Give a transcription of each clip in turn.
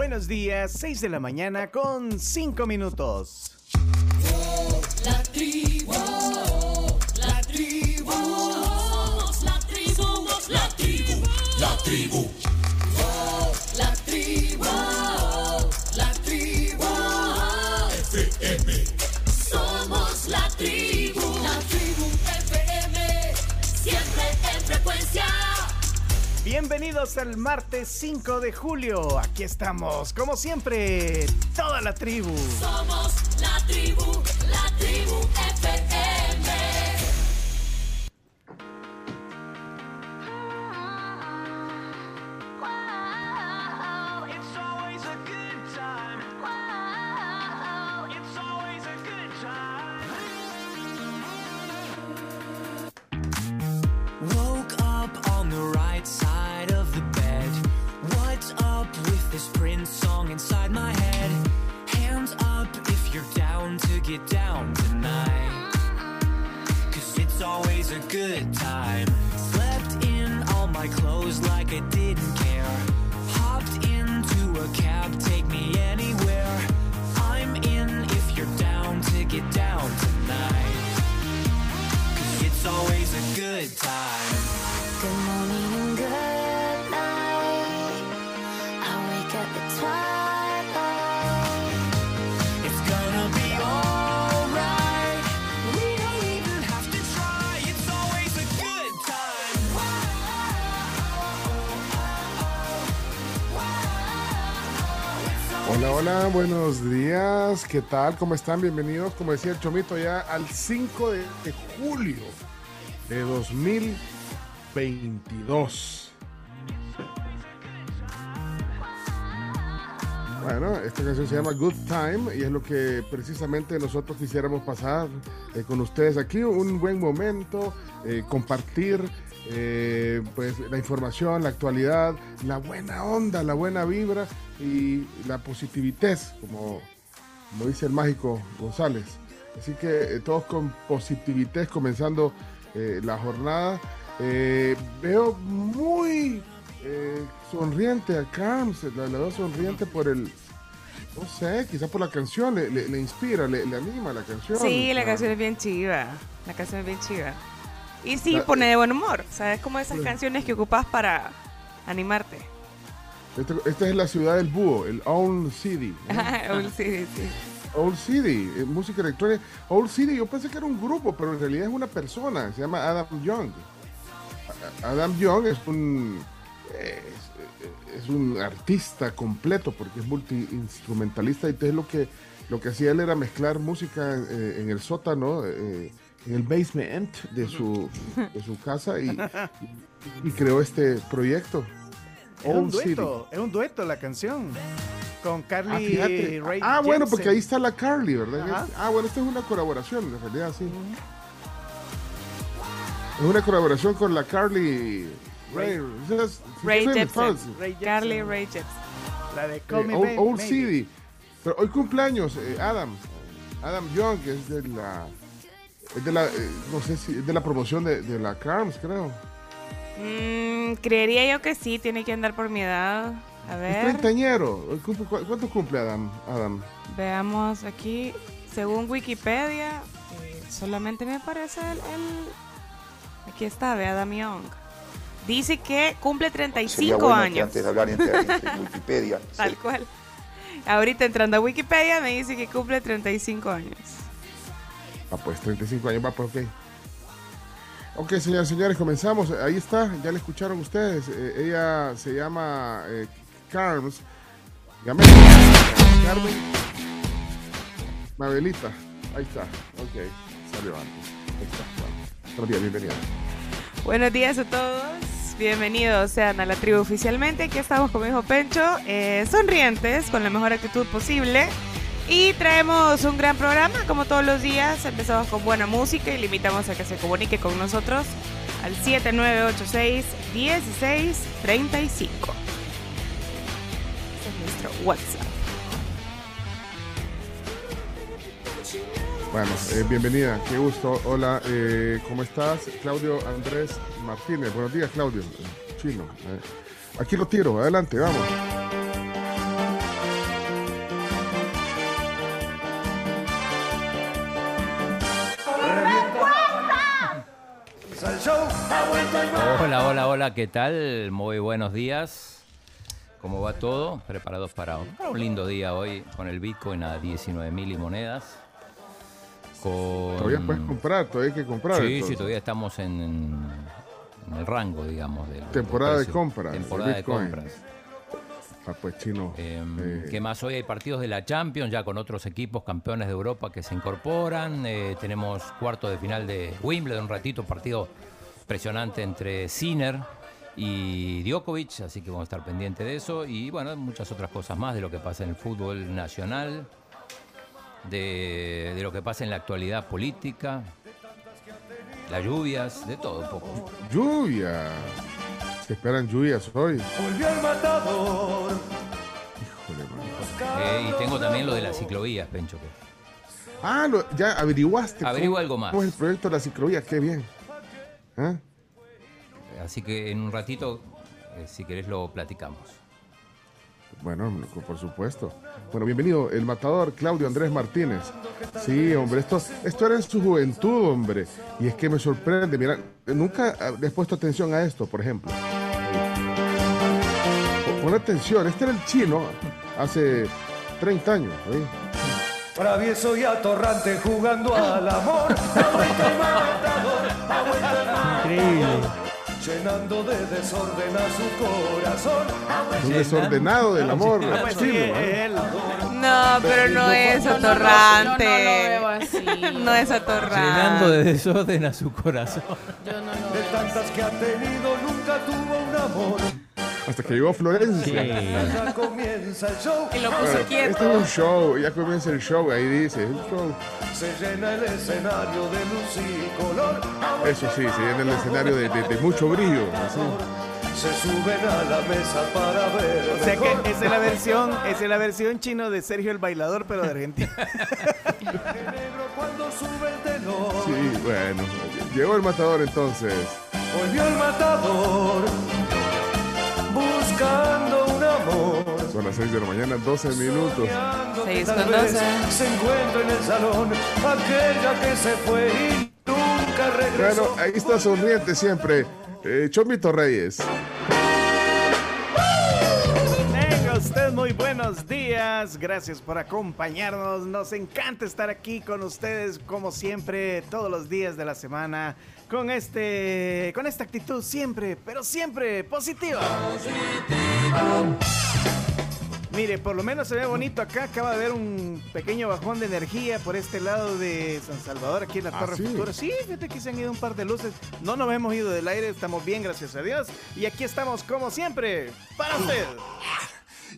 Buenos días, 6 de la mañana con 5 minutos. La tribu, la tribu, somos la tribu, somos la tribu, la tribu. Bienvenidos al martes 5 de julio. Aquí estamos, como siempre, toda la tribu. Somos la tribu, ¿Qué tal? ¿Cómo están? Bienvenidos, como decía el Chomito, ya al 5 de, de julio de 2022. Bueno, esta canción se llama Good Time y es lo que precisamente nosotros quisiéramos pasar eh, con ustedes aquí. Un buen momento, eh, compartir eh, pues, la información, la actualidad, la buena onda, la buena vibra y la positividad, como, como dice el mágico González. Así que eh, todos con positividad comenzando eh, la jornada. Eh, veo muy eh, sonriente a Carms, la, la veo sonriente por el, no sé, quizás por la canción, le, le- le inspira, le, le anima la canción. Sí, la Ah, canción es bien chiva. La canción es bien chiva. Y sí, La- pone de buen humor. ¿Sabes? Como esas canciones que ocupas para animarte. Este- Esta es la ciudad del búho, el Old City. ¿no? Uy, sí, sí. Old City, eh, música electrónica. Old City, yo pensé que era un grupo, pero en realidad es una persona, se llama Adam Young. Adam Young es un es, es un artista completo porque es multiinstrumentalista y entonces lo que lo que hacía él era mezclar música eh, en el sótano, eh, en el basement de su, de su casa y- y creó este proyecto. Es un City. dueto, es un dueto la canción. Con Carly Ah. Rae Ah, bueno, porque Jepsen. ahí está la Carly, ¿verdad? Ajá. Ah, bueno, esta es una colaboración, en realidad, sí. Es una colaboración con la Carly Ray, Ray Jepsen. Fans. Ray Jepsen. Carly Rae Jepsen. La de Eh, Call Me Old, Baby, Old Maybe. City. Pero hoy cumpleaños, eh, Adam. Adam Young, que es de la. Es de la. eh, no sé si. Es de la promoción de, de la Carms, creo. Mm, creería yo que sí, tiene que andar por mi edad. A ver, treintañero. Hoy cumple- ¿cu- ¿Cuánto cumple Adam? Adam? veamos aquí. Según Wikipedia, eh, solamente me parece el, el- Aquí está, ve Adam Young. Dice que cumple Sería 35 bueno que años. antes de hablar entre, entre Wikipedia. Tal sí. cual. Ahorita entrando a Wikipedia me dice que cumple 35 años. Ah, pues 35 años, va, pues ok. Ok, señores, señores, comenzamos. Ahí está, ya le escucharon ustedes. Eh, ella se llama eh, Carms. Llame- Carmen Mabelita. Ahí está. Ok, salió antes. Ahí buenos días, bienvenida. Buenos días a todos. Bienvenidos sean a la tribu oficialmente. Aquí estamos con mi hijo Pencho, eh, sonrientes, con la mejor actitud posible. Y traemos un gran programa, como todos los días. Empezamos con buena música y le invitamos a que se comunique con nosotros al 7986-1635. Ese es nuestro WhatsApp. Bueno, eh, bienvenida, qué gusto. Hola, eh, ¿cómo estás? Claudio Andrés Martínez. Buenos días, Claudio. Chino. eh. Aquí lo tiro, adelante, vamos. Hola, hola, hola, ¿qué tal? Muy buenos días. ¿Cómo va todo? Preparados para un, para un lindo día hoy con el Bitcoin a 19 mil y monedas. Con... Todavía puedes comprar, todavía hay que comprar. Sí, sí, todavía estamos en, en el rango, digamos. del- del Temporada de compras, Temporada de compras. Ah, pues chino. Em, eh, ¿Qué más? Hoy hay partidos de la Champions, ya con otros equipos campeones de Europa que se incorporan. Eh, tenemos cuarto de final de Wimbledon, un ratito, partido impresionante entre Sinner y Djokovic, así que vamos a estar pendientes de eso. Y bueno, muchas otras cosas más de lo que pasa en el fútbol nacional, de, de lo que pasa en la actualidad política, las lluvias, de todo un poco. Lluvia. Se esperan lluvias hoy. Volvió el matador. Híjole. Eh, y tengo también lo de las ciclovías, Pencho. que- Ah, lo- ya averiguaste. Averigua cómo- algo más. ¿Cómo es el proyecto de la ciclovía? Qué bien. ¿Ah? Así que en un ratito, eh, si querés, lo platicamos. Bueno, por supuesto. Bueno, bienvenido, el matador Claudio Andrés Martínez. Sí, hombre, esto, esto era en su juventud, hombre. Y es que me sorprende, mira, nunca le he puesto atención a esto, por ejemplo. Pon- Pon atención, este era el chino hace 30 años. ¿oí? Travieso y atorrante jugando al amor. Matador. Matador. Llenando de desorden a su corazón. Un desordenado del amor. Ah, pues chino, sí, ¿eh? él. No, pero no es no atorrante. yo no lo veo así. No es atorrante. Llenando de desorden a su corazón. Yo no lo De veo. tantas que ha tenido, nunca tuvo un amor. Hasta que llegó Florencia. Ya comienza el show. Y lo puso Bueno, quieto. este es un show, ya comienza el show, ahí dice, el show. Se llena el escenario de luz y color. Eso sí, se llena el escenario de, de- de mucho brillo. así. Se suben a la mesa para ver. O sea mejor. que esa es la versión, esa es la versión chino de Sergio el bailador, pero de Argentina. negro cuando sube el telón. Sí, bueno, llegó el matador entonces. Volvió el matador buscando un amor. Son las 6 de la mañana, 12 minutos. Soñando que Seis tal con vez doce. Se encuentra en el salón aquella que se fue y nunca regresó. Bueno, ahí está sonriente siempre. Eh, Chomito Reyes. Tenga usted muy buenos días, gracias por acompañarnos, nos encanta estar aquí con ustedes como siempre todos los días de la semana con este con esta actitud siempre, pero siempre positiva. Mire, por lo menos se ve bonito acá, acaba de haber un pequeño bajón de energía por este lado de San Salvador, aquí en la ¿Ah, Torre sí? Futura. Sí, fíjate que se han ido un par de luces, no nos hemos ido del aire, estamos bien, gracias a Dios. Y aquí estamos como siempre, para usted.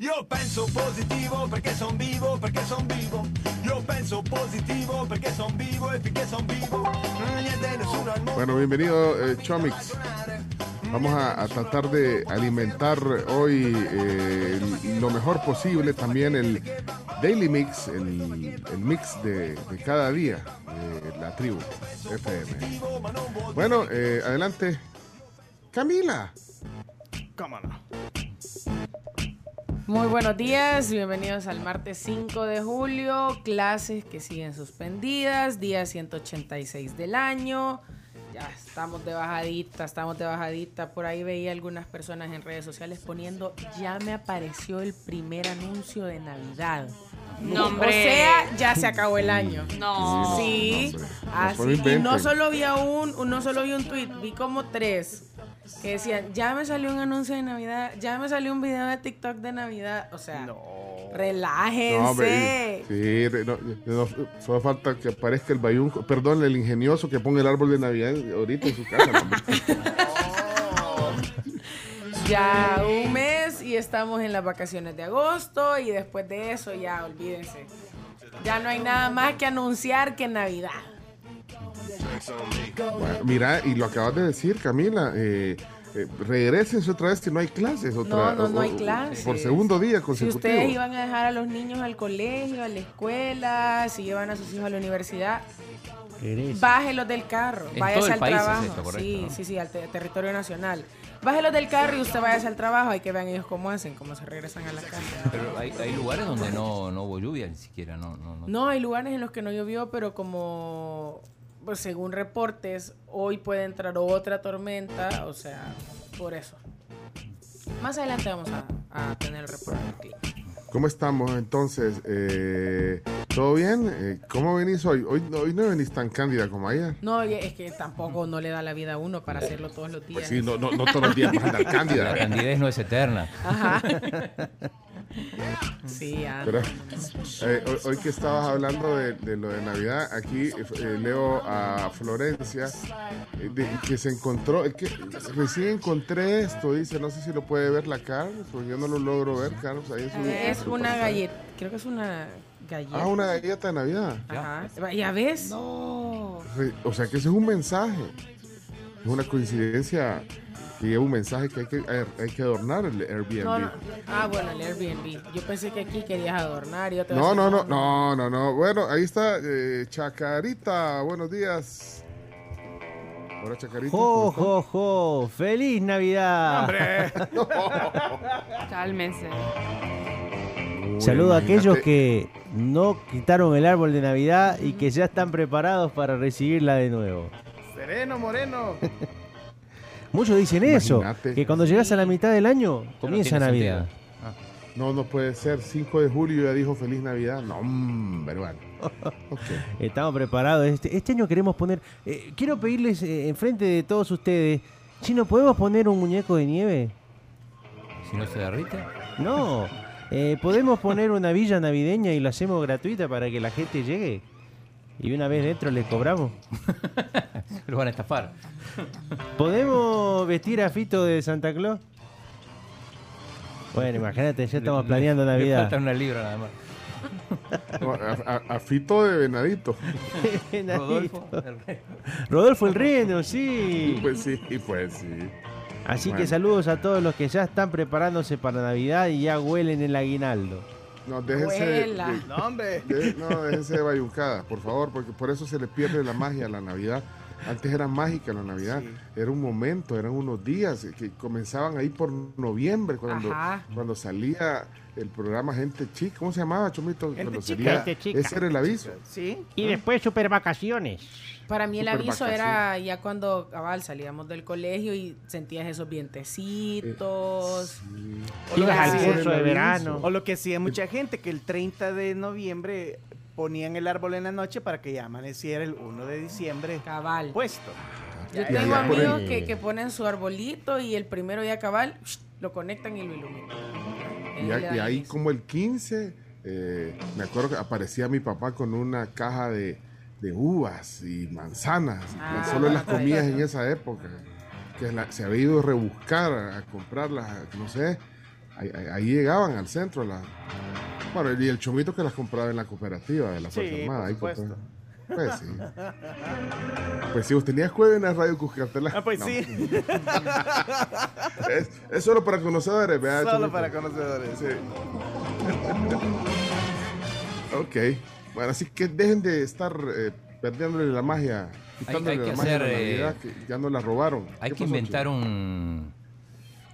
Io penso positivo perché son vivo, perché son vivo. Io penso positivo perché son vivo e finché son vivo. Niente nessuno al mondo. Bueno, bienvenido eh, Chomix. Vamos a, a tratar de alimentar hoy eh, lo mejor posible también el Daily Mix, el, el mix de, de cada día de la tribu FM. Bueno, eh, adelante. Camila. ¿Cómo no? Muy buenos días, bienvenidos al martes 5 de julio, clases que siguen suspendidas, día 186 del año. Ya estamos de bajadita, estamos de bajadita. Por ahí veía algunas personas en redes sociales poniendo, ya me apareció el primer anuncio de Navidad. No, O hombre. sea, ya se acabó el año. No. Sí, no, hombre. No, así. solo y no solo había un, no solo vi un tweet, vi como tres que decían, ya me salió un anuncio de Navidad, ya me salió un video de TikTok de Navidad. O sea, relájense. No, hombre, sí, no, no, solo falta que aparezca el bayunco, perdón, el ingenioso que ponga el árbol de Navidad ahorita en su casa. no. Ya un mes y estamos en las vacaciones de agosto y después de eso ya olvídense. Ya no hay nada más que anunciar que Navidad. Bueno, mira, y lo acabas de decir, Camila. Eh, eh, regresense otra vez que no hay clases. Otra, No, no, no hay clases. Por segundo día Si consecutivo. ustedes iban a dejar a los niños al colegio, a la escuela, si llevan a sus hijos a la universidad, bájelos del carro, En váyase al es trabajo. esto, correcto, sí, ¿no? sí, sí, al te- territorio nacional. Bájelos del carro y usted váyase al trabajo, hay que vean ellos cómo hacen, cómo se regresan a la casa. Pero hay, hay lugares donde no, no hubo lluvia ni siquiera, no, no, no. No, hay lugares en los que no llovió, pero como pues según reportes, hoy puede entrar otra tormenta, o sea, por eso. Más adelante vamos a, a tener el reporte del clima. ¿Cómo estamos entonces? Eh, ¿Todo bien? Eh, ¿Cómo venís hoy? hoy? Hoy no venís tan cándida como ayer. No, es que tampoco no le da la vida a uno para hacerlo todos los días. Pues sí, no, no, no todos los días vas a andar cándida. La candidez no es eterna. Ajá. sí, ah. Pero, eh, hoy, hoy que estabas hablando de, de lo de Navidad, aquí eh, leo a Florencia eh, de- que se encontró, que recién encontré esto, dice, no sé si lo puede ver la Carlos, porque yo no lo logro ver, Carlos. Ahí es una pantalla. galleta, creo que es una galleta. Ah, una galleta de Navidad. Ajá. ¿Ya ves? Re- O sea que ese es un mensaje, es una coincidencia y es un mensaje que hay que, hay que adornar el Airbnb. No, no. Ah, bueno, el Airbnb. Yo pensé que aquí querías adornar. y yo te voy a No, no, no, no, no, no. Bueno, ahí está eh, Chacarita. Buenos días. Hola, Chacarita. ¡Jo, jo, jo! ¡Feliz Navidad! Cálmense. Saludo a aquellos que no quitaron el árbol de Navidad y que ya están preparados para recibirla de nuevo. Sereno, moreno. Muchos dicen eso, que cuando llegas a la mitad del año comienza Navidad. sentido. No, no puede ser. 5 de julio ya dijo Feliz Navidad. No, bueno. Ok. Estamos preparados. Este, este año queremos poner... eh, quiero pedirles eh, enfrente de todos ustedes, Chino, ¿podemos poner un muñeco de nieve? Si no se derrite. No. Eh, ¿Podemos poner una villa navideña y lo hacemos gratuita para que la gente llegue? Y una vez dentro les cobramos. Lo van a estafar. ¿Podemos vestir a Fito de Santa Claus? Bueno, imagínate, ya estamos Le- planeando Le Navidad. falta una libra nada más. No, a, a- a Fito de Venadito. Rodolfo. el rey. Rodolfo el Reno, sí. Pues sí, pues sí. Así que saludos a todos los que ya están preparándose para Navidad y ya huelen el aguinaldo. No, déjense. Huela. de- No, hombre. de- no, déjense de bayuncada, por favor, porque por eso se le pierde la magia a la Navidad. Antes era mágica la Navidad, era un momento, eran unos días que comenzaban ahí por noviembre, cuando, Ajá. cuando salía el programa Gente Chica. ¿Cómo se llamaba, Chomito? Gente Cuando Chica. salía- Gente Chica. Ese era el aviso. Sí. Y después super vacaciones. Para mí el aviso vacaciones. era ya cuando cabal salíamos del colegio y sentías esos vientecitos. O lo Ibas que al hacía- curso de verano. O lo que hacía mucha gente, que el 30 de noviembre ponían el árbol en la noche para que ya amaneciera el 1 de diciembre Cabal. puesto. Yo tengo ya amigos el- que, que ponen su arbolito y el primero ya cabal lo conectan y lo iluminan. Y, y ahí como el 15, eh, me acuerdo que aparecía mi papá con una caja de, de uvas y manzanas. Ah, Solo las comías en esa época. Que la- se había ido a rebuscar a, comprarlas, no sé. Ahí, llegaban al centro. La, bueno, y el chomito que las compraba en la cooperativa de la Sí, Fuerza Armada. por ahí. Pues sí. Pues si vos tenías jueves en la radio Cuscatela. Ah, pues No. sí. Es, es solo para conocedores, ¿verdad, Solo para conocedores. Sí. ok. Bueno, así que dejen de estar eh, perdiéndole la magia. Quitándole hay que la magia a la hacer, eh, que ya no la robaron. Hay ¿Qué que pasó, inventar un,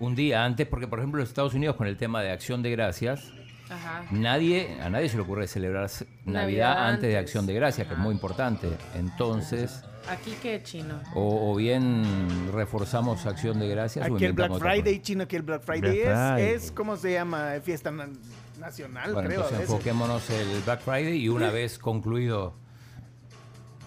un día antes, porque por ejemplo en Estados Unidos con el tema de Acción de Gracias, Ajá. nadie, a nadie se le ocurre celebrar Navidad, Navidad antes de. Acción de Gracias, que es muy importante. Entonces, Aquí qué chino. o, o bien reforzamos Acción de Gracias o Aquí el Black Friday, chino, aquí el Black Friday, Black es, Friday. es, ¿cómo se llama? Fiesta nacional, Bueno, creo. a entonces veces. enfoquémonos el Black Friday y una vez concluido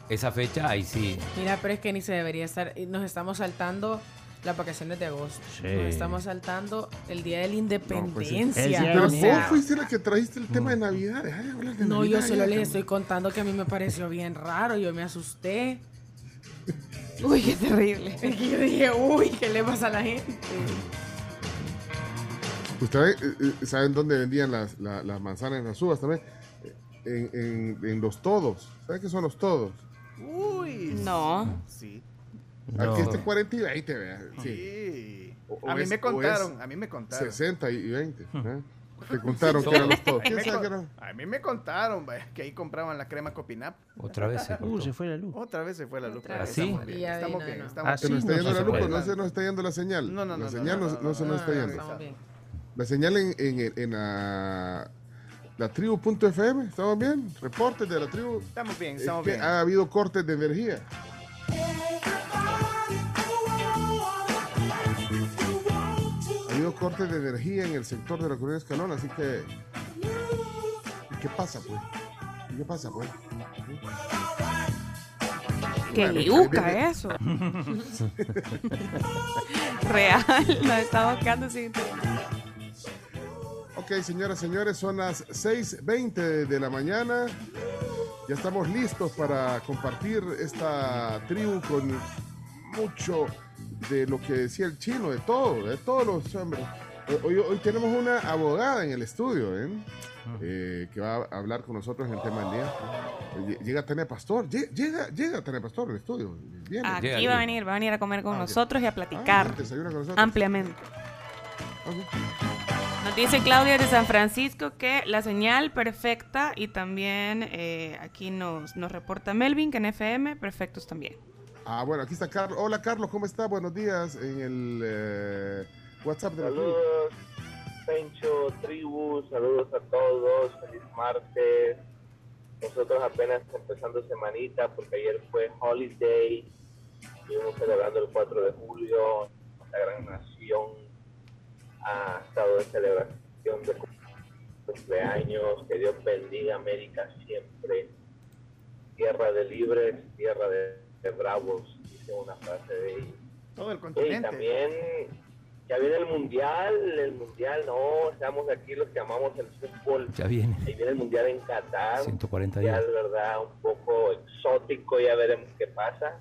esa fecha, ahí sí. Mira, pero es que ni se debería estar. Nos estamos saltando las vacaciones de agosto. Sí. Nos estamos saltando el día de la independencia. El día Pero O vos fuiste la que trajiste el tema de Navidad. Deja de hablar de No, Navidad yo solo les estoy contando que a mí me pareció bien raro. Yo me asusté. Uy, qué terrible. Es que yo dije, uy, ¿qué le pasa a la gente? ¿Ustedes eh, eh, saben dónde vendían las, la- las manzanas y las uvas también? Eh, En, en- en los todos. ¿Sabes qué son los todos? Uy. No. Sí. No. Aquí este 40 y 20, vea. Sí. Sí. O- o a mí es- me contaron, a mí me contaron. 60 y 20. ¿eh? Te contaron que eran los todos. A mí, ¿Quién me sabe con- qué eran? a mí me contaron vaya, que ahí compraban la crema Copinap. Otra vez se Uh, se fue la luz. Otra vez se fue la luz. Vez. Estamos ¿Ah, bien, estamos bien. no. estamos Ah, Se nos está yendo la luz, no se nos está yendo la señal. No, no, no, La señal no, no, se nos no, está no, yendo. Estamos bien. La señal en, en- en la, La tribu.fm, ¿estamos bien? Reportes de la tribu. Estamos bien, Es estamos que bien. ha habido cortes de energía. Ha habido cortes de energía en el sector de la Comunidad Escalón, así que. ¿Y qué pasa, pues? ¿Y qué pasa, pues? Qué Bueno, liuca ahí viene- eso. Real, nos estamos quedando sin. Ok, señoras, señores, son las 6.20 de la mañana. Ya estamos listos para compartir esta tribu con mucho de lo que decía el chino, de todo, de todos los hombres. Hoy, hoy tenemos una abogada en el estudio, ¿eh? Eh, que va a hablar con nosotros en el tema del día. Eh, Llega Tania Pastor, lle- llega, llega Tania Pastor al estudio. Viene. Aquí va a venir, va a venir a comer con Ah, nosotros y a platicar Ah, desayuna con nosotros. ampliamente. Nos dice Claudia de San Francisco que la señal perfecta y también eh, aquí nos, nos reporta Melvin que en FM perfectos también. Ah, bueno, aquí está Carlos. Hola, Carlos, ¿cómo está? Buenos días en el eh, WhatsApp de la tribu. Saludos, Pencho, tribu, saludos a todos, feliz martes. Nosotros apenas empezando semanita porque ayer fue holiday, estuvimos celebrando el 4 de julio, la gran nación ha estado de celebración de cumpleaños, que Dios bendiga América siempre, tierra de libres, tierra de, de bravos, dice una frase de ellos. Todo el Y continente. también ya viene el mundial, el mundial no, estamos aquí los que amamos el fútbol. Ya viene. Ahí viene el mundial en Qatar. 140 Ya días. verdad un poco exótico, ya veremos qué pasa.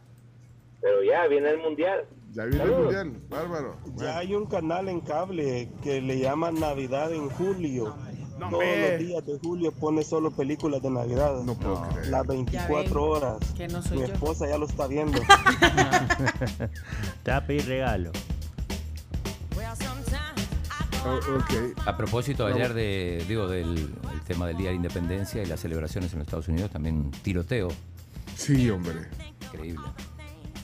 Pero ya viene el mundial. Ya viene el mundial, bárbaro. Ya hay un canal en cable que le llaman Navidad en Julio. Todos los días de julio pone solo películas de Navidad. No puedo creer. Las 24 horas. Que no soy Mi yo. esposa ya lo está viendo. Te va a pedir regalo. Oh, ok. A propósito ayer de, digo, del el tema del Día de la Independencia y las celebraciones en los Estados Unidos, también un tiroteo. Sí, hombre. Increíble.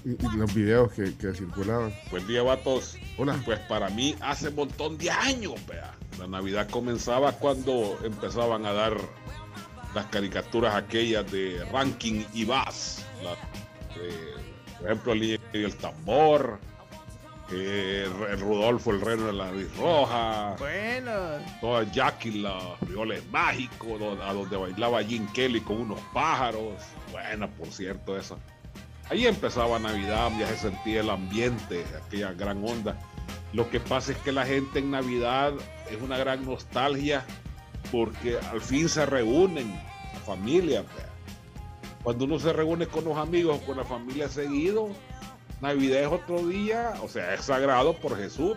Y, y los videos que, que circulaban. Buen día, vatos. Hola. Pues para mí hace un montón de años, vea. La Navidad comenzaba cuando empezaban a dar las caricaturas aquellas de Ranking y Bass. La- por ejemplo, el el tambor. eh, el Rudolfo el reno de la nariz roja. Bueno. Toda Jackie la viola mágico, do- a donde bailaba Jim Kelly con unos pájaros. Buena, por cierto, esa. Ahí empezaba Navidad, ya se sentía el ambiente, aquella gran onda. Lo que pasa es que la gente en Navidad es una gran nostalgia porque al fin se reúnen, la familia. Cuando uno se reúne con los amigos, con la familia seguido, Navidad es otro día, o sea, es sagrado por Jesús.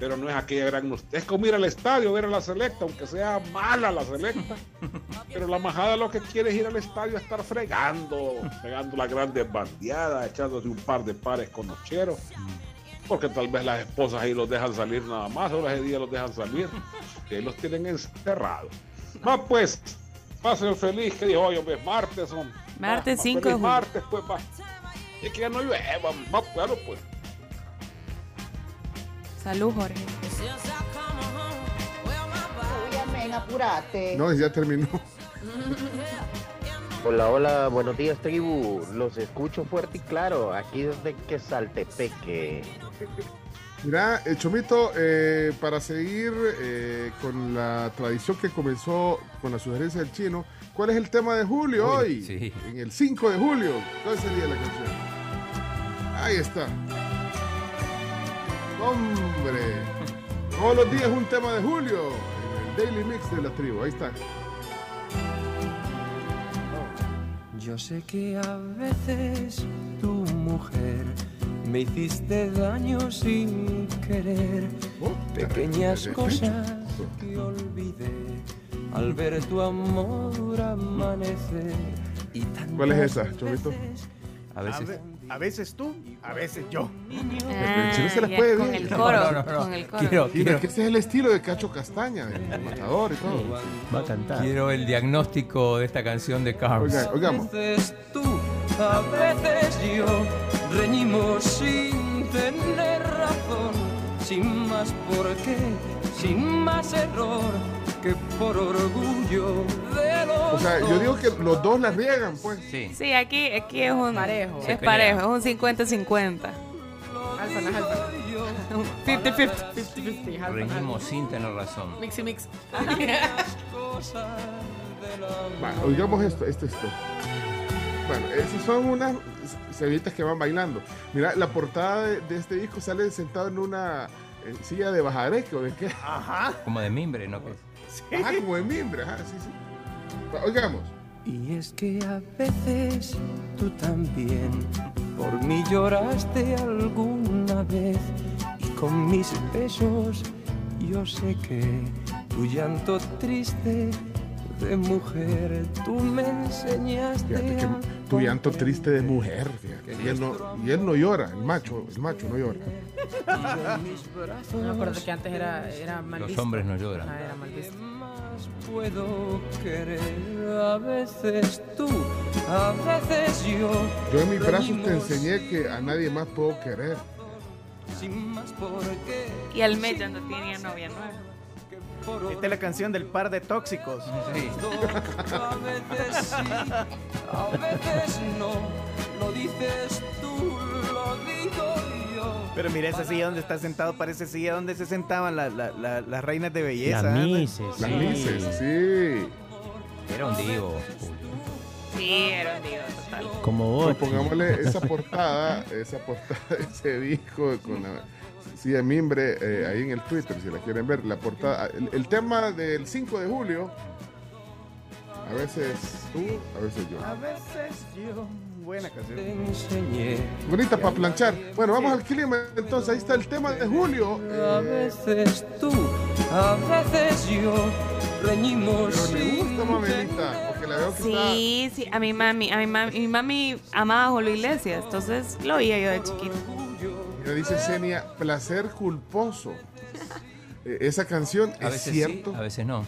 Pero no es aquella gran nostalgia. Es como ir al estadio, ver a la selecta, aunque sea mala la selecta. Pero la majada lo que quiere es ir al estadio a estar fregando, pegando las grandes bandeadas, echándose un par de pares con nocheros. Porque tal vez las esposas ahí los dejan salir nada más, o ese día los dejan salir, que ahí los tienen encerrados. Va pues, pasen feliz, que dijo hoy, es martes, hombre. Martes Va, va, 5 de feliz julio. martes, pues, va. Es que ya no llueve, va, claro, pues. Salud, Jorge. Apurate. No, ya terminó. Hola, hola, buenos días tribu. Los escucho fuerte y claro, aquí desde Quesaltepeque. Mira, eh, Chomito, eh, para seguir eh, con la tradición que comenzó con la sugerencia del chino, ¿cuál es el tema de julio Uy, hoy? sí. En el 5 de julio. ¿Cuál sería la canción? Ahí está. Hombre. Todos los días un tema de julio. En el Daily Mix de la tribu. Ahí está. Yo sé que a veces tu mujer me hiciste daño sin querer. Pequeñas de cosas que olvidé al ver tu amor amanecer. Y ¿Cuál es esa, Chomito? A A, veces. A veces tú, a veces yo. Ah, El chino se las ya, puede con bien. el coro, con el coro. Quiero, quiero, es que ese es el estilo de Cacho Castaña, el matador y todo. Va a cantar. quiero el diagnóstico de esta canción de Carlos. Oiga, oigamos. A veces tú, a veces yo, reñimos sin tener razón, sin más por qué, sin más error. Que por orgullo de los O sea, yo digo que los dos la riegan, pues. Sí. Sí, aquí, aquí es un Parejo. Es Se parejo, es un 50-50. Alfa, alfa. 50-50. 50-50. alfa, Reñimos sin tener razón. Mix y mix. Va, oigamos esto, esto, esto. Bueno, esas son unas cebitas que van bailando. Mira, la portada de, de este disco sale sentado en una silla de bajareque o de qué. Ajá. Como de mimbre, ¿no? Ajá, como de mimbre, ajá, sí, sí. Oigamos. Y es que a veces tú también por mí lloraste alguna vez y con mis besos yo sé que tu llanto triste de mujer tú me enseñaste Fíjate que a tu llanto triste de mujer. Y él no, y él no llora, el macho, el macho no llora. No me acuerdo que antes era, era mal Los visto. hombres no lloran. Ah, era mal visto. puedo querer a veces tú a veces yo Yo en mis brazos te enseñé que a nadie más puedo querer. sin más por qué Y ya no tenía novia nueva. Esta es la canción del par de tóxicos. a veces sí a veces no lo dices tú lo digo yo Pero mira esa silla donde está sentado, parece silla donde se sentaban la- la- la- las reinas de belleza. Las ¿eh? mises, Las sí. mises, sí. Era un divo. Sí, era un divo total. Como Pues vos. pongámosle esa portada, esa portada de ese disco con la silla de mimbre eh, ahí en el Twitter, si la quieren ver. La portada, el, el tema del 5 de julio. A veces tú, a veces yo. A veces yo. Buena te canción. enseñé Bonita para planchar. Bueno, vamos al clima. Entonces, ahí está el tema de julio. a veces tú a veces yo reñimos pero le sin gusta, Mamelita, porque la veo que Sí, sí, a mi mami, a mi mami, mi mami amaba a Julio Iglesias, entonces lo oía yo de chiquito. Mira, dice Senia, placer culposo. Eh, esa canción A es veces cierto. sí, a veces no.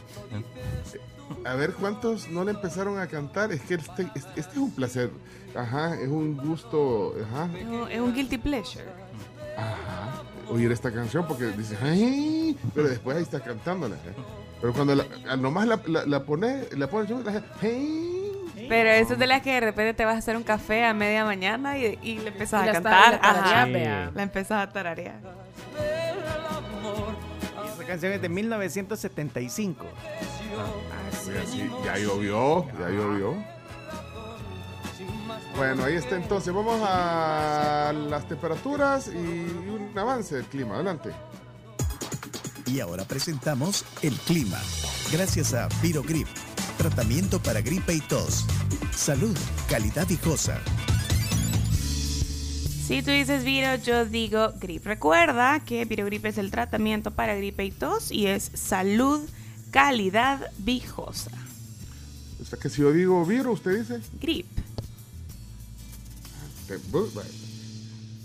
A ver cuántos no le empezaron a cantar. Es que este, este- este es un placer. Ajá, es un gusto. Ajá, Es un- Es un guilty pleasure. ajá. Oír esta canción porque dice, ay, pero después ahí está cantándola. ¿eh? Pero cuando la, al nomás la, la, la pone, la pone, la gente, "Hey". Pero eso es de las que de repente te vas a hacer un café a media mañana y, y le empezás Y a está- cantar. y la vea. La empezás a tararear. Y esta canción es de 1975. Oye, sí, ya llovió, ya llovió. Bueno, ahí está entonces. Vamos a las temperaturas y un avance del clima. Adelante. Y ahora presentamos el clima. Gracias a Virogrip, tratamiento para gripe y tos. Salud, calidad viejosa. Si tú dices Viro, yo digo Grip. Recuerda que Virogrip es el tratamiento para gripe y tos y es salud, calidad, viejosa. O sea que si yo digo virus, usted dice. Grip. Bueno.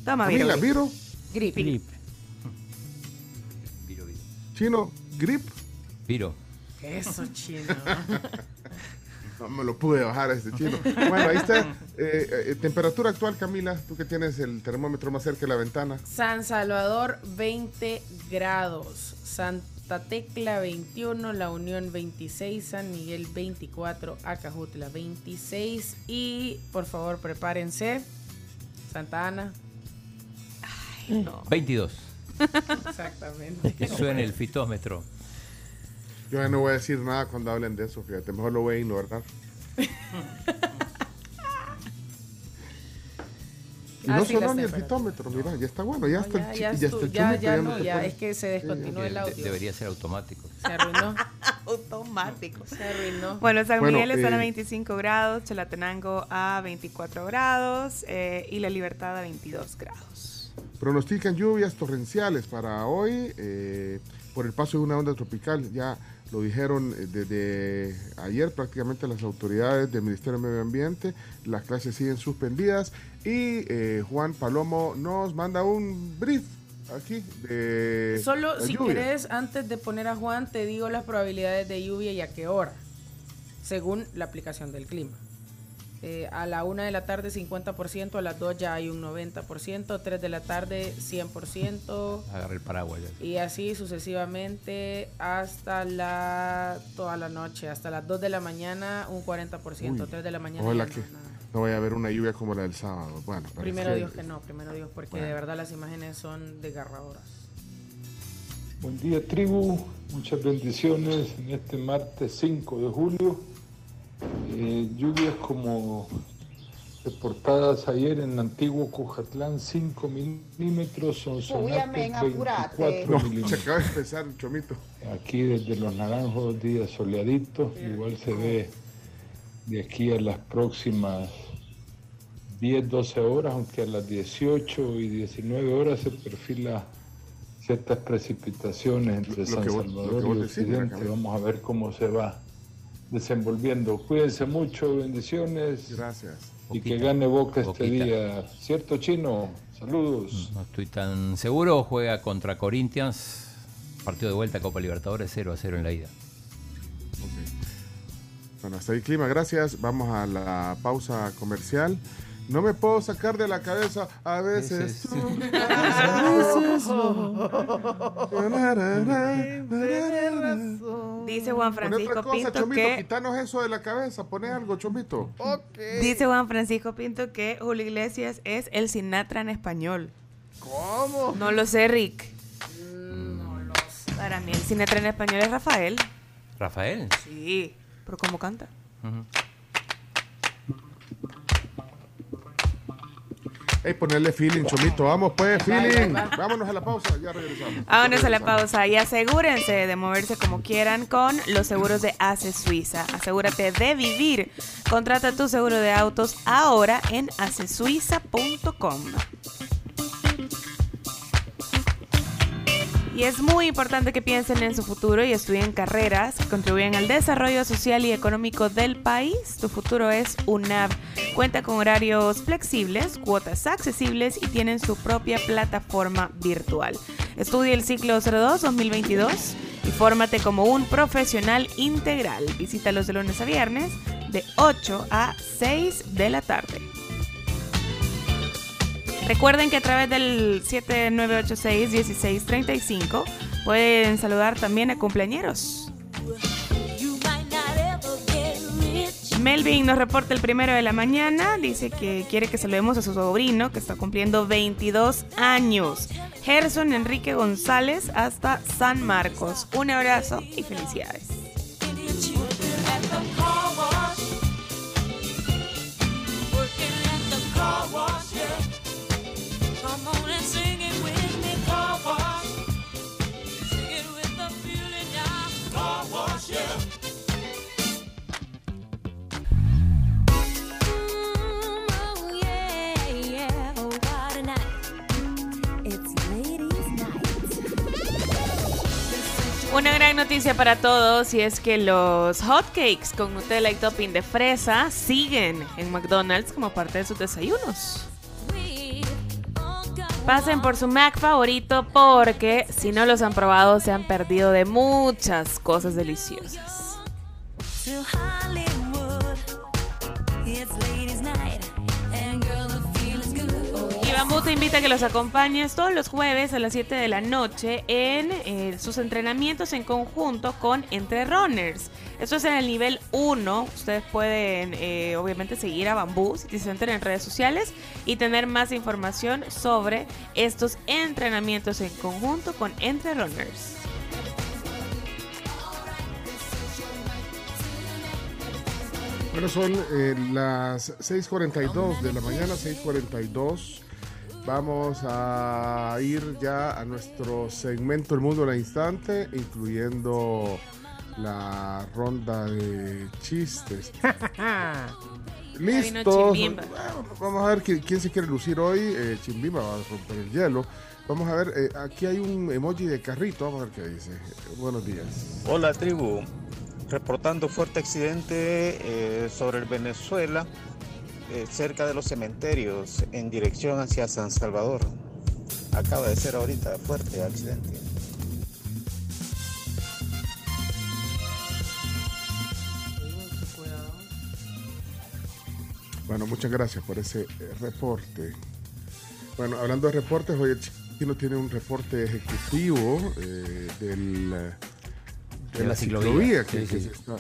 Toma Camila, Virogrip. viro, Grip. Grip. chino, grip. Viro. Eso, chino. No me lo pude bajar a este chino. Bueno, ahí está. eh, eh, temperatura actual, Camila. Tú que tienes el termómetro más cerca de la ventana. San Salvador 20 grados, Santa Tecla 21, La Unión 26, San Miguel 24, Acajutla 26 y por favor prepárense, Santa Ana. Ay, no. 22. Exactamente. Que suene el fitómetro. Yo ya no voy a decir nada cuando hablen de eso, fíjate. Mejor lo voy a ignorar. Y no sonó las ni el fitómetro, mira, ya está bueno, ya No, está ya, el, ya, ya estu- está el ya, ya ya no, ya es que se descontinuó el De- audio. debería ser automático. Se arruinó. Automático. Se arruinó. Bueno, San Bueno, Miguel está a eh, 25 grados, Chalatenango a 24 grados eh, y La Libertad a 22 grados. Pronostican lluvias torrenciales para hoy eh, por el paso de una onda tropical. Ya lo dijeron eh, desde ayer prácticamente las autoridades del Ministerio de Medio Ambiente. Las clases siguen suspendidas y eh, Juan Palomo nos manda un brief aquí de Solo si lluvia. querés, antes de poner a Juan, te digo las probabilidades de lluvia y a qué hora, según la aplicación del clima. Eh, a la 1 de la tarde 50%, a las 2 ya hay un 90%, 3 de la tarde 100%. Agarré el paraguas. ya. Y así sucesivamente hasta la toda la noche, hasta las 2 de la mañana un 40%, Uy, 3 de la mañana. Que no, vaya a haber una lluvia como la del sábado. Bueno, Primero Dios que no, primero Dios, porque Bueno. de verdad las imágenes son desgarradoras. Buen día tribu, muchas bendiciones en este martes 5 de julio. Eh, lluvias como reportadas ayer en Antiguo Cujatlán, 5 milímetros, son amén, apurate. 24 No, se milímetros. acaba de empezar el chomito. Aquí desde Los Naranjos, días soleaditos, igual se ve de aquí a las próximas 10, 12 horas, aunque a las 18 y 19 horas se perfila ciertas precipitaciones entre Lo- San vos- Salvador y Occidente. Vamos a ver cómo se va desenvolviendo. Cuídense mucho, bendiciones. Gracias. Y que gane Boca este Boquita. día. ¿Cierto, Chino? Saludos. No estoy tan seguro. Juega contra Corinthians. Partido de vuelta Copa Libertadores 0 a 0 en la ida. Bueno, hasta ahí clima, gracias. Vamos a la pausa comercial. No me puedo sacar de la cabeza a veces. Ese tú, es- a veces no. Dice Juan Francisco otra cosa, Pinto Chomito, que quitanos eso de la cabeza. Poné algo, Chomito. dice Juan Francisco Pinto que Julio Iglesias es el Sinatra en español. ¿Cómo? No lo sé, Rick. Para mí el Sinatra en español es Rafael. Rafael. Sí, pero ¿cómo canta? Ujú. Ey, ponerle feeling, Chomito. Vamos, pues, feeling. Vámonos a la pausa, ya regresamos. Vámonos a la pausa y asegúrense de moverse como quieran con los seguros de ACE Suiza. Asegúrate de vivir. Contrata tu seguro de autos ahora en acesuiza.com. Y es muy importante que piensen en su futuro y estudien carreras que contribuyen al desarrollo social y económico del país. Tu futuro es UNAV. Cuenta con horarios flexibles, cuotas accesibles y tienen su propia plataforma virtual. Estudia el ciclo 02-2022 y fórmate como un profesional integral. Visítalos de lunes a viernes de 8 a 6 de la tarde. Recuerden que a través del 7986-1635 pueden saludar también a cumpleañeros. Melvin nos reporta el primero de la mañana. Dice que quiere que saludemos a su sobrino que está cumpliendo 22 años. Gerson Enrique González hasta San Marcos. Un abrazo y felicidades. Una gran noticia para todos y es que los hotcakes con Nutella y topping de fresa siguen en McDonald's como parte de sus desayunos. Pasen por su Mac favorito porque si no los han probado se han perdido de muchas cosas deliciosas. Bambú te invita a que los acompañes todos los jueves a las 7 de la noche en eh, sus entrenamientos en conjunto con Entre Runners. Esto es en el nivel 1. Ustedes pueden eh, obviamente seguir a Bambú si se entran en redes sociales y tener más información sobre estos entrenamientos en conjunto con Entre Runners. Bueno, son eh, las 6:42 de la mañana, 6:42. Vamos a ir ya a nuestro segmento El Mundo al Instante, incluyendo la ronda de chistes. Bueno, Vamos a ver qui- quién se quiere lucir hoy. Eh, Chimbimba va a romper el hielo. Vamos a ver, eh, aquí hay un emoji de carrito. Vamos a ver qué dice. Eh, buenos días. Hola tribu, reportando fuerte accidente eh, sobre el Venezuela, eh, cerca de los cementerios, en dirección hacia San Salvador. Acaba de ser ahorita fuerte accidente. Bueno, muchas gracias por ese eh, reporte. Bueno, hablando de reportes, hoy el chino tiene un reporte ejecutivo eh, del, de, la, ciclovía. que- Sí, que sí. se está-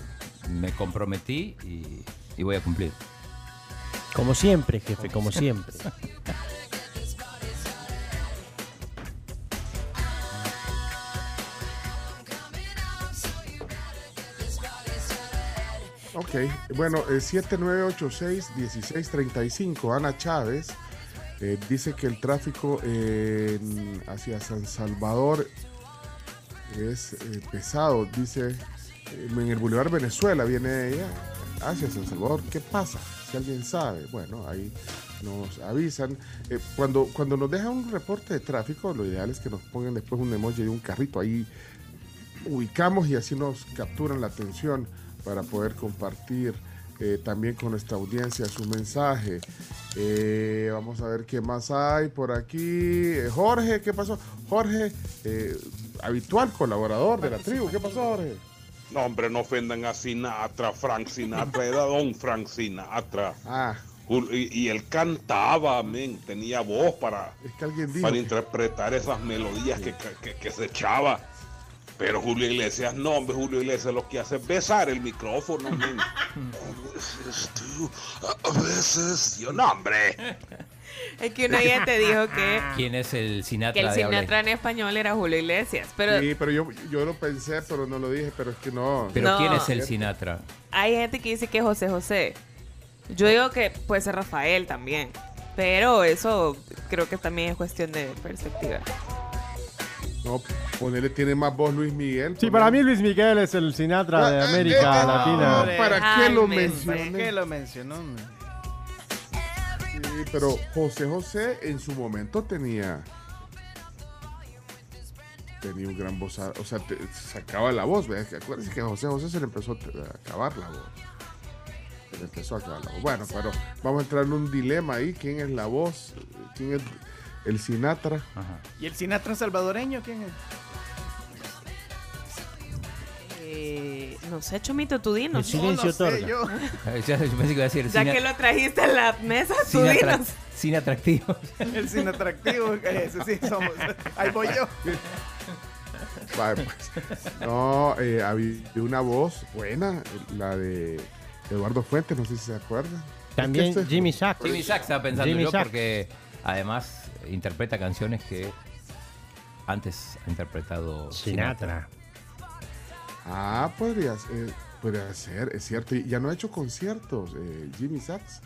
Me comprometí y, y voy a cumplir. Como siempre, jefe, como siempre. Ok, bueno, eh, 7986-1635, Ana Chávez eh, dice que el tráfico en- hacia San Salvador es eh, pesado, dice, eh, en el Boulevard Venezuela viene ella hacia San Salvador, ¿qué pasa? Si alguien sabe, bueno, ahí nos avisan. Eh, cuando, cuando nos dejan un reporte de tráfico, lo ideal es que nos pongan después un emoji de un carrito ahí ubicamos y así nos capturan la atención para poder compartir eh, también con nuestra audiencia su mensaje. Eh, vamos a ver qué más hay por aquí. Jorge, ¿qué pasó? Jorge, habitual colaborador de la tribu. ¿Qué pasó, Jorge? No, hombre, no ofendan a Sinatra, Frank Sinatra, era don Frank Sinatra. Ah. Y, y él cantaba, men, tenía voz para, que alguien dijo para que- interpretar esas melodías que, que- que- que se echaba. Pero Julio Iglesias, no, hombre, Julio Iglesias lo que hace es besar el micrófono, men. A veces tú, a veces yo, no, hombre. Es que una ya te dijo que, ¿Quién es el Sinatra que el Sinatra en español era Julio Iglesias. Pero sí, pero yo, yo lo pensé, pero no lo dije, pero es que no. Pero No. ¿quién es el Sinatra? hay gente que dice que es José José. Yo digo que puede ser Rafael también. Pero eso creo que también es cuestión de perspectiva. No, ponerle tiene más voz Luis Miguel. Sí, para mí Luis Miguel es el Sinatra de América Latina. No, ¿Para qué lo ¿Para mencioné? qué lo mencionó? Sí, pero José José en su momento tenía tenía un gran voz, o sea, te- sacaba la voz, ¿verdad? Que Acuérdense que a José José se le empezó a acabar la voz. Se le empezó a acabar la voz. Bueno, pero vamos a entrar en un dilema ahí, ¿quién es la voz? ¿Quién es el Sinatra? ¿Y el Sinatra salvadoreño quién es? Eh, no sé, Chomito, tú dinos. El silencio No, sé, otorga. yo. Ya, yo pensé que iba a decir Ya Sina- que lo trajiste a la mesa, tú dinos. sin atractivo. El sin atractivo, ese sí somos. Ahí voy yo. Vale, pues. No, eh, había una voz buena, la de Eduardo Fuentes, no sé si se acuerdan. También Es que Jimmy Sachs. Jimmy Sachs estaba pensando Jimmy yo Sachs. porque además interpreta canciones que antes ha interpretado Sinatra. Ah, podría, ser, podría ser, es cierto. Y ya no ha hecho conciertos, eh, Jimmy Sachs.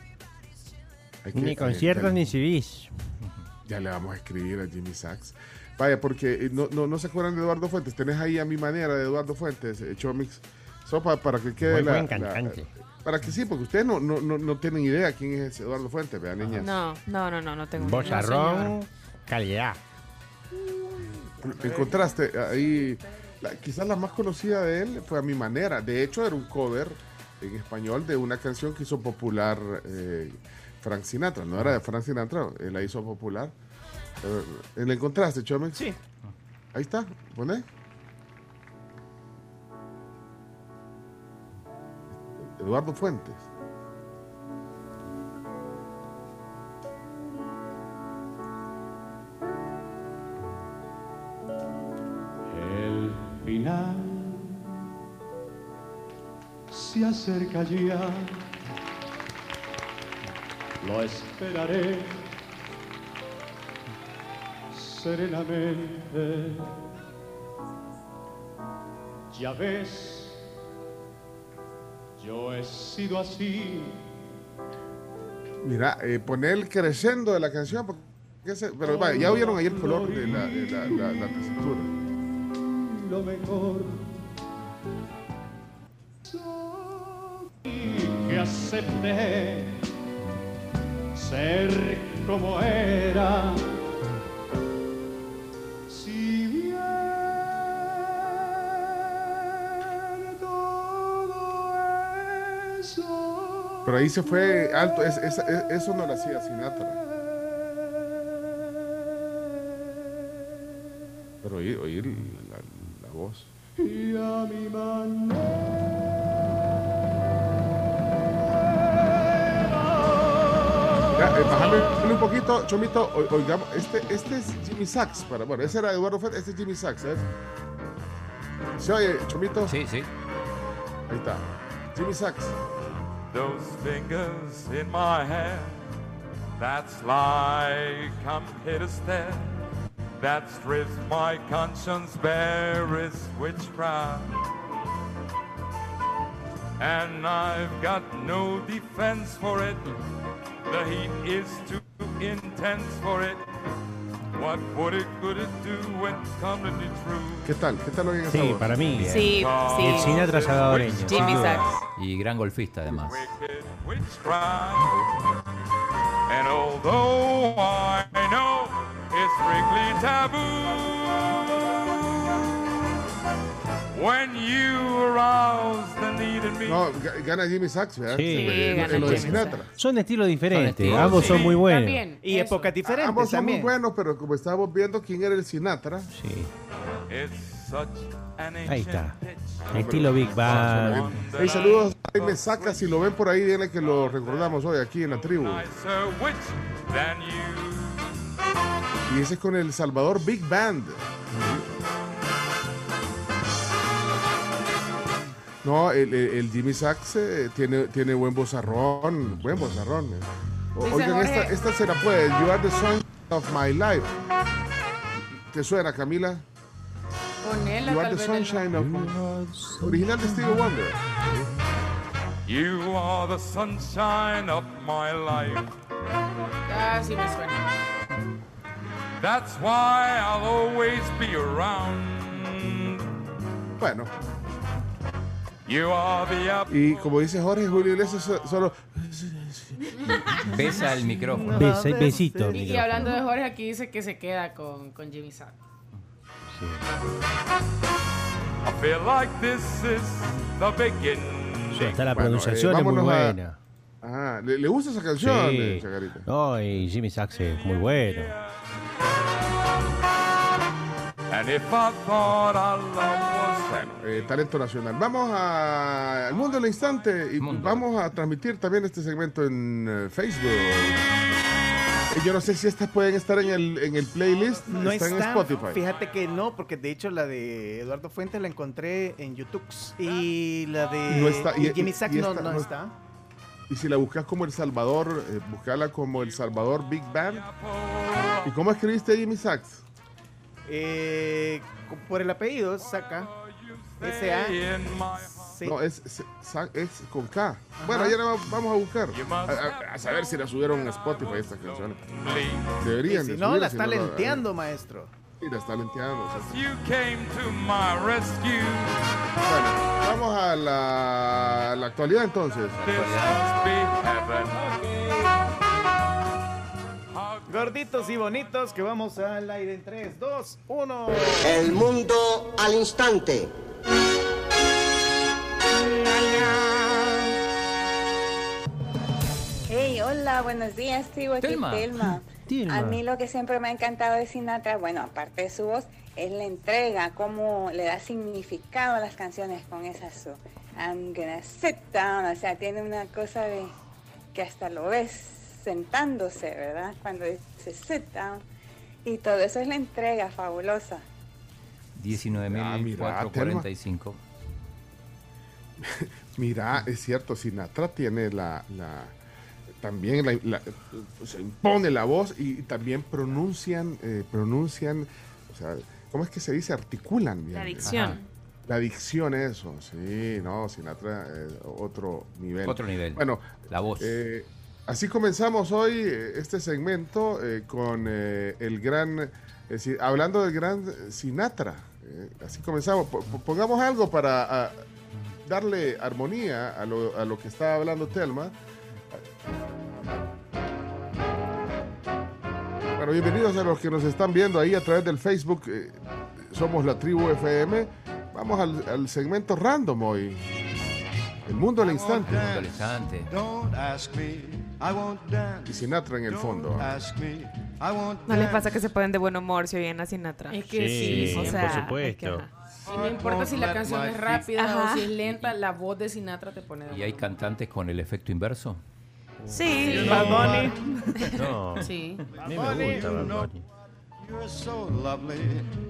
Hay Ni eh, conciertos ya- ni CDs. Ya le vamos a escribir a Jimmy Sachs. Vaya, porque eh, no, no, no se acuerdan de Eduardo Fuentes. Tenés ahí a mi manera de Eduardo Fuentes, eh, Chomix. Sopa para que quede Muy la, buen la- cantante. Para que sí, porque ustedes no, no, no, no tienen idea quién es Eduardo Fuentes, vean, niñas. No, no, no, no, no tengo ni idea. Bozarrón, calidad. Encontraste ahí, la- quizás la más conocida de él fue a mi manera. De hecho, era un cover en español de una canción que hizo popular eh, Frank Sinatra. No era de Frank Sinatra, él la hizo popular. Eh, ¿La encontraste, Chomex? Sí. Ahí está, poné. Eduardo Fuentes. Final se acerca ya. Lo esperaré serenamente. Ya ves, yo he sido así. Mira, eh, poné el creciendo de la canción. pero ya oyeron ahí el color de la, de. Lo mejor. Que acepté ser como era. Si bien todo eso Pero ahí se fue alto. es- es- es- eso no lo hacía Sinatra. Pero oír, oír voz. y a mi eh, bájame un poquito, Chomito, o- oigamos, este, este es Jimmy Sachs, para, bueno, ese era Eduardo Fuentes, este es Jimmy Sachs, ¿eh? ¿Se oye, Chomito? Sí, sí. Ahí está, Jimmy Sachs. Those fingers in my hair, that's like I'm here to stay. That strips my conscience bare is witchcraft. And I've got no defense for it. The heat is too intense for it. What would it, could it do when come to be true? ¿Qué tal? ¿Qué tal oyen esa Sí, para mí. Sí, sí. El Sinatra salvadoreño. Jimmy. Sachs. Y gran golfista además. witchcraft. And although I know it's strictly taboo, when you arouse the need in me. No, ga- gana Jimmy Sachs, ¿verdad? Sí. Sí, En- gana Jimmy Sinatra. Son estilos diferentes, estilos, ambos sí. son muy buenos. También. Y eso. épocas diferentes Ambos son muy también. buenos, pero como estábamos viendo quién era el Sinatra, Sí, It's such ahí está. Estilo Big Bang. Hey, saludos a Jaime Saca, si lo ven por ahí, díganle que lo recordamos hoy aquí en la tribu. Y ese es con el Salvador Big Band. No, el, Jimmy Sachs eh, tiene, tiene buen bozarrón, buen bozarrón. eh. Oigan, Jorge- esta, esta se la puede. You are the sun of my life. ¿Te suena, Camila? Ponela You are the sunshine of... Original de Stevie Wonder. You are the sunshine of my life. Casi me suena. That's why I'll always be around. Bueno, You are the y como dice Jorge Julio Iglesias, so- solo... Besa el micrófono. Besa- besito. Y, y micrófono. hablando de Jorge, aquí dice que se queda con, con Jimmy Sachs. Sí. I feel like this is the beginning. Hasta la Bueno, pronunciación eh, es muy vámonos a- buena. Ah, ¿le, le gusta esa canción, Sí. eh, Chacarita? No, y Jimmy Sachs es muy bueno. And if I thought our love was Bueno, eh, talento nacional. Vamos a- al mundo al instante y Mundo. vamos a transmitir también este segmento en eh, Facebook. Eh, Yo no sé si estas pueden estar en el, en el playlist. No está, está, en Spotify. Fíjate que no, porque de hecho la de Eduardo Fuentes la encontré en YouTube. Y la de Y no está- y- y Jimmy Sachs y no, esta no no- está. Y si la buscas como El Salvador, eh, buscala como El Salvador Big Band. ¿Y cómo escribiste Jimmy Sachs? Eh, por el apellido, saca. S-A. No, es, es, es con K. Bueno, ya la va- vamos a buscar. A, a- a saber si la subieron a Spotify estas canciones. Deberían. Si de no, la si está no, lenteando, maestro. La está lenteando. sí. You came to my rescue. Bueno, vamos a la, la actualidad entonces. Gorditos y bonitos, que vamos al aire en 3, 2, 1. El mundo al instante. Hey, hola, buenos días, tribu, aquí Telma. Telma. A mí lo que siempre me ha encantado de Sinatra, bueno, aparte de su voz, es la entrega, cómo le da significado a las canciones con esa su I'm gonna sit down, o sea, tiene una cosa de que hasta lo ves sentándose, ¿verdad? Cuando dice sit down. Y todo eso es la entrega fabulosa. Ah, mira, 19.445. Mira, es cierto, Sinatra tiene la, la- también la, la- se impone la voz y también pronuncian, eh, pronuncian, o sea, ¿cómo es que se dice? Articulan bien. La dicción. Ajá. La dicción, eso, sí, no, Sinatra, eh, otro nivel. Otro nivel. Bueno, La voz. eh, así comenzamos hoy eh, este segmento eh, con eh, el gran, es decir, hablando del gran Sinatra. eh, así comenzamos. Po- Pongamos algo para ah, darle armonía a lo, a lo que estaba hablando Telma. Bueno, bienvenidos a los que nos están viendo ahí a través del Facebook. eh, somos la tribu FM. Vamos al, al segmento random hoy. El mundo al instante. Mundo al instante. Don't ask me, I won't dance. Y Sinatra en el fondo. Ask me, I won't ¿No les pasa que se ponen de buen humor si oyen a Sinatra? Es que sí, o sea, por es que, supuesto. Y no importa si la canción es rápida Ajá. o si es lenta, la voz de Sinatra te pone de ¿Y hay cantantes con el efecto inverso? Sí. Bad Bunny. No. Sí. A mí me gusta Bad Bunny. You're so lovely,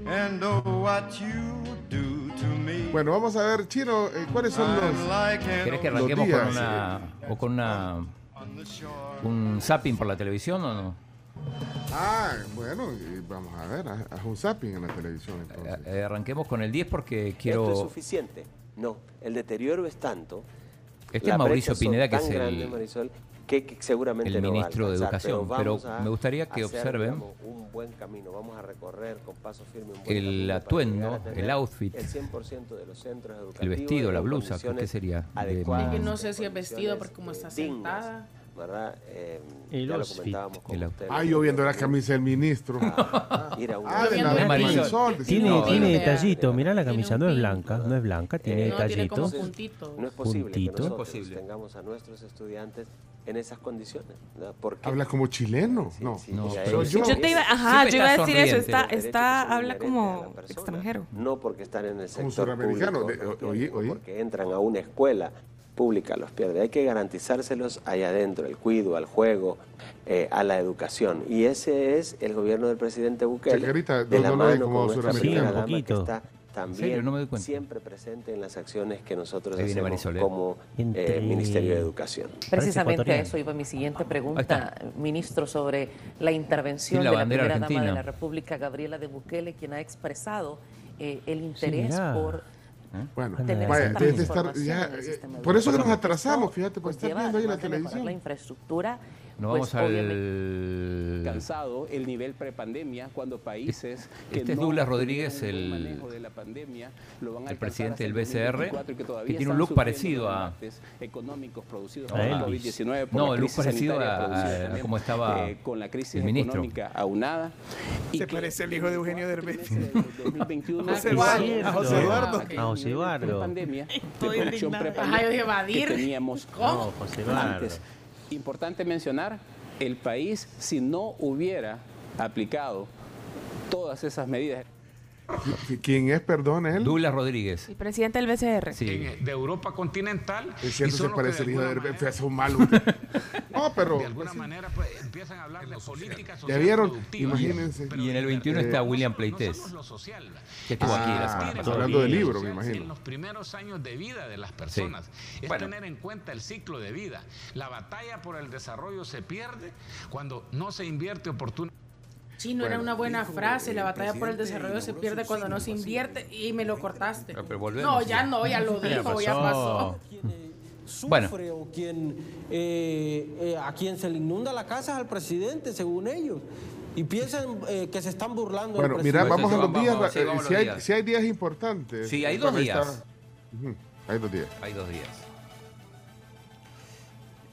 and what you do to me. Bueno, vamos a ver, Chino, eh, ¿cuáles son los, ¿Querés que arranquemos con una o con una un zapping por la televisión o no? Ah, bueno, y vamos a ver, haz un zapping en la televisión entonces. Eh, arranquemos con el 10 porque ¿Esto es quiero suficiente? No, el deterioro es tanto. Este la es Mauricio Pineda, que es el- grande, Marisol, que, que seguramente el no va a ministro de Educación, pero me gustaría que hacer, observen digamos, un buen camino, vamos a recorrer con paso firme un buen el atuendo, el outfit, el 100% de los centros educativos el vestido, la blusa, ¿qué sería? De adecuadas, Es que ma- no sé si es vestido porque como está sentada. ¿verdad? Eh, ya lo con ustedes. Ah, yo viendo la camisa del ministro. ir a un- Ah, de la Marisol. Marisol. decía. Tiene, No, tiene no. detallito, mirá la camisa, no es blanca, no es blanca, tiene Eh, detallito. puntito. No es posible Puntito. que nosotros tengamos a nuestros estudiantes en esas condiciones. ¿no? Porque Habla como chileno. No, No, pero yo, Yo te iba, ajá, yo iba a decir eso, está, habla como persona, extranjero. No porque están en el sector suramericano. público, De- porque entran a una escuela pública, los pierden. Hay que garantizárselos allá adentro, el cuido, al juego, eh, a la educación. Y ese es el gobierno del presidente Bukele, Chacarita, de la no mano como suramericano. que está también? No siempre presente en las acciones que nosotros hacemos Marisol, ¿eh? como eh, Ministerio de Educación. Precisamente a eso iba mi siguiente pregunta, ministro, sobre la intervención Sí, la de la primera dama argentina. de la República, Gabriela de Bukele, quien ha expresado eh, el interés mirá. por Bueno, tener vaya, estar ya, en el eh, sistema por eso que nos atrasamos, fíjate, por Pues estar viendo ahí la televisión. la infraestructura, No pues, vamos al alcanzado el nivel prepandemia cuando países que Este es no Douglas Rodríguez, el- manejo de la pandemia, lo van a el presidente del BCR, 2024 y que que tiene un look parecido a- económicos producidos A por el Elvis. COVID-19 por No, el look parecido a- a cómo estaba eh, con la crisis el ministro. económica aunada y Se que parece al hijo de Eugenio Derbez. desde 2021 José que Eduardo, a José Eduardo. A José de Eduardo. prepandemia, de Estoy producción indignada. prepandemia Ajá, yo dije, Badir. que teníamos No, José Eduardo. antes. Importante mencionar, el país si no hubiera aplicado todas esas medidas ¿Quién es, perdón, él? Douglas Rodríguez. El presidente del BCR. Sí. de Europa continental. Es cierto, y se parece de el hijo de un malo. No, pero De alguna manera pues, empiezan a hablar de política ya social vieron, productiva. imagínense. Y en el 21 está Eh, William Pleites, que estuvo aquí la Ah, semana está pasada. hablando de Lo libros, me social imagino. En los primeros años de vida de las personas. Es Bueno. tener en cuenta el ciclo de vida. La batalla por el desarrollo se pierde cuando no se invierte oportunamente. Chino era una buena frase, la batalla por el desarrollo se pierde cuando no se invierte y me lo cortaste. Ah, pero volvemos. No, ya no, ya lo Ya dijo, ya pasó. Bueno. sufre o quien, eh, eh, a quien se le inunda la casa es al presidente, según ellos. Y piensan eh, que se están burlando Bueno, del mira, vamos a los días. vamos, sí, eh, vamos a si, los hay, días. si hay días importantes. Sí, hay dos días. Hay dos días. Hay dos días.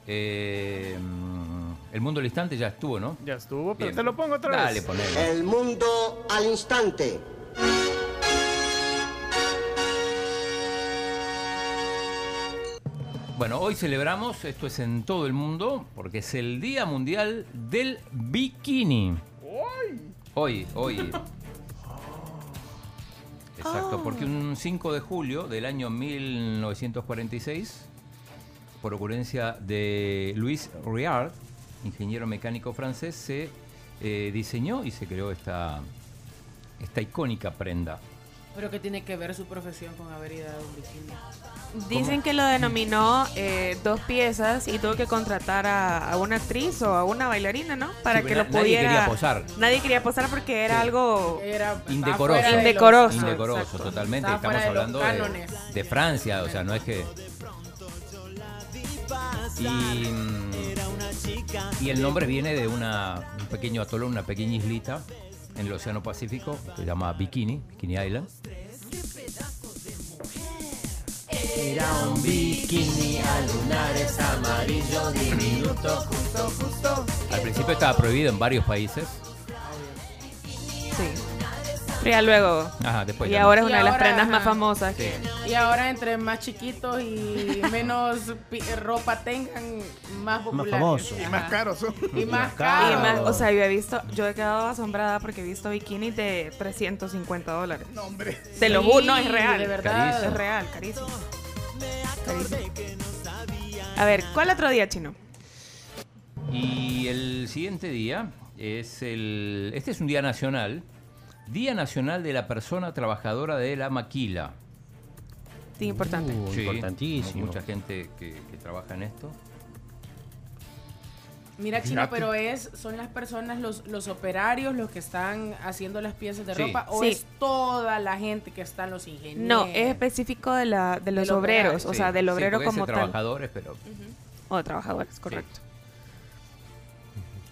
Eh, el mundo al instante ya estuvo, ¿no? Ya estuvo, pero Bien. te lo pongo otra vez. Dale, ponelo. El mundo al instante. Bueno, hoy celebramos, esto es en todo el mundo, porque es el Día Mundial del Bikini. Hoy, hoy. Exacto, porque un 5 de julio del año 1946, por ocurrencia de Louis Riard, ingeniero mecánico francés, se eh, diseñó y se creó esta, esta icónica prenda. Pero que tiene que ver su profesión con haber ido a un bikini. Dicen que lo denominó eh, dos piezas y tuvo que contratar a, a una actriz o a una bailarina, ¿no? Para Sí, que lo na- nadie pudiera. quería posar. Nadie quería posar porque era algo Era Indecoroso. los- Indecoroso. Indecoroso, Exacto. totalmente. Estaba Estamos hablando de, de Francia, o sea, no es que. Y, mm, y el nombre viene de una, un pequeño atolón, una pequeña islita en el Océano Pacífico que se llama Bikini, Bikini Island. Era un bikini a lunares amarillo diminuto, justo, justo. Al principio estaba prohibido en varios países. Sí. Ya luego. Ajá, después y ya no. ahora es una de las ahora, prendas más famosas. Sí. que- Y ahora entre más chiquitos y menos ropa tengan, más populares. famosos. Y más caros son. Y más Y caros. más, o sea, yo he visto, yo he quedado asombrada porque he visto bikinis de 350 dólares. No, hombre. Te lo Sí, juro, no, es real. de verdad. Carísimo. Es real, carísimo. Carísimo. A ver, ¿cuál otro día, chino? Y el siguiente día es el. Este es un día nacional. Día Nacional de la Persona Trabajadora de la Maquila. Sí, importante. Uh, Sí, importantísimo. Mucha gente que, que trabaja en esto. Mira, Chino, pero es, son las personas, los, los operarios, los que están haciendo las piezas de Sí. ropa, o Sí. es toda la gente que están los ingenieros. No, es específico de, la, de los obreros, o Sí, sea, del obrero como tal. trabajadores, pero. O trabajadores, correcto.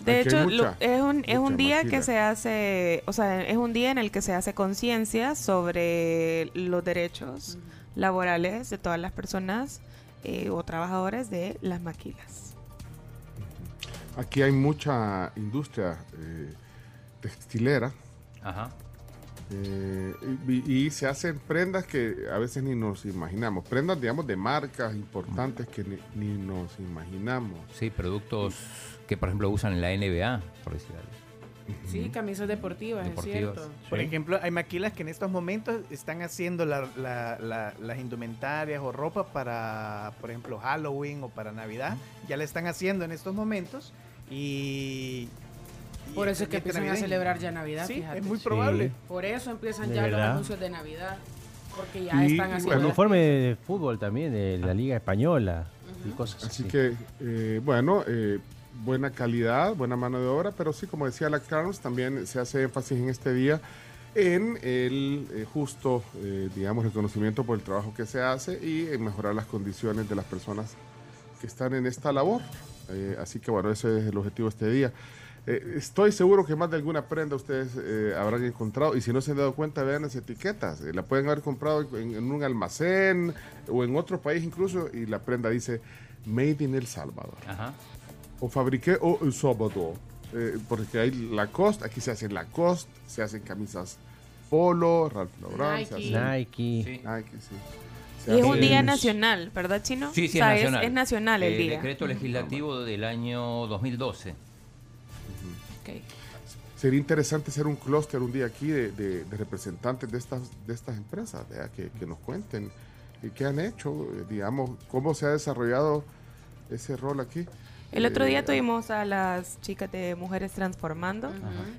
De Aquí hecho, mucha- es un, es un día que se hace, o sea, es un día en el que se hace conciencia sobre los derechos laborales de todas las personas eh, o trabajadores de las maquilas. Aquí hay mucha industria eh, textilera. Ajá. eh, y, y se hacen prendas que a veces ni nos imaginamos. Prendas, digamos, de marcas importantes que ni, ni nos imaginamos. Sí, productos que, por ejemplo, usan en la NBA, por decir algo. Sí, camisas deportivas, Deportivas. es cierto. Por ejemplo, hay maquilas que en estos momentos están haciendo la- la- la- las indumentarias o ropa para, por ejemplo, Halloween o para Navidad. Ya la están haciendo en estos momentos y... y Por eso es que empiezan a navideño. celebrar ya Navidad, Sí, fíjate. es muy probable. Por eso empiezan ya los anuncios de Navidad, porque ya Y, están haciendo... El las uniforme de fútbol también, de la Liga Española y cosas así. Así que, eh, bueno, eh, buena calidad, buena mano de obra, pero sí, como decía la Carlos, también se hace énfasis en este día en el eh, justo, eh, digamos, reconocimiento por el trabajo que se hace y en mejorar las condiciones de las personas que están en esta labor. Eh, así que, bueno, ese es el objetivo de este día. Estoy seguro que más de alguna prenda ustedes habrán encontrado y si no se han dado cuenta, vean las etiquetas. La pueden haber comprado en, en un almacén o en otro país incluso y la prenda dice Made in El Salvador. Ajá. O fabriqué o El Salvador. Eh, porque hay Lacoste, aquí se hacen Lacoste, se hacen camisas Polo, Ralph Lauren, se Nike. hacen- Nike. Nike, sí. Se Y es un día nacional, ¿verdad, Chino? Sí, sí, O sea, es nacional. Es, nacional el Eh, día. Decreto legislativo del año 2012. Sería interesante hacer un clúster un día aquí de, de- de representantes de estas, de estas empresas. Que, que nos cuenten eh, qué han hecho, eh, digamos, cómo se ha desarrollado ese rol aquí. El otro día Eh, tuvimos a las chicas de Mujeres Transformando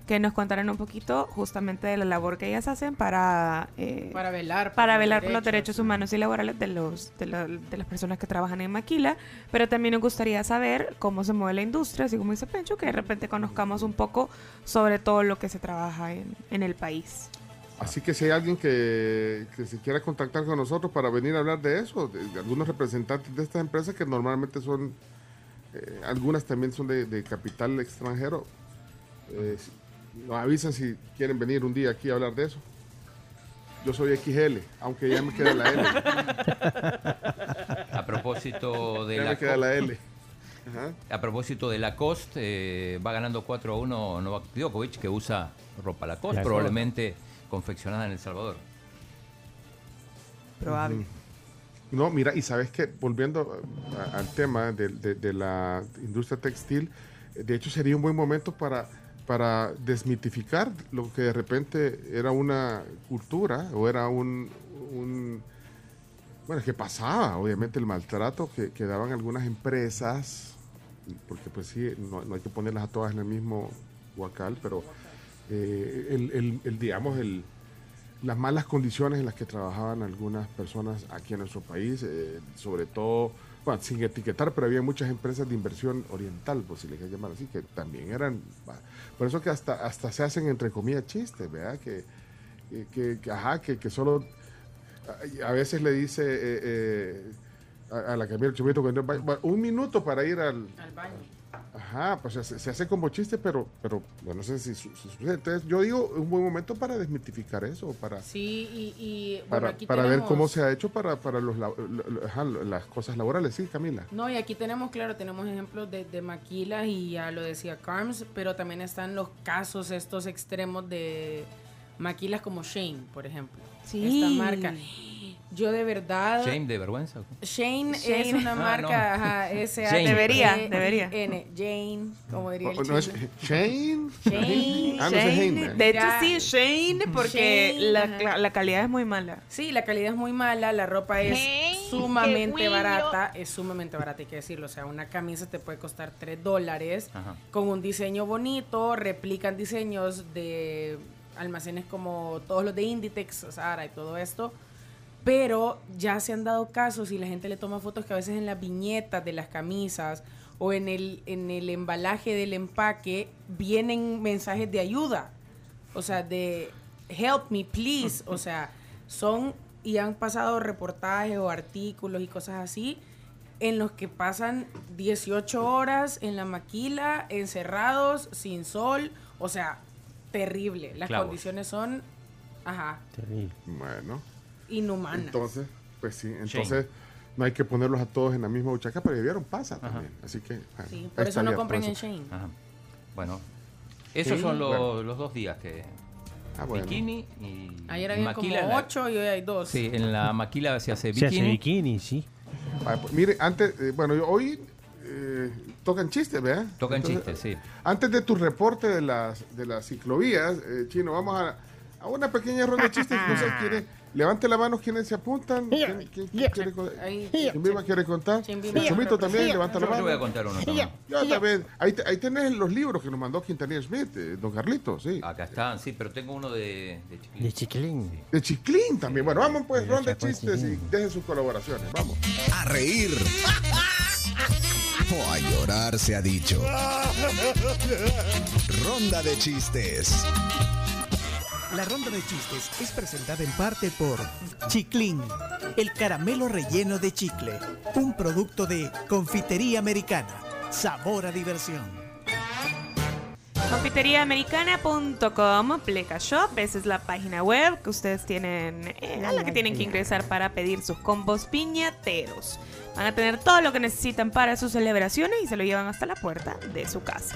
que nos contaran un poquito justamente de la labor que ellas hacen para eh, Para velar por para los velar por los derechos. derechos humanos y laborales de los de, la- de las personas que trabajan en Maquila, pero también nos gustaría saber cómo se mueve la industria, así como dice Pencho, que de repente conozcamos un poco sobre todo lo que se trabaja en, en el país. Así que si hay alguien que, que se quiera contactar con nosotros para venir a hablar de eso, de, de algunos representantes de estas empresas que normalmente son, eh, algunas también son de, de capital extranjero, eh, nos avisan si quieren venir un día aquí a hablar de eso. Yo soy XL, aunque ya me queda la L. A propósito de Ya la me queda la L. Ajá. A propósito de Lacoste, eh, va ganando 4 a 1 Novak Djokovic, que usa ropa Lacoste, Lacoste. probablemente confeccionada en El Salvador. Probable. No, mira, y sabes que volviendo a- al tema de, de- de la industria textil, eh, de hecho sería un buen momento para, para desmitificar lo que de repente era una cultura o era un, bueno, que pasaba, obviamente, el maltrato que, daban algunas empresas, porque pues sí, no, hay que ponerlas a todas en el mismo huacal, pero eh, el, digamos, el, las malas condiciones en las que trabajaban algunas personas aquí en nuestro país, eh, sobre todo, bueno, sin etiquetar, pero había muchas empresas de inversión oriental, por si le quieres llamar así, que también eran, por eso que hasta, hasta se hacen entre comillas chistes, ¿verdad? Que, que, que- ajá, que, que solo, a, veces le dice eh, eh, a, a la Camila va, un minuto para ir al, Al baño. Ajá, pues se, se hace como chiste, pero, pero bueno, no sé si su- su- sucede. Entonces, yo digo, un buen momento para desmitificar eso, para, Sí, y, y bueno, para, aquí para ver cómo se ha hecho para, para los, la- las cosas laborales. Sí, Camila. No, y aquí tenemos, claro, tenemos ejemplos de, de maquilas y ya lo decía Carms, pero también están los casos estos extremos de maquilas como Shane, por ejemplo. Sí. Esta marca. Yo de verdad... Shame de vergüenza. Shane, Shane. es una Ah, marca, no. ajá, S A Jane. Debería, debería. N, Jane, como diría el O- no es. Shane. Shane. Ah, no Shane. Shane. De hecho, Ya. sí, Shane, porque Shane, la, la- calidad es muy mala. Sí, la calidad es muy mala, la ropa es sumamente barata, es sumamente barata, hay que decirlo. O sea, una camisa te puede costar 3 dólares con un diseño bonito, replican diseños de almacenes como todos los de Inditex, Zara y todo esto. Pero ya se han dado casos y la gente le toma fotos que a veces en las viñetas de las camisas o en el, en el embalaje del empaque vienen mensajes de ayuda. O sea, de help me, please. O sea, son y han pasado reportajes o artículos y cosas así en los que pasan 18 horas en la maquila, encerrados, sin sol. O sea, terrible. Las Clavos. condiciones son, ajá, Bueno, inhumanas. entonces, pues sí, entonces no hay que ponerlos a todos en la misma buchaca, pero vivieron pasa también. Así que. bueno, Sí, por eso no compren en. Shane. Ajá. Bueno, esos Sí, son los, bueno. los dos días que. Ah, bueno. Bikini y. Ayer había maquila como la- 8 y hoy hay 2. Sí, en la maquila se hace Se hace bikini. bikini, sí. Vale, pues, mire, antes, eh, bueno, yo- hoy eh, tocan chistes, ¿verdad? Tocan chistes, sí. Antes de tu reporte de las, de las ciclovías, eh, Chino, vamos a, a una pequeña ronda de chistes. No sé, ¿quiere, levante la mano quienes se apuntan. ¿Quién, quién- quién quiere, quiere contar? Chimbimba. Chumito también, levanta la Yo- mano. yo voy a contar uno también. Yo también. Ahí, te- ahí tenés los libros que nos mandó Quintanilla Smith, eh, don Carlitos, sí. Acá están, sí, pero tengo uno de, de chiquilín. De chiclín. De Chiclín también. Bueno, vamos pues, De ronda de chistes y Chiclín. dejen sus colaboraciones. Vamos. A reír. O a llorar se ha dicho. Ronda de chistes. La ronda de chistes es presentada en parte por Chiclín, el caramelo relleno de chicle, un producto de confitería americana. Sabor a diversión. Confiteriaamericana.com, Pleca Shop, esa es la página web que ustedes tienen, eh, a la que tienen que ingresar para pedir sus combos piñateros. Van a tener todo lo que necesitan para sus celebraciones y se lo llevan hasta la puerta de su casa.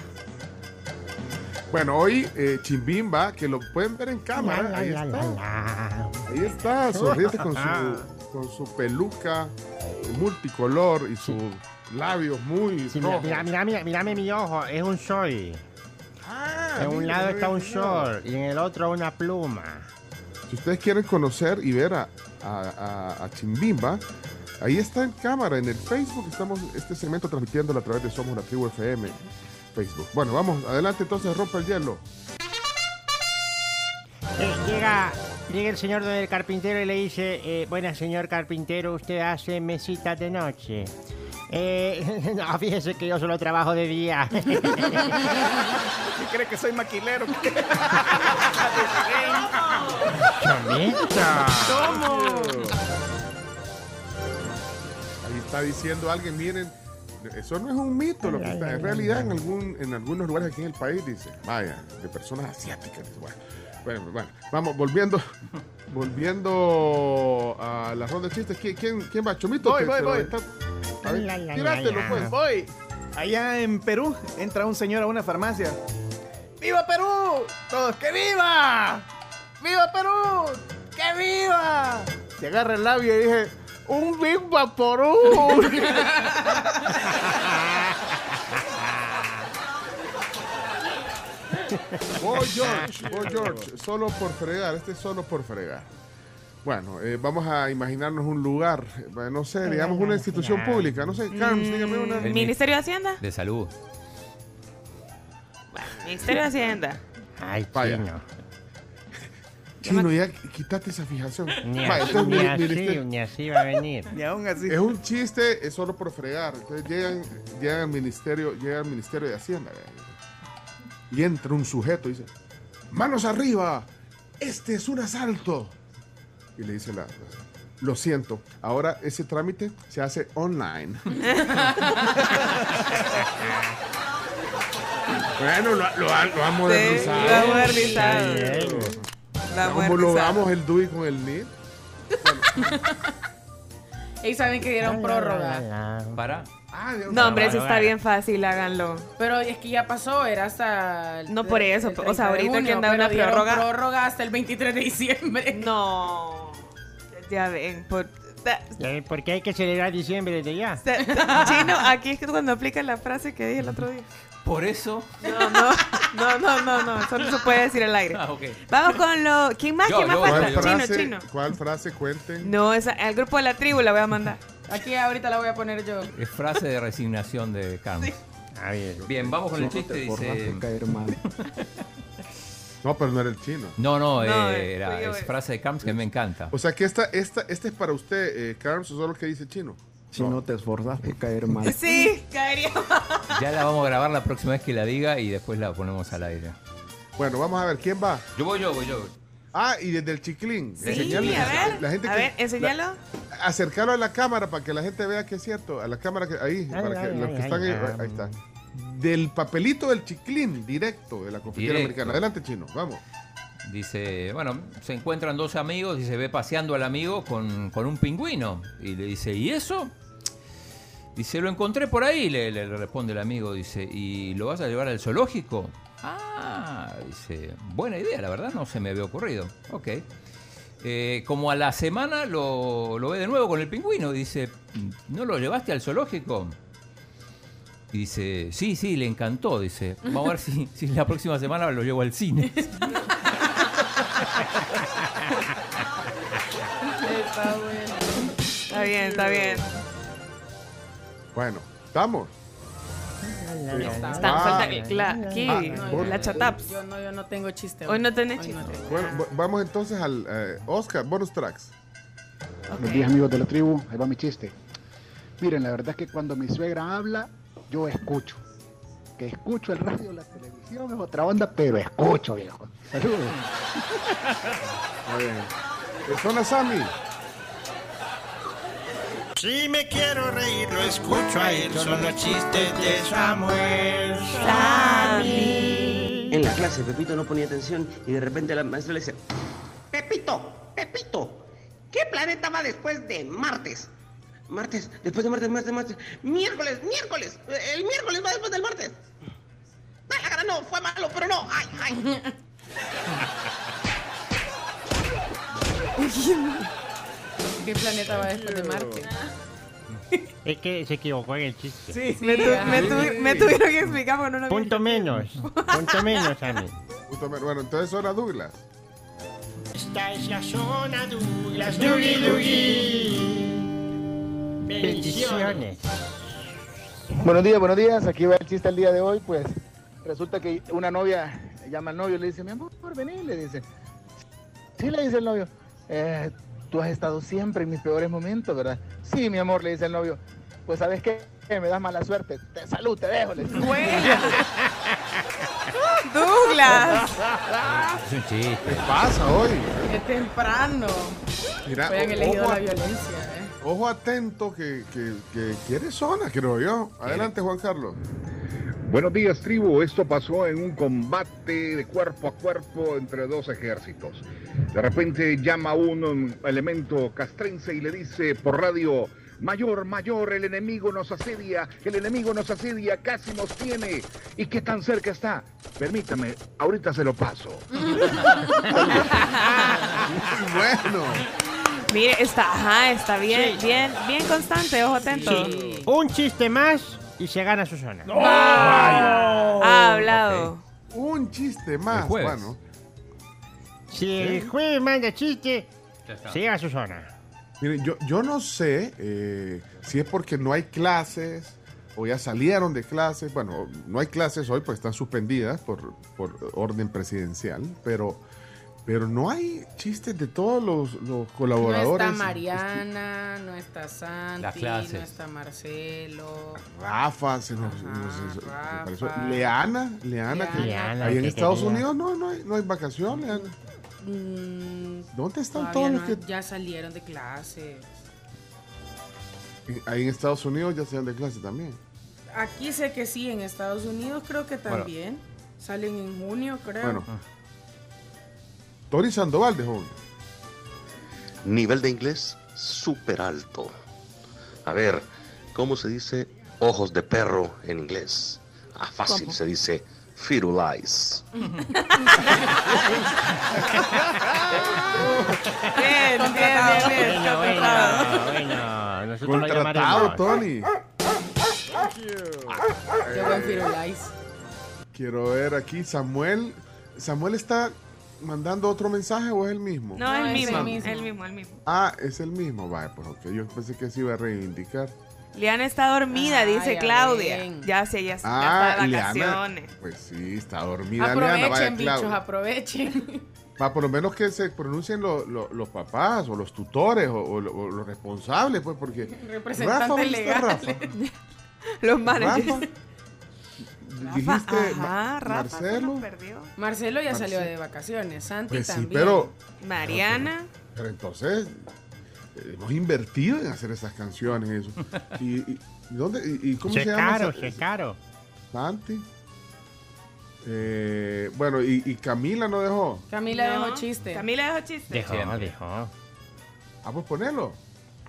Bueno, hoy eh, Chimbimba, que lo pueden ver en cámara. Ahí está. Ahí está, sonriente con su, con su peluca multicolor y sus labios muy Sí, mira, rojos. mira, mira, mira, mírame mi ojo, es un short. Ah, en un lado está un short y en el otro una pluma. Si ustedes quieren conocer y ver a, a- a- a Chimbimba, ahí está en cámara, en el Facebook. Estamos este segmento transmitiéndolo a través de Somos la Tribu FM. Facebook. Bueno, vamos, adelante entonces, rompa el hielo. Eh, llega, llega el señor del carpintero y le dice, eh, buenas señor carpintero, usted hace mesitas de noche. Eh, no, fíjese que yo solo trabajo de día. ¿Qué cree que soy maquilero? ¿Cómo? Ahí está diciendo alguien, miren, eso no es un mito, lo que está en realidad en algún en algunos lugares aquí en el país dice, vaya, de personas asiáticas. Bueno, bueno, bueno, vamos volviendo volviendo a la ronda de chistes. ¿Quién, quién, quién va? Chomito. Voy, voy, voy. está- A ver, tírátelo, pues. Voy. Allá en Perú entra un señor a una farmacia. ¡Viva Perú! Todos, ¡que viva! ¡Viva Perú! ¡Que viva! Se agarra el labio y dije, ¡un Big Vaporú! Boy George, Boy George, solo por fregar, este es solo por fregar. Bueno, eh, vamos a imaginarnos un lugar, eh, no sé, digamos una institución pública, no sé, Carms, dígame una. Mm, ¿Ministerio de Hacienda? De salud. Ministerio de Hacienda. Ay, Vaya. chino. Chino, ya quítate esa fijación. Ni así, este es ni así, ministerio- ni así va a venir. Y aún así. Es un chiste, es solo por fregar. Entonces llegan, llegan al ministerio, llega al ministerio de Hacienda. Y entra un sujeto y dice, manos arriba, este es un asalto. Y le dice la, lo siento, ahora ese trámite se hace online. bueno, lo, lo, lo ha modernizado. lo ha modernizado. Modernizado. logramos el DUI con el NID. Y saben que dieron prórroga. Para. No, hombre, eso está bien fácil, háganlo. Pero es que ya pasó, era hasta. el- No por eso, el o sea, 30 de ahorita que junio, anda pero una prórroga. prórroga hasta el 23 de diciembre. No. Ya ven, por. Eh, Porque hay que celebrar diciembre desde ya. Chino, aquí es que cuando aplica la frase que dije el otro día. Por eso. No, no, no, no, no, no, eso no se puede decir al aire. Ah. Vamos con lo. ¿Quién más? Yo, ¿Quién más yo, falta? ¿Cuál yo. Chino, frase, chino. ¿Cuál frase cuenten? No, esa, al grupo de la tribu la voy a mandar. Aquí ahorita la voy a poner yo. Es frase de resignación de Carmen. Ah, bien. Bien, vamos con el chiste. Dice. No, pero no era el chino. No, no, No, eh, era, es frase de Camps que me encanta. O sea que esta, esta, este es para usted, eh, Carlos, o solo que dice chino. Si no te esforzas por caer mal. Sí, caería. Ya la vamos a grabar la próxima vez que la diga y después la ponemos al aire. Bueno, vamos a ver, ¿quién va? Yo voy, yo voy, yo. voy. Ah, y desde el chiclín. Sí, Enseñarle- a ver, la gente a que- ver, enseñalo. la- acercarlo a la cámara para que la gente vea que es cierto. A la cámara que ahí, Ay, para que ay, los ay, que están ay, ahí, ay. ahí está. Del papelito del chiclín, directo de la confitería Directo. americana. Adelante, chino, vamos. Dice, bueno, se encuentran dos amigos y se ve paseando al amigo con, con un pingüino. Y le dice, ¿y eso? Dice, lo encontré por ahí, le, le responde el amigo. Dice, ¿y lo vas a llevar al zoológico? Ah, dice, buena idea, la verdad no se me había ocurrido. Ok. Eh, como a la semana lo, lo ve de nuevo con el pingüino. Dice, ¿no lo llevaste al zoológico? Y dice, sí, sí, le encantó. Dice, vamos a ver si, si la próxima semana lo llevo al cine. Está bien, está bien. Bueno, ¿estamos? Está, Ah. falta la, aquí, Ah, vos- la chataps. Yo no, yo no tengo chiste. Hoy no tenés Hoy chiste. no. Bueno, va- vamos entonces al eh, Oscar, bonus tracks. Buenos días amigos de la tribu, ahí va mi chiste. Miren, la verdad es que cuando mi suegra habla, yo escucho. Que escucho el radio, la televisión es otra onda, pero escucho, viejo. Saludos. Muy bien. Zona Sammy. Si me quiero reír, lo escucho a él. Son los chistes de Samuel En la clase, Pepito no ponía atención y de repente la maestra le dice: Pepito, Pepito, ¿qué planeta va después de martes? Martes, después de martes, martes, martes. Miércoles, miércoles. El miércoles va después del martes. Ah, la cara no, fue malo, pero no. Ay, ay. ¿Qué planeta va después de Marte? Es que se equivocó en el chiste. Sí, me, tu- me tu- me tuvieron que explicar porque no lo Punto menos. Punto menos, Sammy. Justo me- Bueno, entonces Zona Douglas. Esta es la zona Douglas. Dougie Dougie. Bendiciones. Buenos días, buenos días. Aquí va el chiste el día de hoy. Pues resulta que una novia llama al novio y le dice, mi amor, vení, le dice. Sí, le dice el novio. "Eh, tú has estado siempre en mis peores momentos, ¿verdad? Sí, mi amor, le dice el novio. Pues, ¿sabes qué? Me das mala suerte. Te salud, te dejo. Le dice. Douglas. Es un chiste. ¿Qué pasa hoy? Qué temprano. Mira, Fue han elegido ojo la violencia. ¿eh? Ojo atento que, que, que quiere zona, creo yo. Adelante, Juan Carlos. Buenos días, tribu. Esto pasó en un combate de cuerpo a cuerpo entre dos ejércitos. De repente llama un elemento castrense y le dice por radio, Mayor, mayor, el enemigo nos asedia, el enemigo nos asedia, casi nos tiene. ¿Y qué tan cerca está? Permítame, ahorita se lo paso. Muy bueno. Mire, está, ajá, está bien, bien, bien constante, ojo atento. Sí. Un chiste más y se gana su zona. Ha hablado. Un chiste más, El jueves. bueno. Si el jueves manda chiste, se gana su zona. Miren, yo, yo no sé eh, si es porque no hay clases o ya salieron de clases. Bueno, no hay clases hoy porque están suspendidas por, por orden presidencial, pero, pero no hay chistes de todos los, los No colaboradores. está Mariana, no está Santi, no está Marcelo. Rafa, se nos, nos- se- Rafa. me pareció- Leana, Leana, que Leana, ahí en que Estados quería. Unidos no, no, hay, no hay vacaciones. Leana. Mm, ¿Dónde están todos no, los que Ya salieron de clases. ahí en Estados Unidos ya dan de clase también? Aquí sé que sí, en Estados Unidos creo que Bueno. también. Salen en junio, creo. Bueno. Tori Sandoval de joven. Nivel de inglés súper alto. A ver, ¿cómo se dice ojos de perro en inglés? Ah, fácil, ¿Cómo? se dice eyes. Bien, bien, bien, bien. Bueno, bueno, bueno. Nosotros lo Contratado, llamaremos. Tony. Qué buen Firulais. Quiero ver aquí, Samuel. ¿Samuel está mandando otro mensaje o es el mismo? No, No, el es mismo, el mismo. el mismo, el mismo. Ah, es el mismo. Vaya, pues ok. Yo pensé que se iba a reivindicar. Liana está dormida, Ay, dice ya Claudia. Ya sé, ya, ya Ah, está de Liana. vacaciones. Pues sí, está dormida Liana. Vaya, Aprovechen, bichos, aprovechen. Va, por lo menos que se pronuncien lo- lo- los papás o los tutores o, o lo- o los responsables, pues, porque. Representantes ¿dónde está legales. Rafa? Los managers. Rafa, dijiste Ajá, Rafa Marcelo. nos perdió. Marcelo ya salió de vacaciones, Santi Pues sí, también. pero, Mariana. pero entonces eh, hemos invertido en hacer esas canciones y eso. ¿Y, y, y dónde? ¿Y, y cómo Se se llama? caro, se caro. Santi. Eh, bueno, y, y Camila no dejó. Camila No, dejó chiste. Camila dejó chiste. Dejó, Siempre. dejó. Ah, pues ponelo.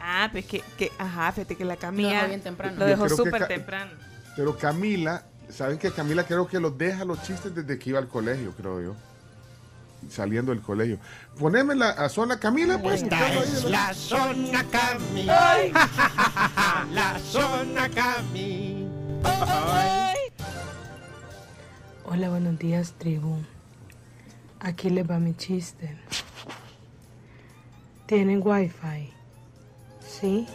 Ah, pues que, que, ajá, fíjate que la Lo Camila dejó bien temprano. lo dejó súper temprano. Pero Camila, ¿saben que Camila creo que los deja los chistes desde que iba al colegio, creo yo? Saliendo del colegio. Poneme la a zona Camila, pues. Esta es la zona Cami. La zona Cami. Hola, buenos días, tribu. Aquí les va mi chiste. ¿Tienen wifi? ¿Sí?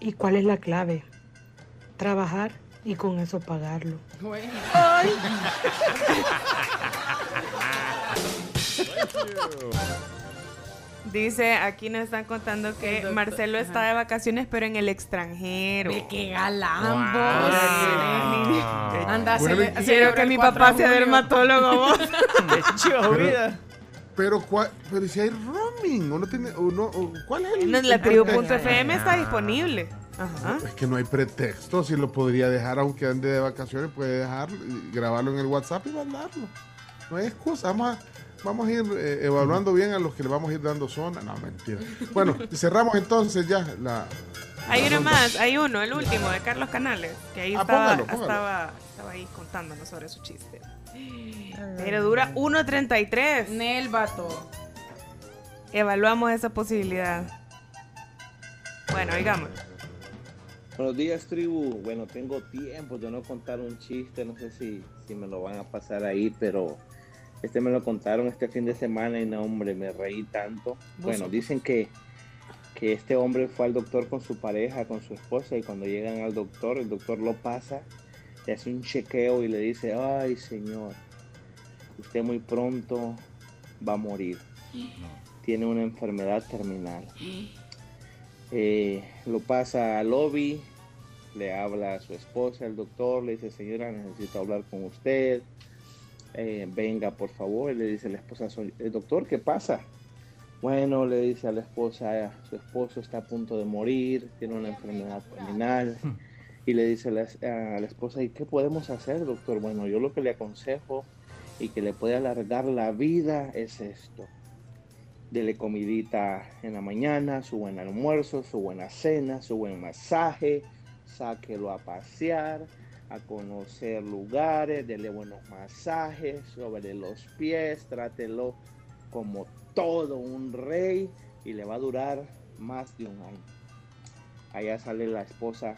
¿Y cuál es la clave? Trabajar y con eso pagarlo. Bueno. Dice, aquí nos están contando que doctor, Marcelo está ajá. de vacaciones, pero en el extranjero. Ve qué galán, tiene- Anda, Bueno, cele- Quiero que mi 4 papá sea dermatólogo, vos. Pero, pero, ¿cuál- pero si hay roaming, uno tiene, uno, o- ¿cuál es el? No, la el tribu.fm está disponible. Ajá. Es que no hay pretexto, si lo podría dejar aunque ande de vacaciones, puede dejarlo, y grabarlo en el WhatsApp y mandarlo. No hay excusa, vamos a, vamos a ir eh, evaluando bien a los que le vamos a ir dando zona. No, mentira. Bueno, cerramos entonces ya la... Hay uno más, hay uno, el último, de Carlos Canales, que ahí Ah, estaba, póngalo, póngalo. Estaba, estaba ahí contándonos sobre su chiste. Pero dura 1.33. Nel vato. Evaluamos esa posibilidad. Bueno, oigamos. Buenos días, tribu. Bueno, tengo tiempo de no contar un chiste, no sé si, si me lo van a pasar ahí, pero este me lo contaron este fin de semana y no, hombre, me reí tanto. Bueno, dicen que, que este hombre fue al doctor con su pareja, con su esposa, y cuando llegan al doctor, el doctor lo pasa, le hace un chequeo y le dice, ay, señor, usted muy pronto va a morir. Tiene una enfermedad terminal. Eh, lo pasa al lobby, le habla a su esposa, el doctor, le dice, señora, necesito hablar con usted. Eh, venga, por favor, le dice la esposa, "Soy- el doctor, ¿qué pasa? Bueno, le dice a la esposa, su esposo está a punto de morir, tiene una enfermedad terminal. Y le dice a la, a la esposa, ¿y qué podemos hacer, doctor? Bueno, yo lo que le aconsejo y que le puede alargar la vida es esto dele comidita en la mañana, su buen almuerzo, su buena cena, su buen masaje, sáquelo a pasear, a conocer lugares, dele buenos masajes sobre los pies, trátelo como todo un rey y le va a durar más de un año. Allá sale la esposa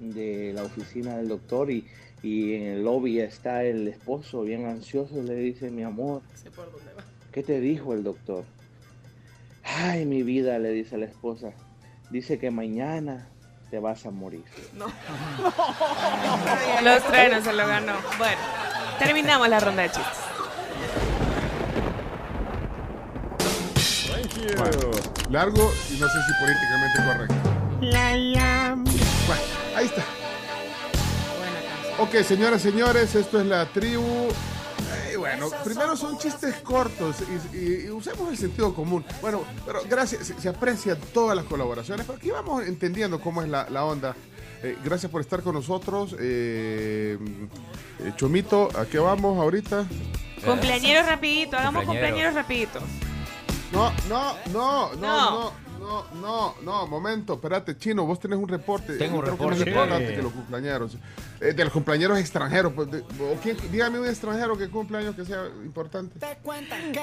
de la oficina del doctor y, y en el lobby está el esposo bien ansioso y le dice, mi amor. ¿Qué te dijo el doctor? Ay, mi vida, le dice la esposa. Dice que mañana te vas a morir. No. Los trenes se lo ganó. Bueno, terminamos la ronda de chistes. Bueno, largo y no sé si políticamente correcto. Bueno, ahí está. Ok, señoras, señores, esto es la tribu. Bueno, primero son chistes cortos y, y- y usemos el sentido común. Bueno, pero gracias, se, se aprecian todas las colaboraciones, pero aquí vamos entendiendo cómo es la, la onda. Eh, gracias por estar con nosotros. Eh, eh, Chomito, ¿a qué vamos ahorita? Cumpleañeros rapidito, hagamos Cumpleañero. cumpleañeros rapidito. No, no, no, no, No. no, no, no, no, momento, espérate, Chino, vos tenés un reporte. Tengo un que reporte. importante Sí. que los cumpleaños. Eh, de los cumpleaños extranjeros, pues, de- o quién- dígame un extranjero que cumpleaños que sea importante.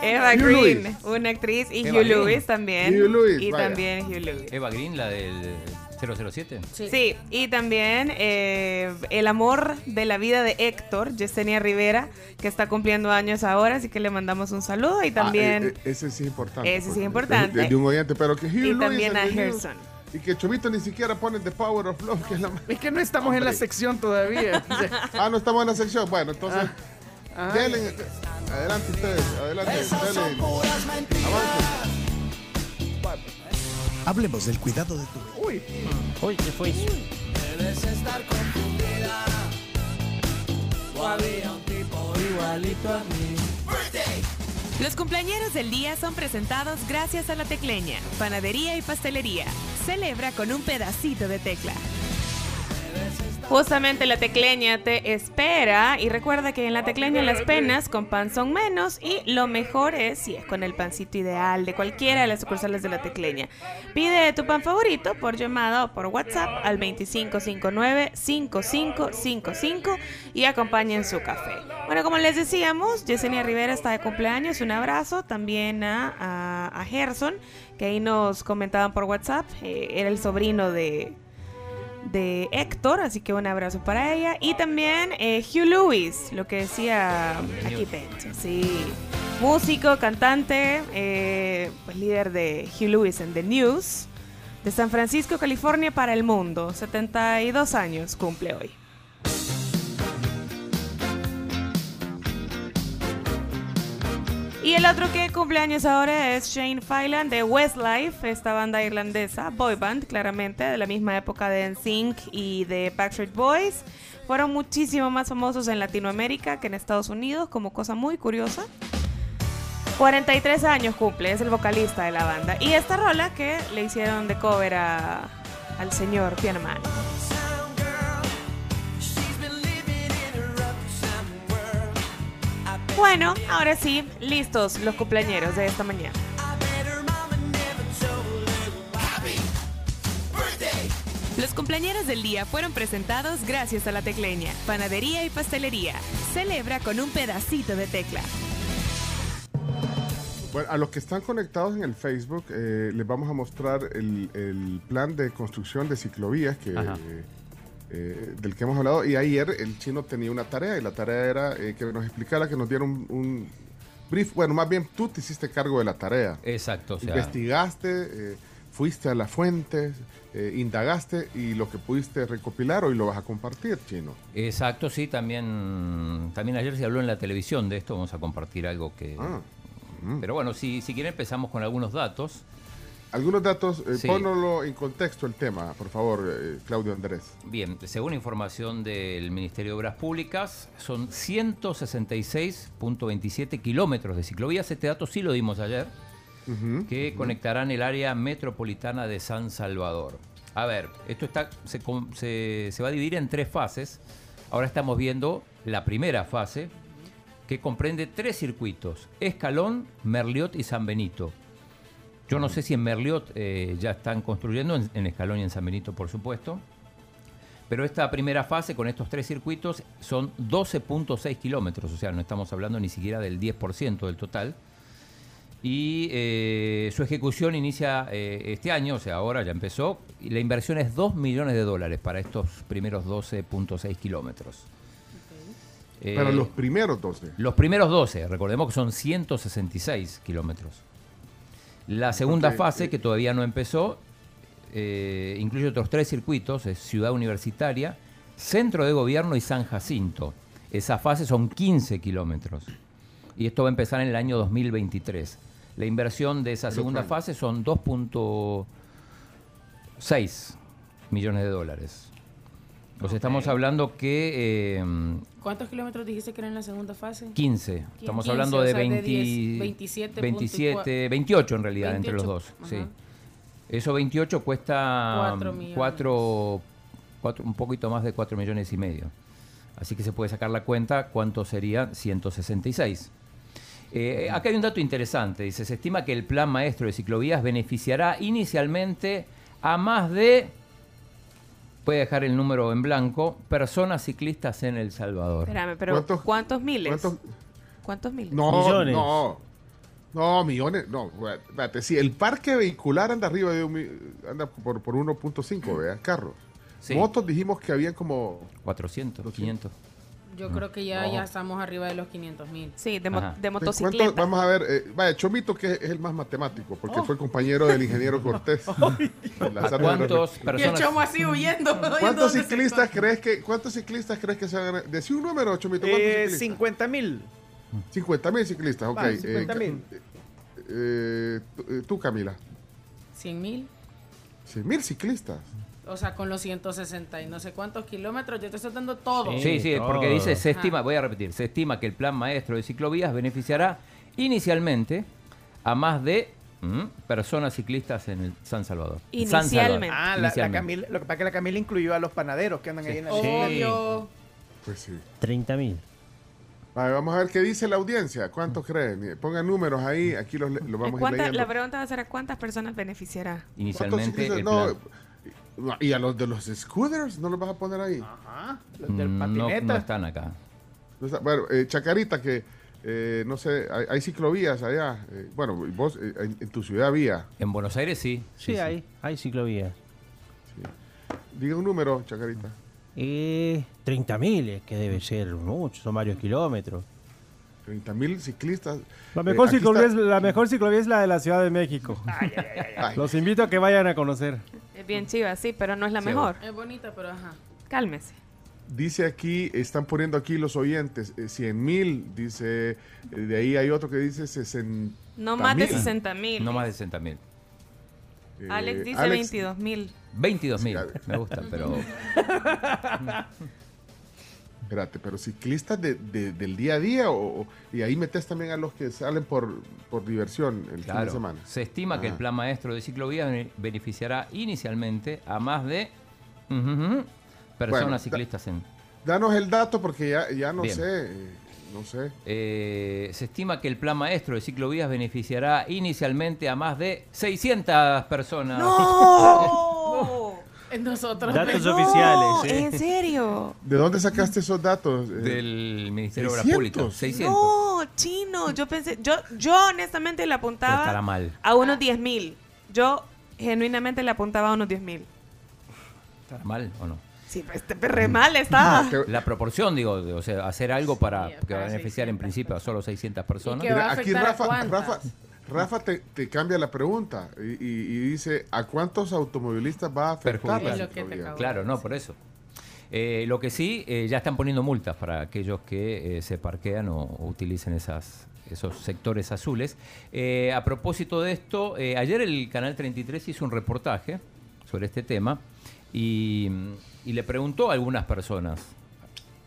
Eva Hugh Green, Lewis. una actriz, y Eva Hugh. Lewis también. Hugh Lewis, y vaya. también Hugh Lewis. Eva Green, la del 007. Sí, y también eh, el amor de la vida de Héctor, Yesenia Rivera, que está cumpliendo años ahora, así que le mandamos un saludo y también... Ah, eh, eh, ese sí es importante. Ese sí es importante. De, de un oyente, pero que Hugh y Lewis también a Gerson. Y que Chovito ni siquiera pone The Power of Love, que es la... Es que no estamos en la sección todavía. ah, no estamos en la sección. Bueno, entonces... Ah. denle- adelante ustedes, adelante, denle. Hablemos del cuidado de tu Uy. Uy, ¿qué fue eso? Debes estar confundida. O había un tipo igualito a mí. Los cumpleañeros del día son presentados gracias a La Tecleña, panadería y pastelería. Celebra con un pedacito de tecla. Justamente la tecleña te espera y recuerda que en la tecleña las penas con pan son menos y lo mejor es si es con el pancito ideal de cualquiera de las sucursales de la tecleña. Pide tu pan favorito por llamada o por WhatsApp al 2559-5555 y acompañen su café. Bueno, como les decíamos, Yesenia Rivera está de cumpleaños. Un abrazo también a, a, a Gerson, que ahí nos comentaban por WhatsApp. eh, era el sobrino de, de Héctor, así que un abrazo para ella. Y también eh, Hugh Lewis, lo que decía aquí Pencho, sí. Músico, cantante, eh, pues líder de Hugh Lewis en The News, de San Francisco, California para el mundo. 72 años cumple hoy. Y el otro que cumple años ahora es Shane Fylan de Westlife, esta banda irlandesa, boy band, claramente, de la misma época de NSYNC y de Backstreet Boys. Fueron muchísimo más famosos en Latinoamérica que en Estados Unidos, como cosa muy curiosa. 43 años cumple, es el vocalista de la banda. Y esta rola que le hicieron de cover al señor Piano Bueno, ahora sí, listos los cumpleañeros de esta mañana. Los cumpleañeros del día fueron presentados gracias a La Tecleña, panadería y pastelería. Celebra con un pedacito de tecla. Bueno, a los que están conectados en el Facebook, eh, les vamos a mostrar el, el plan de construcción de ciclovías que, Ajá. eh, eh, del que hemos hablado. Y ayer el chino tenía una tarea y la tarea era eh, que nos explicara, que nos diera un, un brief. Bueno, más bien tú te hiciste cargo de la tarea. Exacto, o sea, Investigaste, eh, fuiste a las fuentes, eh, indagaste y lo que pudiste recopilar hoy lo vas a compartir, chino. Exacto, sí, también, también ayer se habló en la televisión de esto, vamos a compartir algo que... Ah, Pero bueno, si, si quieren empezamos con algunos datos. Algunos datos, eh, Sí. pónganlo en contexto el tema, por favor, eh, Claudio Andrés. Bien, según información del Ministerio de Obras Públicas, son 166.27 kilómetros de ciclovías. Este dato sí lo dimos ayer, que conectarán el área metropolitana de San Salvador. A ver, esto está, se, com- se- se va a dividir en tres fases. Ahora estamos viendo la primera fase, que comprende tres circuitos, Escalón, Merliot y San Benito. Yo no sé si en Merliot eh, ya están construyendo, en, en Escalón y en San Benito, por supuesto. Pero esta primera fase con estos tres circuitos son 12.6 kilómetros, o sea, no estamos hablando ni siquiera del 10% del total. Y eh, su ejecución inicia eh, este año, o sea, ahora ya empezó, y la inversión es 2 millones de dólares para estos primeros 12.6 kilómetros. Pero los primeros 12. los primeros 12, recordemos que son 166 kilómetros. La segunda fase, que todavía no empezó, eh, incluye otros tres circuitos, es Ciudad Universitaria, Centro de Gobierno y San Jacinto. Esa fase son 15 kilómetros. Y esto va a empezar en el año 2023. La inversión de esa segunda fase son 2.6 millones de dólares. Pues estamos hablando que eh, ¿Cuántos kilómetros dijiste que era en la segunda fase? 15. Estamos 15, hablando o de sea, de 20, 10, 27 27, 28 en realidad entre los 28, dos. Sí. Eso 28 cuesta Cuatro millones. 4, un poquito más de 4 millones y medio. Así que se puede sacar la cuenta cuánto sería 166. Eh, acá hay un dato interesante. Dice, se estima que el plan maestro de ciclovías beneficiará inicialmente a más de, puede dejar el número en blanco, personas ciclistas en El Salvador. Espérame, pero ¿cuántos, miles? cuántos- ¿Cuántos miles? No, no. No, millones, no, espérate, sí, el parque vehicular anda arriba de un, anda por, por 1.5, vea, carro. Sí. Motos dijimos que habían como 400, 500. Yo creo que ya, No. ya estamos arriba de los 500 mil. Sí, de, mo- de Pues, ¿cuánto? Vamos a ver, eh, vaya, Chomito que es el más matemático, porque fue compañero del ingeniero Cortés. ¿Cuántos reunión. Y el personas? chomo así huyendo. ¿Cuántos ciclistas crees que cuántos ciclistas crees que se van a ganar? Decí un número, Chomito. ¿cuántos Eh, ciclistas? 50 mil. 50 mil ciclistas, ok. Va, eh, 50,000. eh, eh, tú- eh, tú, Camila. 100 mil. 100 mil ciclistas. O sea, con los 160 y no sé cuántos kilómetros, yo te estoy dando todo. Sí, sí, porque dice, se Ajá. estima, voy a repetir, se estima que el plan maestro de ciclovías beneficiará inicialmente a más de mm, personas ciclistas en el San Salvador. San Salvador. Ah, la, la Inicialmente. Camila, lo que pasa es que la Camila incluyó a los panaderos que andan ahí en la Obvio. Pues sí. 30 mil. Vale, vamos a ver qué dice la audiencia. ¿Cuántos creen? Pongan números ahí, aquí los, los vamos a ir ¿Cuánta- leyendo. la pregunta va a ser a cuántas personas beneficiará. ¿Cuántos Inicialmente el No, plan- ¿Y a los de los scooters no los vas a poner ahí? Ajá. Mm, no, no están acá. No está- Bueno, eh, Chacarita, que eh, no sé, hay, hay ciclovías allá. eh, bueno, vos eh, en, en tu ciudad había. En Buenos Aires sí. Sí, hay, hay ciclovías. Diga un número, Chacarita. Eh, 30 mil, es que debe ser mucho, son varios kilómetros. 30 mil ciclistas. La mejor, Eh, es, la mejor ciclovía es la de la Ciudad de México. Ay. Los invito a que vayan a conocer. Es bien chiva, sí, pero no es la Sí, mejor. Es bonita, pero ajá. Cálmese. Dice aquí, están poniendo aquí los oyentes, 100 mil, dice, eh, de ahí hay otro que dice 60 No más de mil. 60 mil. No más de 60 mil. Eh, Alex dice Alex- 22 mil. 22 mil. Me gusta, pero. Espérate, pero ciclistas de, de- del día a día o, y ahí metes también a los que salen por, por diversión el fin de semana. se estima que el plan maestro de ciclovías bene- beneficiará inicialmente a más de personas Bueno, da- ciclistas en... Danos el dato porque ya, ya no Bien. sé, no sé. Eh, se estima que el plan maestro de ciclovías beneficiará inicialmente a más de 600 personas. ¡No! Nosotros. Datos No, oficiales, ¿eh? ¿En serio? ¿De dónde sacaste esos datos? eh? Del Ministerio de Obras 600. Públicas. 600. No, chino. Yo pensé, yo, yo honestamente le apuntaba estará mal. a unos 10 mil. Yo genuinamente le apuntaba a unos 10 mil. ¿Estará mal o no? Sí, pues este re mal estaba. La proporción, digo, de- o sea, hacer algo para que va a beneficiar en principio a solo 600 personas. Mira, aquí Rafa? Rafa, Rafa te, te cambia la pregunta y, y- y dice, ¿a cuántos automovilistas va a afectar la Claro, no, por eso. Eh, lo que sí, eh, ya están poniendo multas para aquellos que eh, se parquean o, o utilicen esas, esos sectores azules. Eh, a propósito de esto, eh, ayer el Canal 33 hizo un reportaje sobre este tema y, y le preguntó a algunas personas,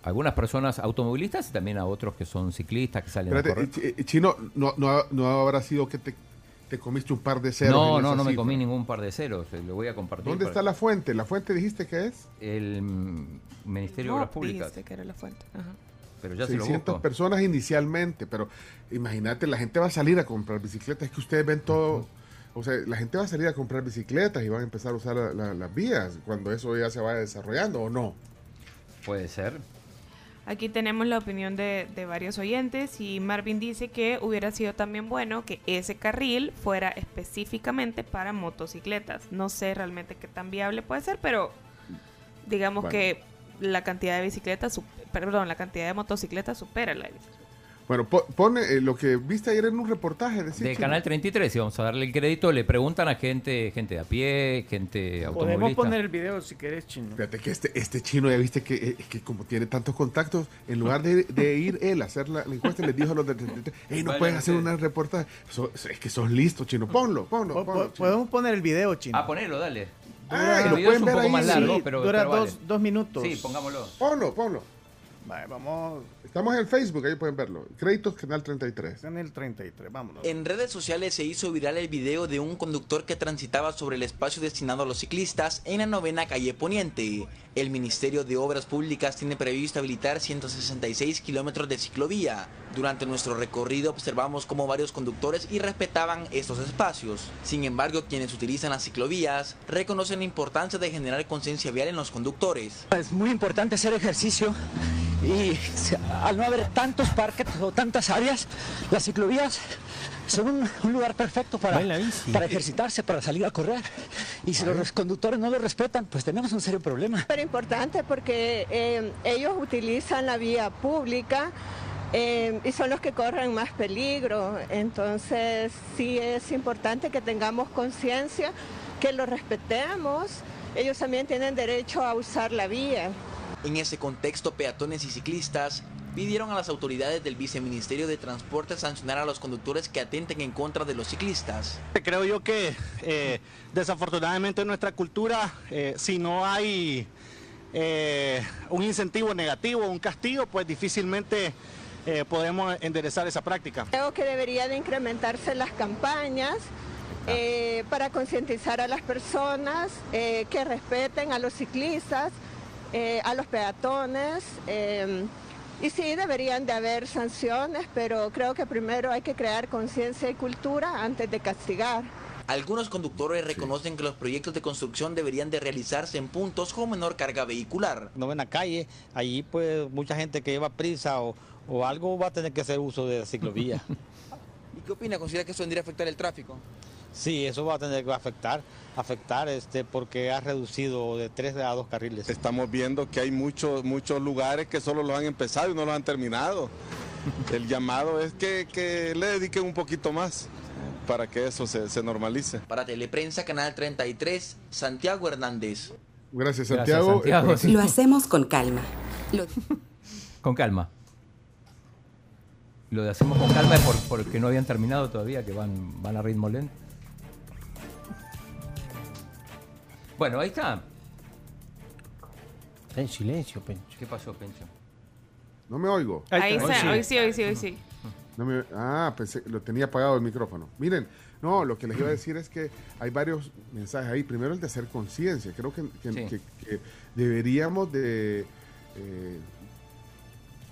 algunas personas automovilistas y también a otros que son ciclistas que salen a Espérate, correr. eh, eh, Chino, no, no, no habrá sido que te, te comiste un par de ceros. No, no, no me comí ningún par de ceros, eh, lo voy a compartir. ¿Dónde para- está la fuente? ¿La fuente dijiste que es? El Ministerio de No, Obras Públicas. dijiste que era la fuente. Ajá. Pero ya se lo 600 busco. personas inicialmente, pero imagínate, la gente va a salir a comprar bicicletas, es que ustedes ven todo, o sea, la gente va a salir a comprar bicicletas y van a empezar a usar la- la- las vías cuando eso ya se vaya desarrollando o no. Puede ser. Aquí tenemos la opinión de, de varios oyentes y Marvin dice que hubiera sido también bueno que ese carril fuera específicamente para motocicletas. No sé realmente qué tan viable puede ser, pero digamos Bueno. que la cantidad de bicicletas, perdón, la cantidad de motocicletas supera la de bicicletas. Bueno, po- pone eh, lo que viste ayer en un reportaje. De Chino. Canal 33, y vamos a darle el crédito, le preguntan a gente, gente de a pie, gente Podemos automovilista. poner el video si querés, chino. Fíjate que este, este chino ya viste que, eh, que como tiene tantos contactos, en lugar de, de ir él a hacer la, la encuesta, les dijo a los de 33, hey, no pueden hacer ustedes. un reportaje. So- es que sos listo, chino. Ponlo, ponlo, Po- ponlo. po- Podemos poner el video, chino. Ah, ponelo, dale. Ah, lo pueden un ver poco ahí, más sí, largo, pero, Dura pero vale. dos, dos minutos. Sí, pongámoslo. Ponlo, ponlo. Vale, vamos Estamos en el Facebook, ahí pueden verlo. Créditos Canal 33. en el 33, vámonos. En redes sociales se hizo viral el video de un conductor que transitaba sobre el espacio destinado a los ciclistas en la novena calle Poniente. El Ministerio de Obras Públicas tiene previsto habilitar 166 kilómetros de ciclovía. Durante nuestro recorrido observamos cómo varios conductores irrespetaban estos espacios. Sin embargo, quienes utilizan las ciclovías reconocen la importancia de generar conciencia vial en los conductores. Es muy importante hacer ejercicio Y al no haber tantos parques o tantas áreas, las ciclovías son un, un lugar perfecto para, para ejercitarse, para salir a correr. Y si los conductores no lo respetan, pues tenemos un serio problema. Súper importante porque eh, ellos utilizan la vía pública eh, y son los que corren más peligro. Entonces sí es importante que tengamos conciencia, que lo respetemos. Ellos también tienen derecho a usar la vía. En ese contexto, peatones y ciclistas pidieron a las autoridades del Viceministerio de Transporte sancionar a los conductores que atenten en contra de los ciclistas. Creo yo que eh, desafortunadamente en nuestra cultura, eh, si no hay eh, un incentivo negativo, un castigo, pues difícilmente eh, podemos enderezar esa práctica. Creo que debería de incrementarse las campañas eh, para concientizar a las personas eh, que respeten a los ciclistas, eh, a los peatones. eh, y sí, deberían de haber sanciones, pero creo que primero hay que crear conciencia y cultura antes de castigar. Algunos conductores reconocen que los proyectos de construcción deberían de realizarse en puntos con menor carga vehicular. novena calle, allí pues mucha gente que lleva prisa o, o algo va a tener que hacer uso de la ciclovía. ¿Y qué opina? ¿Considera que eso tendría afectar el tráfico? Sí, eso va a tener que afectar, afectar este porque ha reducido de tres a dos carriles. Estamos viendo que hay muchos, muchos lugares que solo los han empezado y no los han terminado. El llamado es que, que le dediquen un poquito más para que eso se, se normalice. Para Teleprensa, Canal 33, Santiago Hernández. Gracias, Gracias, Santiago. Lo hacemos con calma. Lo- Con calma. Lo hacemos con calma es por- porque no habían terminado todavía, que van, van a ritmo lento. Bueno, ahí está. Está en silencio, Pencho. ¿Qué pasó, Pencho? No me oigo. Ahí está, hoy sí, hoy sí, hoy sí. No me- ah, pensé lo tenía apagado el micrófono. Miren, no, lo que les iba a decir es que hay varios mensajes ahí. Primero el de hacer conciencia. Creo que, que- Sí. que- que deberíamos de, eh,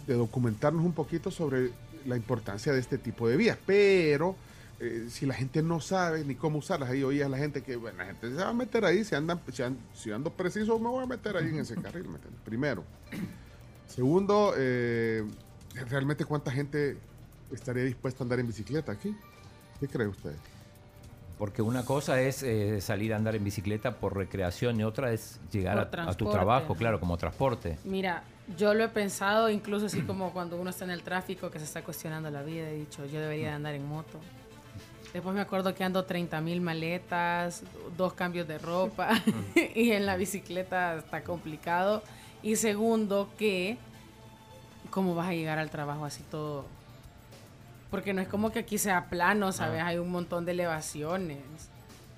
de documentarnos un poquito sobre la importancia de este tipo de vías. Pero eh, si la gente no sabe ni cómo usarlas, ahí oías la gente que, bueno, la gente se va a meter ahí, si, andan, si, an- si ando preciso, me voy a meter ahí en ese carril. ¿me entiendes? Primero. Segundo, eh, realmente cuánta gente estaría dispuesta a andar en bicicleta aquí. ¿Qué cree usted? Porque una cosa es eh, salir a andar en bicicleta por recreación y otra es llegar a, a tu trabajo, claro, como transporte. Mira, yo lo he pensado incluso así como cuando uno está en el tráfico que se está cuestionando la vida, he dicho, yo debería de andar en moto. Después me acuerdo que ando 30 mil maletas, dos cambios de ropa y en la bicicleta está complicado. Y segundo, que cómo vas a llegar al trabajo así todo. Porque no es como que aquí sea plano, ¿sabes? Hay un montón de elevaciones.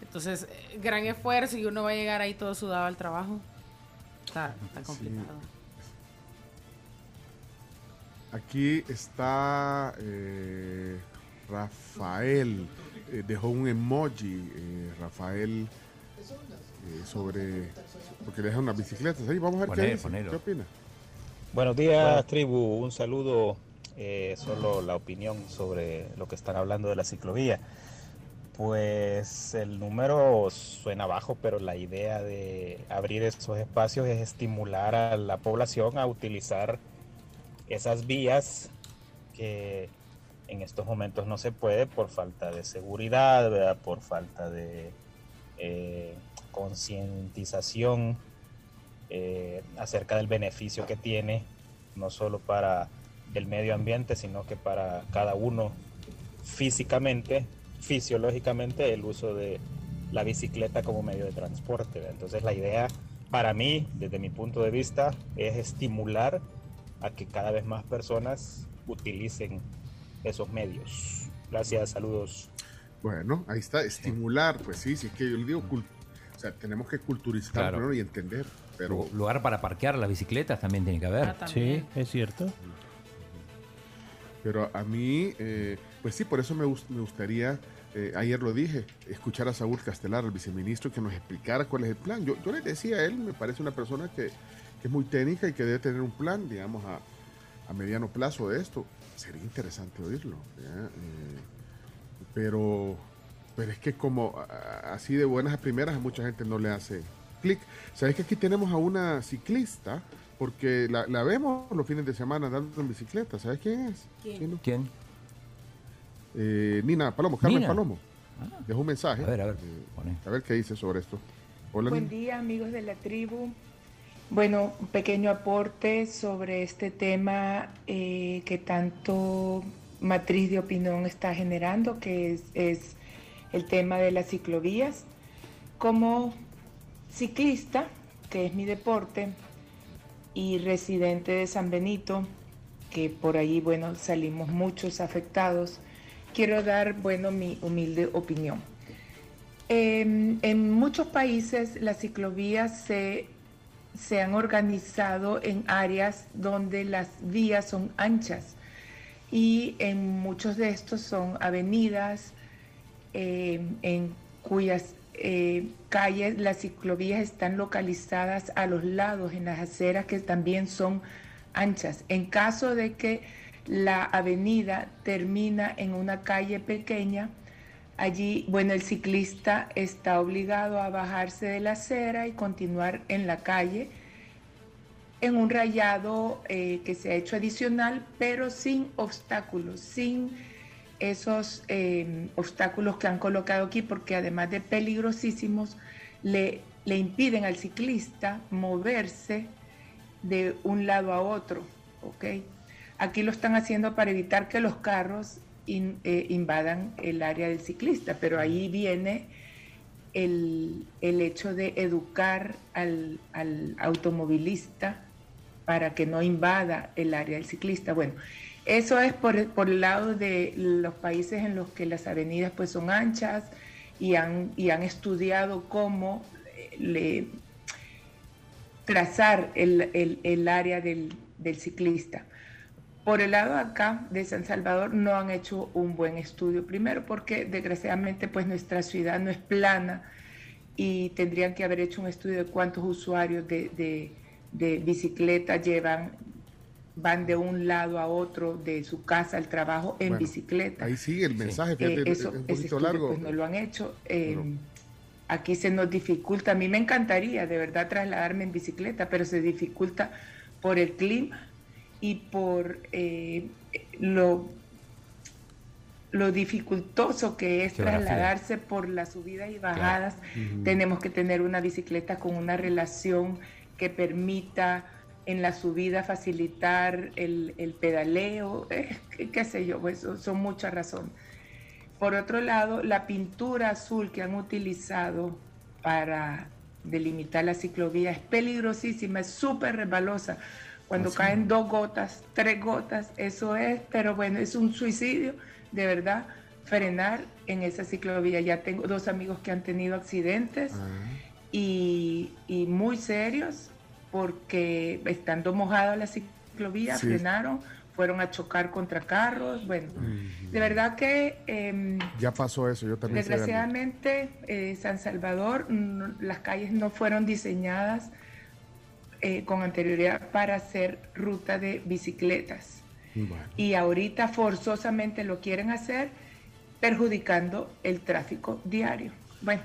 Entonces, gran esfuerzo y uno va a llegar ahí todo sudado al trabajo. Está, está complicado. Aquí está eh, Rafael. Eh, dejó un emoji, eh, Rafael, eh, sobre... Porque deja unas bicicletas ahí. Vamos a ver qué dice. ¿Qué opina? Buenos días, Bueno. tribu. Un saludo. eh, solo la opinión sobre lo que están hablando de la ciclovía. Pues el número suena bajo, pero la idea de abrir esos espacios es estimular a la población a utilizar esas vías que en estos momentos no se puede por falta de seguridad, ¿verdad? por falta de eh, concientización eh, acerca del beneficio que tiene, no solo para el medio ambiente, sino que para cada uno físicamente, fisiológicamente, el uso de la bicicleta como medio de transporte. ¿verdad? Entonces la idea para mí, desde mi punto de vista, es estimular a que cada vez más personas utilicen esos medios. Gracias, saludos. Bueno, ahí está, estimular, pues sí, sí, es que yo le digo, o sea, tenemos que culturizar Claro. primero y entender, pero... Lu- Lugar para parquear las bicicletas también tiene que haber. Ah. Sí, es cierto. Pero a mí, eh, pues sí, por eso me, me gustaría, eh, ayer lo dije, escuchar a Saúl Castelar, el viceministro, que nos explicara cuál es el plan. Yo, yo le decía a él, me parece una persona que, que es muy técnica y que debe tener un plan, digamos, a, a mediano plazo de esto. Sería interesante oírlo. ¿ya? Eh, pero, pero es que como a- así de buenas a primeras a mucha gente no le hace clic. ¿Sabes que aquí tenemos a una ciclista porque la, la vemos los fines de semana andando en bicicleta. ¿Sabes quién es? ¿Quién? ¿Quién? Eh, Nina Palomo, Carmen Nina. Palomo. Dejó un mensaje. A ver, a ver. Eh, a ver qué dice sobre esto. Hola, Buen Nina. día, amigos de la tribu. Bueno, un pequeño aporte sobre este tema eh, que tanto matriz de opinión está generando, que es, el tema de las ciclovías. Como ciclista, que es mi deporte, y residente de San Benito, que por ahí, bueno, salimos muchos afectados, quiero dar, bueno, mi humilde opinión. En, en muchos países las ciclovías se, se han organizado en áreas donde las vías son anchas y en muchos de estos son avenidas eh, en cuyas eh, calles las ciclovías están localizadas a los lados, en las aceras que también son anchas. En caso de que la avenida termina en una calle pequeña, Allí, bueno, el ciclista está obligado a bajarse de la acera y continuar en la calle en un rayado eh, que se ha hecho adicional, pero sin obstáculos, sin esos eh, obstáculos que han colocado aquí, porque además de peligrosísimos, le, le impiden al ciclista moverse de un lado a otro. Aquí lo están haciendo para evitar que los carros in- eh, invadan el área del ciclista, pero ahí viene el, el hecho de educar al, al automovilista para que no invada el área del ciclista. Bueno, eso es por, por el lado de los países en los que las avenidas pues son anchas y han, y han estudiado cómo eh, le, trazar el, el- el área del, del ciclista. Por el lado acá de San Salvador no han hecho un buen estudio, primero porque desgraciadamente pues nuestra ciudad no es plana y tendrían que haber hecho un estudio de cuántos usuarios de, de, de bicicleta llevan, van de un lado a otro de su casa al trabajo en Bueno, bicicleta. Ahí sigue el mensaje, Eh, fíjate, eso, es un poquito estudio, largo. pues, no lo han hecho. Eh, Aquí se nos dificulta. A mí me encantaría de verdad trasladarme en bicicleta, pero se dificulta por el clima y por eh, lo, lo dificultoso que es Geografía. trasladarse por las subidas y bajadas. Tenemos que tener una bicicleta con una relación que permita en la subida facilitar el, el pedaleo, eh, qué, sé yo, pues son- son muchas razones. Por otro lado, la pintura azul que han utilizado para delimitar la ciclovía es peligrosísima, es súper resbalosa. Cuando ¿Ah, caen dos gotas, tres gotas, eso es, pero bueno, es un suicidio, de verdad, frenar en esa ciclovía. Ya tengo dos amigos que han tenido accidentes y, y muy serios porque estando mojada la ciclovía, Sí. frenaron, fueron a chocar contra carros, bueno, de verdad que... em, Ya pasó eso, yo también. Desgraciadamente, eh, San Salvador, mm, las calles no fueron diseñadas eh, con anterioridad para hacer ruta de bicicletas. Bueno. Y ahorita forzosamente lo quieren hacer perjudicando el tráfico diario. Bueno,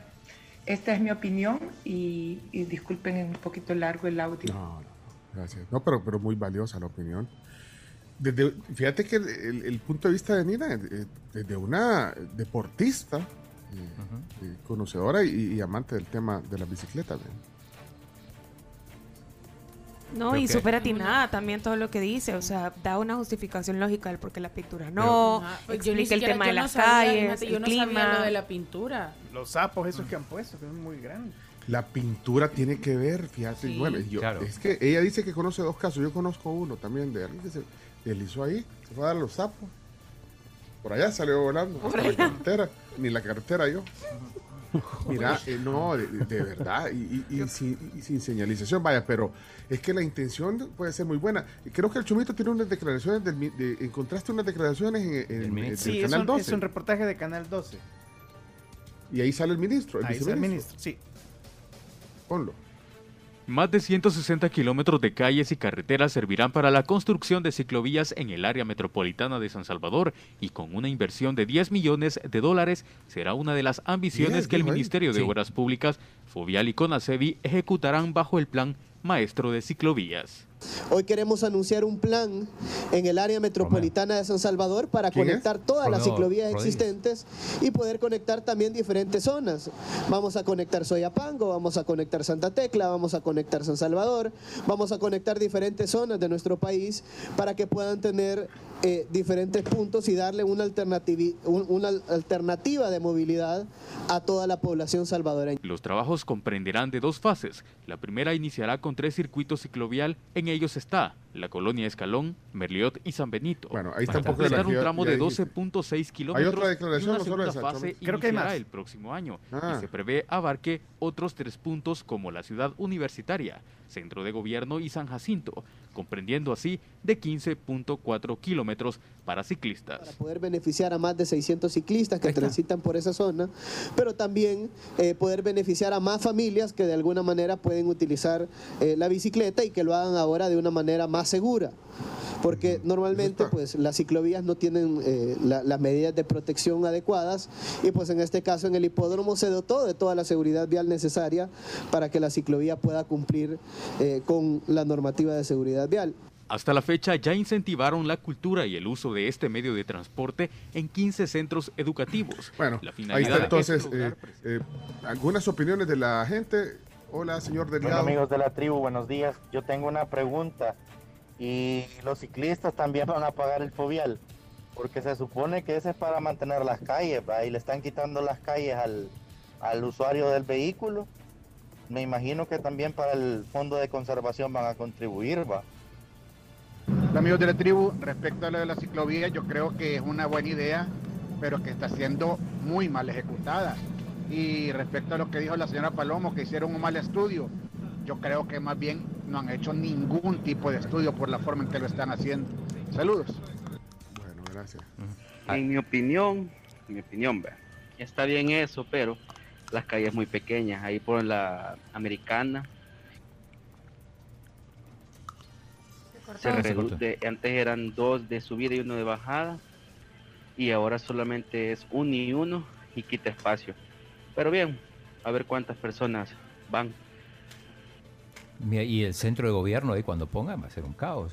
esta es mi opinión y, y disculpen es un poquito largo el audio. No, no, gracias. No, pero, pero muy valiosa la opinión. Desde, fíjate que el, el- punto de vista de Nina, eh, desde una deportista, eh, eh, conocedora y, y amante del tema de la bicicleta. ¿ve? No, Creo y que- súper atinada también todo lo que dice, o sea, da una justificación lógica del por qué la pintura no, Ajá, pues yo ni explica el tema yo de no las sabía, calles, yo el no clima. sabía lo de la pintura. Los sapos esos que han puesto, que son muy grandes. La pintura tiene que ver, fíjate. Sí. bueno, yo- Claro. es que ella dice que conoce dos casos. Yo conozco uno también de alguien que se deslizó ahí, se fue a dar los sapos. Por allá salió volando. Por la carretera. Ni la carretera yo. Mira, eh, no, de, de verdad, y, y- y sin, y sin señalización, vaya, pero es que la intención puede ser muy buena. Creo que el Chumito tiene unas declaraciones, del, de- encontraste unas declaraciones en, en- en el Sí, es Canal un, 12, es un reportaje de Canal 12. y ahí sale el ministro, el Ahí está el ministro, sí. Ponlo. Más de 160 kilómetros de calles y carreteras servirán para la construcción de ciclovías en el área metropolitana de San Salvador y con una inversión de 10 millones de dólares será una de las ambiciones que el. Ministerio de Sí. Obras Públicas, Fovial y Conasevi ejecutarán bajo el plan Maestro de Ciclovías. Hoy queremos anunciar un plan en el área metropolitana de San Salvador para ¿Quién conectar es? todas las ciclovías Rodríguez. existentes y poder conectar también diferentes zonas. Vamos a conectar Soyapango, vamos a conectar Santa Tecla, vamos a conectar San Salvador, vamos a conectar diferentes zonas de nuestro país para que puedan tener eh, diferentes puntos y darle una, alternativi- un- una alternativa de movilidad a toda la población salvadoreña. Los trabajos comprenderán de dos fases. La primera iniciará con tres circuitos ciclovial. En ellos está la colonia Escalón, Merliot y San Benito. Bueno, ahí está un poco de la un tramo de dijiste. 12.6 kilómetros. otra declaración, y una no solo segunda esa, fase? Creo que hay más. el próximo año Ah. y se prevé abarque otros tres puntos como la ciudad universitaria, centro de gobierno y San Jacinto, comprendiendo así de 15.4 kilómetros para ciclistas. poder beneficiar a más de 600 ciclistas que transitan por esa zona, pero también eh, poder beneficiar a más familias que de alguna manera pueden utilizar eh, la bicicleta y que lo hagan ahora de una manera más segura. Porque normalmente pues las ciclovías no tienen eh, la- las medidas de protección adecuadas y pues en este caso en el hipódromo se dotó de toda la seguridad vial necesaria para que la ciclovía pueda cumplir eh, con la normativa de seguridad vial. Hasta la fecha ya incentivaron la cultura y el uso de este medio de transporte en 15 centros educativos. Bueno, la Ahí finalidad está entonces es lograr eh, eh, algunas opiniones de la gente. Hola, señor Bueno, delegado. amigos de la tribu, buenos días. Yo tengo una pregunta. ¿Y los ciclistas también van a pagar el fobial? Porque se supone que ese es para mantener las calles, ¿va? y le están quitando las calles al, al usuario del vehículo. Me imagino que también para el fondo de conservación van a contribuir, ¿va? Amigos de la tribu, respecto a lo de la ciclovía, yo creo que es una buena idea, pero que está siendo muy mal ejecutada. Y respecto a lo que dijo la señora Palomo, que hicieron un mal estudio, yo creo que más bien no han hecho ningún tipo de estudio por la forma en que lo están haciendo. Saludos. Bueno, gracias. En mi opinión, en mi opinión, vea, está bien eso, pero las calles muy pequeñas, ahí por la americana. Se. Se reduce, antes eran dos de subida y uno de bajada, y ahora solamente es uno y uno y quita espacio. Pero bien, a ver cuántas personas van. Y el centro de gobierno ahí cuando pongan va a ser un caos.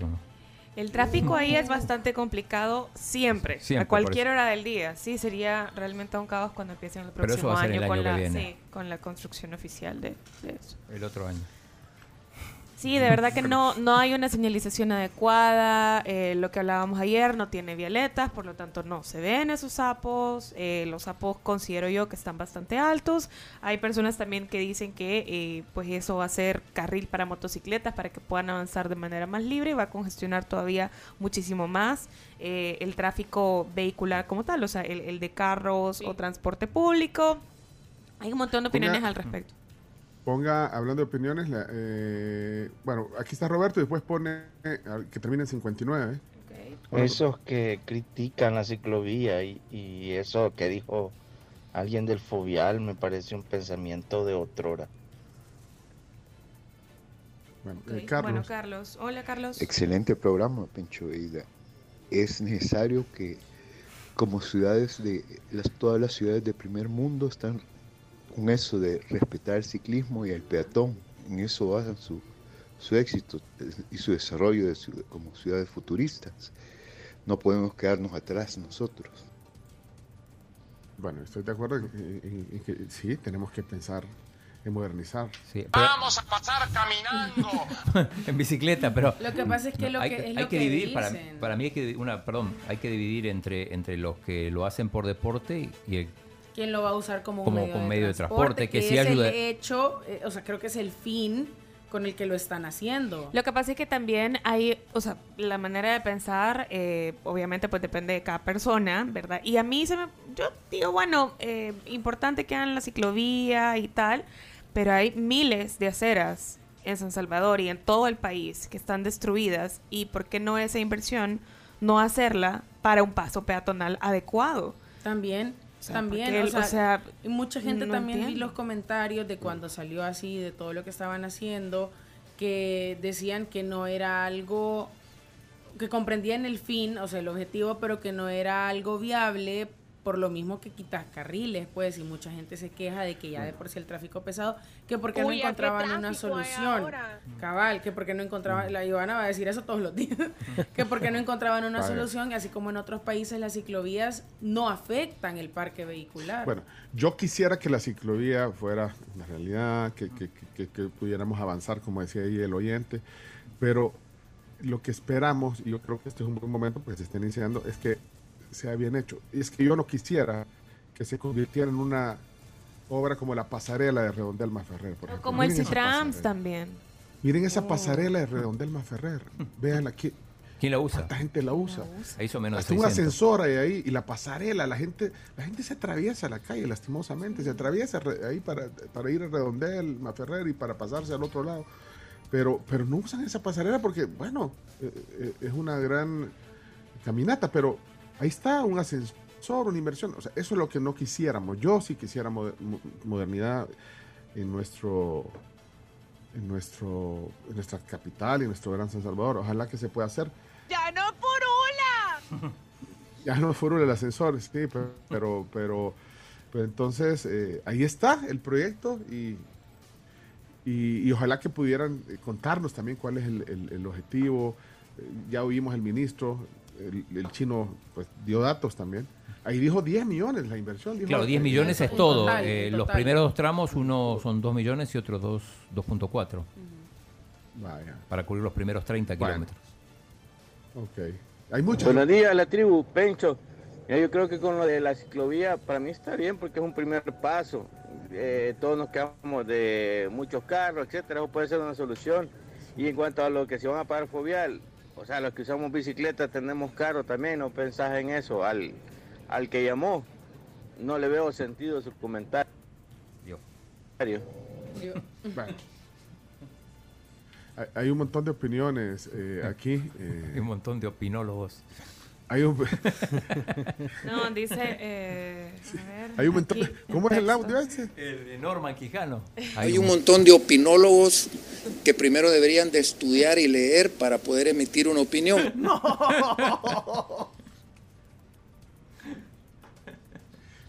El tráfico ahí es bastante complicado siempre, Siempre, a cualquier hora del día. Sí, sería realmente un caos cuando empiecen el próximo año, el con, año la, sí, con la construcción oficial de, de eso. El otro año. Sí, de verdad que no, no hay una señalización adecuada. eh, lo que hablábamos ayer no tiene violetas, por lo tanto no se ven esos sapos. eh, los sapos considero yo que están bastante altos. Hay personas también que dicen que eh, pues eso va a ser carril para motocicletas para que puedan avanzar de manera más libre y va a congestionar todavía muchísimo más eh, el tráfico vehicular como tal, o sea, el, el de carros o transporte público. Hay un montón de opiniones al respecto. Ponga, hablando de opiniones, la- eh, bueno, aquí está Roberto y después pone eh, que termina en 59. Hola, Esos que critican la ciclovía y, y eso que dijo alguien del fobial me parece un pensamiento de otrora. Bueno, Ok, Bueno, Carlos. Hola, Carlos. Excelente programa, Pencho Eida. Es necesario que como ciudades de las, todas las ciudades de primer mundo están con eso de respetar el ciclismo y el peatón. En eso basan su, su éxito y su desarrollo de ciudad- como ciudades futuristas. No podemos quedarnos atrás nosotros. Bueno, estoy de acuerdo en, en- en que sí, tenemos que pensar en modernizar. Vamos a pasar caminando. en bicicleta, pero Lo que pasa es que lo hay que- es hay lo que dividir para, para mí hay que una perdón hay que dividir entre entre los que lo hacen por deporte y el ¿Quién lo va a usar como, Como un medio, con de, medio de transporte? transporte, que que sí es ayuda- el hecho, eh, o sea, creo que es el fin con el que lo están haciendo. Lo que pasa es que también hay, o sea, la manera de pensar, eh, obviamente, pues depende de cada persona, ¿verdad? Y a mí se me, yo digo, bueno, eh, importante que hagan la ciclovía y tal, pero hay miles de aceras en San Salvador y en todo el país que están destruidas y ¿por qué no esa inversión no hacerla para un paso peatonal adecuado? También, O sea, también, o sea, o sea, y mucha gente no también vi los comentarios de cuando salió así, de todo lo que estaban haciendo, que decían que no era algo, que comprendían el fin, o sea, el objetivo, pero que no era algo viable por lo mismo que quitas carriles, pues, y mucha gente se queja de que ya de por sí el tráfico pesado, que porque no Uy, ¿a qué encontraban una solución. Cabal, que porque no encontraban, la Ivana va a decir eso todos los días, que porque no encontraban una solución, y así como en otros países las ciclovías no afectan el parque vehicular. Bueno, yo quisiera que la ciclovía fuera una realidad, que, que- que- que pudiéramos avanzar, como decía ahí el oyente, pero lo que esperamos, y yo creo que este es un buen momento porque se estén iniciando, es que sea bien hecho. Y es que yo no quisiera que se convirtiera en una obra como la pasarela de Redondel Ferrer, por ejemplo. Como el Miren esa Citrams pasarela. también. Miren esa pasarela de Redondel Ferrer. Vean aquí. ¿Quién la usa? ¿Cuánta gente la usa? Ahí hizo menos de Hasta un 600. ascensor hay ahí y la pasarela, la gente, la gente se atraviesa la calle lastimosamente, se atraviesa ahí para, para ir a Redondel, Maferrer y para pasarse al otro lado. Pero, pero no usan esa pasarela porque, bueno, eh, eh, es una gran caminata, pero ahí está un ascensor, una inversión. O sea, eso es lo que no quisiéramos. Yo sí quisiera moder- mo- modernidad en nuestro en nuestro en nuestra capital y en nuestro gran San Salvador. Ojalá que se pueda hacer. ¡Ya no furula! Ya no fue el ascensor, sí, pero, pero, pero, pero entonces eh, ahí está el proyecto y, y, y ojalá que pudieran eh, contarnos también cuál es el, el- el objetivo. Eh, ya oímos el ministro, el, el chino pues dio datos también. Ahí dijo 10 millones la inversión. dijo- Claro, 10 eh, millones es todo. total, Eh, los primeros dos tramos, uno son 2 millones y otro dos- 2.4. Vaya. Para cubrir los primeros 30 kilómetros. Ok. Hay muchas. Buenos días, la tribu, Pencho. Yo creo que con lo de la ciclovía, para mí está bien porque es un primer paso. Eh, todos nos quedamos de muchos carros, etcétera, eso puede ser una solución. Y en cuanto a lo que se van a pagar fobial, o sea, los que usamos bicicleta tenemos carro también, no pensás en eso. Al, al que llamó, no le veo sentido a su comentario. Bueno. Hay- Hay un montón de opiniones eh, aquí. eh, Hay un montón de opinólogos. Hay un, No, dice. eh, a ver, hay un montón. aquí, ¿Cómo es el audio ese? El de Norman Quijano. Hay un montón de opinólogos que primero deberían de estudiar y leer para poder emitir una opinión.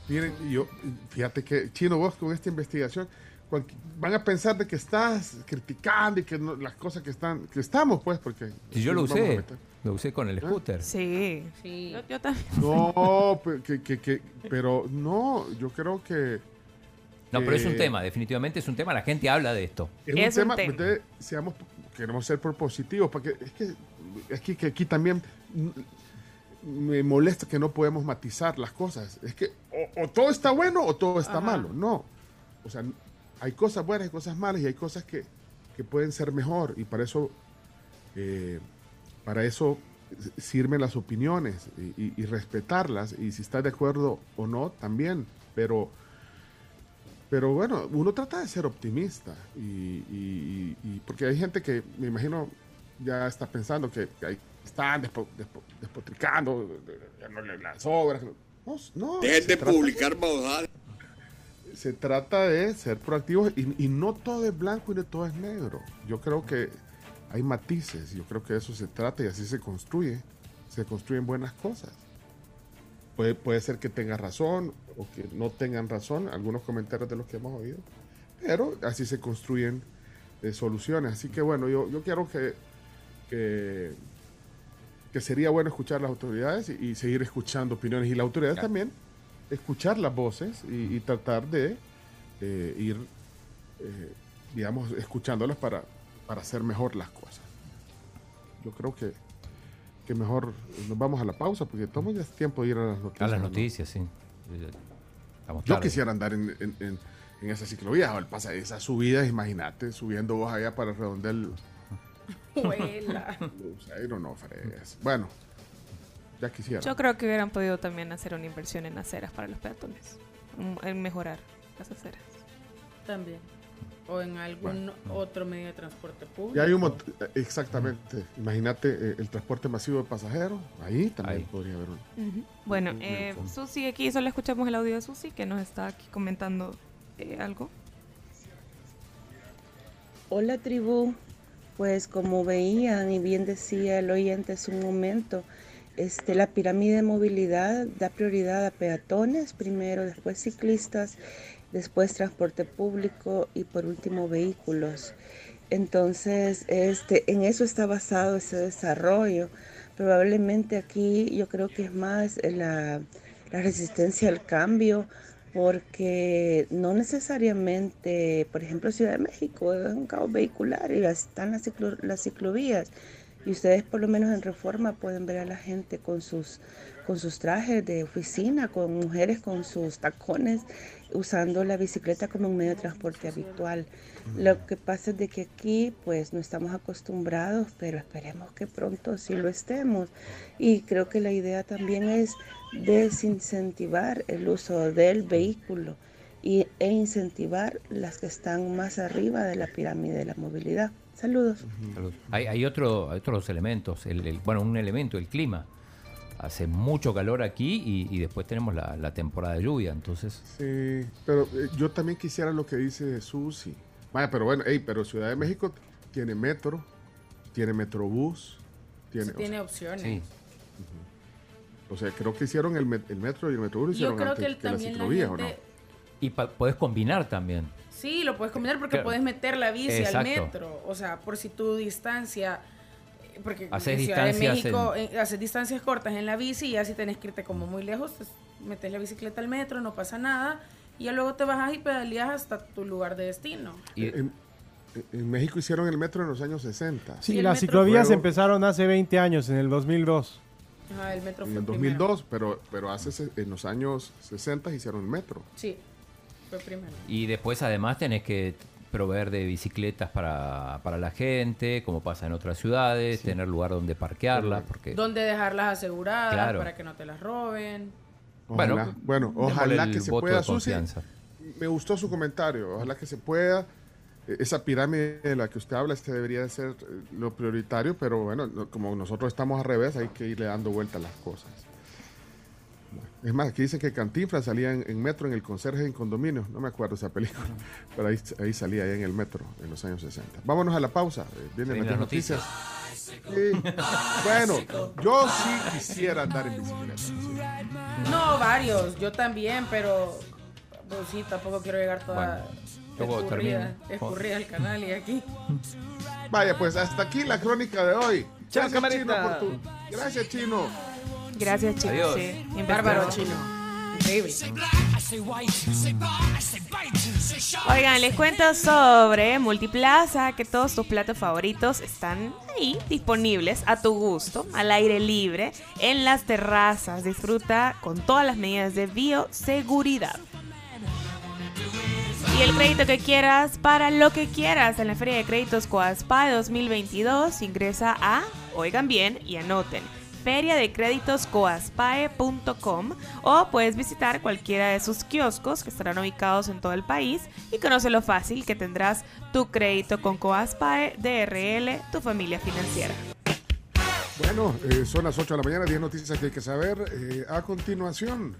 Miren, yo, fíjate que, Chino, vos con esta investigación, van a pensar de que estás criticando y que no- las cosas que están, que estamos, pues, porque... Si yo lo usé, lo usé con el scooter. Sí. Yo, yo también. No, que, que- que- pero no, yo creo que... No, pero es un que tema, definitivamente es un tema. La gente habla de esto. Es, un tema, entonces, seamos, queremos ser propositivos, porque es que, es que, que aquí también me molesta que no podemos matizar las cosas. Es que o, o todo está bueno o todo está Ajá. malo. No. O sea, hay cosas buenas, hay cosas malas y hay cosas que, que pueden ser mejor. Y para eso, eh, para eso sirven las opiniones y, y- y respetarlas. Y si estás de acuerdo o no, también. Pero pero bueno, uno trata de ser optimista y, y- y- y- porque hay gente que me imagino ya está pensando que, que están despo- despo- despotricando ya no le- las obras. No, no, Dejen de publicar babosadas. Se trata de ser proactivos y, y no todo es blanco y no todo es negro. Yo creo que hay matices, yo creo que de eso se trata y así se construye. Se construyen buenas cosas. Puede, puede ser que tenga razón o que no tengan razón, algunos comentarios de los que hemos oído, pero así se construyen eh, soluciones. Así que bueno, yo, yo quiero que, que, que sería bueno escuchar las autoridades y, y seguir escuchando opiniones y las autoridades también escuchar las voces y, y tratar de eh, ir, eh, digamos, escuchándolas para, para hacer mejor las cosas. Yo creo que, que mejor nos vamos a la pausa porque estamos ya es tiempo de ir a las noticias. A las ¿no? noticias, sí. Estamos Yo tarde. quisiera andar en, en, en, en esa ciclovía, o el pasa, esas subidas, imagínate, subiendo vos allá para el redondel. Juela. Cruzeiro, no, fregues. Bueno, ya quisiera. Yo creo que hubieran podido también hacer una inversión en aceras para los peatones. En mejorar las aceras. También. O en algún otro medio de transporte público. Y hay un mont- exactamente. Imagínate eh, el transporte masivo de pasajeros. Ahí también podría haber un. Ujú. Bueno, eh. Susi, aquí solo escuchamos el audio de Susi que nos está aquí comentando eh, algo. Hola tribu, pues como veían y bien decía el oyente hace un momento, Este, la pirámide de movilidad da prioridad a peatones primero, después ciclistas, después transporte público y por último vehículos. Entonces, este, en eso está basado ese desarrollo. Probablemente aquí yo creo que es más la, la resistencia al cambio, porque no necesariamente, por ejemplo, Ciudad de México es un caos vehicular y están las, ciclo- las ciclovías. Y ustedes por lo menos en Reforma pueden ver a la gente con sus, con sus trajes de oficina, con mujeres con sus tacones, usando la bicicleta como un medio de transporte habitual. Lo que pasa es de que aquí pues no estamos acostumbrados, pero esperemos que pronto sí lo estemos. Y creo que la idea también es desincentivar el uso del vehículo y, e incentivar las que están más arriba de la pirámide de la movilidad. Saludos. Hay, hay otro, otros elementos. El, el- bueno, un elemento, el clima. Hace mucho calor aquí y, y después tenemos la, la temporada de lluvia. Entonces, Sí, pero eh, yo también quisiera lo que dice Susi. Vaya, pero bueno, ey, pero Ciudad de México tiene metro, tiene metrobús, tiene, Sí, tiene sea, opciones. Sí. O sea, creo que hicieron el, met- el metro y el metrobús Yo hicieron creo antes que el- que la también la ciclovía, ¿o no? y pa- podés combinar también. Sí, lo puedes combinar porque Claro. puedes meter la bici al metro. O sea, por si tu distancia. Porque Haces en Ciudad de distancias México eh, haces distancias cortas en la bici y ya si tenés que irte como muy lejos, pues, metes la bicicleta al metro, no pasa nada. Y ya luego te bajas y pedaleas hasta tu lugar de destino. En, en México hicieron el metro en los años 60. Sí, las ciclovías Luego, empezaron hace 20 años, en el 2002. Ajá, el metro En fue el primero. 2002, pero, pero hace, se- en los años 60 hicieron el metro. Sí, fue primero. Y después además tenés que proveer de bicicletas para, para la gente, como pasa en otras ciudades, tener lugar donde parquearlas, porque ¿Dónde dejarlas aseguradas Claro. para que no te las roben? Ojalá, Bueno, bueno, ojalá que se pueda, Susi. confianza. Me gustó su comentario. Ojalá que se pueda. Eh, Esa pirámide de la que usted habla, este debería de ser eh, lo prioritario, pero bueno, no- como nosotros estamos al revés, hay que irle dando vuelta a las cosas. Bueno, Es más, aquí dice que Cantinflas salía en, en metro en el conserje en condominio. No me acuerdo esa película, pero ahí, ahí salía, ahí en el metro, en los años 60. Vámonos a la pausa. eh, Vienen las noticias. Sí. Bueno, yo sí quisiera andar en bicicleta. No, varios, yo también, pero pues sí, tampoco quiero llegar toda luego escurrida, escurrida al canal y aquí. Vaya, pues hasta aquí la crónica de hoy. Chao, Gracias, camarita. Chino, por tu- Gracias, Chino. Gracias, chicos. Adiós. Sí, Bárbaro chino. Increíble. Oigan, les cuento sobre Multiplaza, que todos tus platos favoritos están ahí, disponibles a tu gusto, al aire libre, en las terrazas. Disfruta con todas las medidas de bioseguridad. Y el crédito que quieras para lo que quieras en la Feria de Créditos Coaspa 2022 ingresa a, oigan bien y anoten, feriadecreditoscoaspae.com o puedes visitar cualquiera de sus kioscos que estarán ubicados en todo el país y conoce lo fácil que tendrás tu crédito con Coaspae DRL, tu familia financiera. Bueno, eh, son las 8 de la mañana, 10 noticias que hay que saber. Eh, a continuación,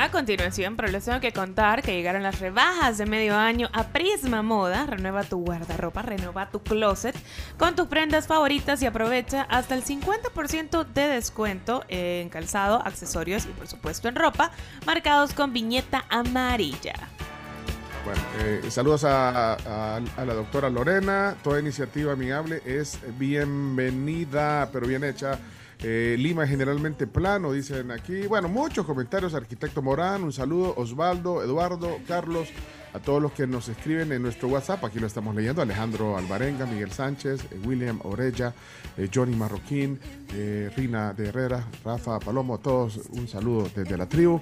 A continuación, pero les tengo que contar que llegaron las rebajas de medio año a Prisma Moda. Renueva tu guardarropa, renueva tu closet con tus prendas favoritas y aprovecha hasta el 50% de descuento en calzado, accesorios y por supuesto en ropa, marcados con viñeta amarilla. bueno, eh, saludos a, a- a la doctora Lorena. Toda iniciativa amigable es bienvenida, pero bien hecha. Eh, Lima es generalmente plano, dicen aquí. Bueno, muchos comentarios. Arquitecto Morán, un saludo. Osvaldo, Eduardo, Carlos, a todos los que nos escriben en nuestro WhatsApp. Aquí lo estamos leyendo. Alejandro Alvarenga, Miguel Sánchez, eh, William Orella, eh, Johnny Marroquín, Rina de Herrera, Rafa Palomo, todos un saludo desde la tribu.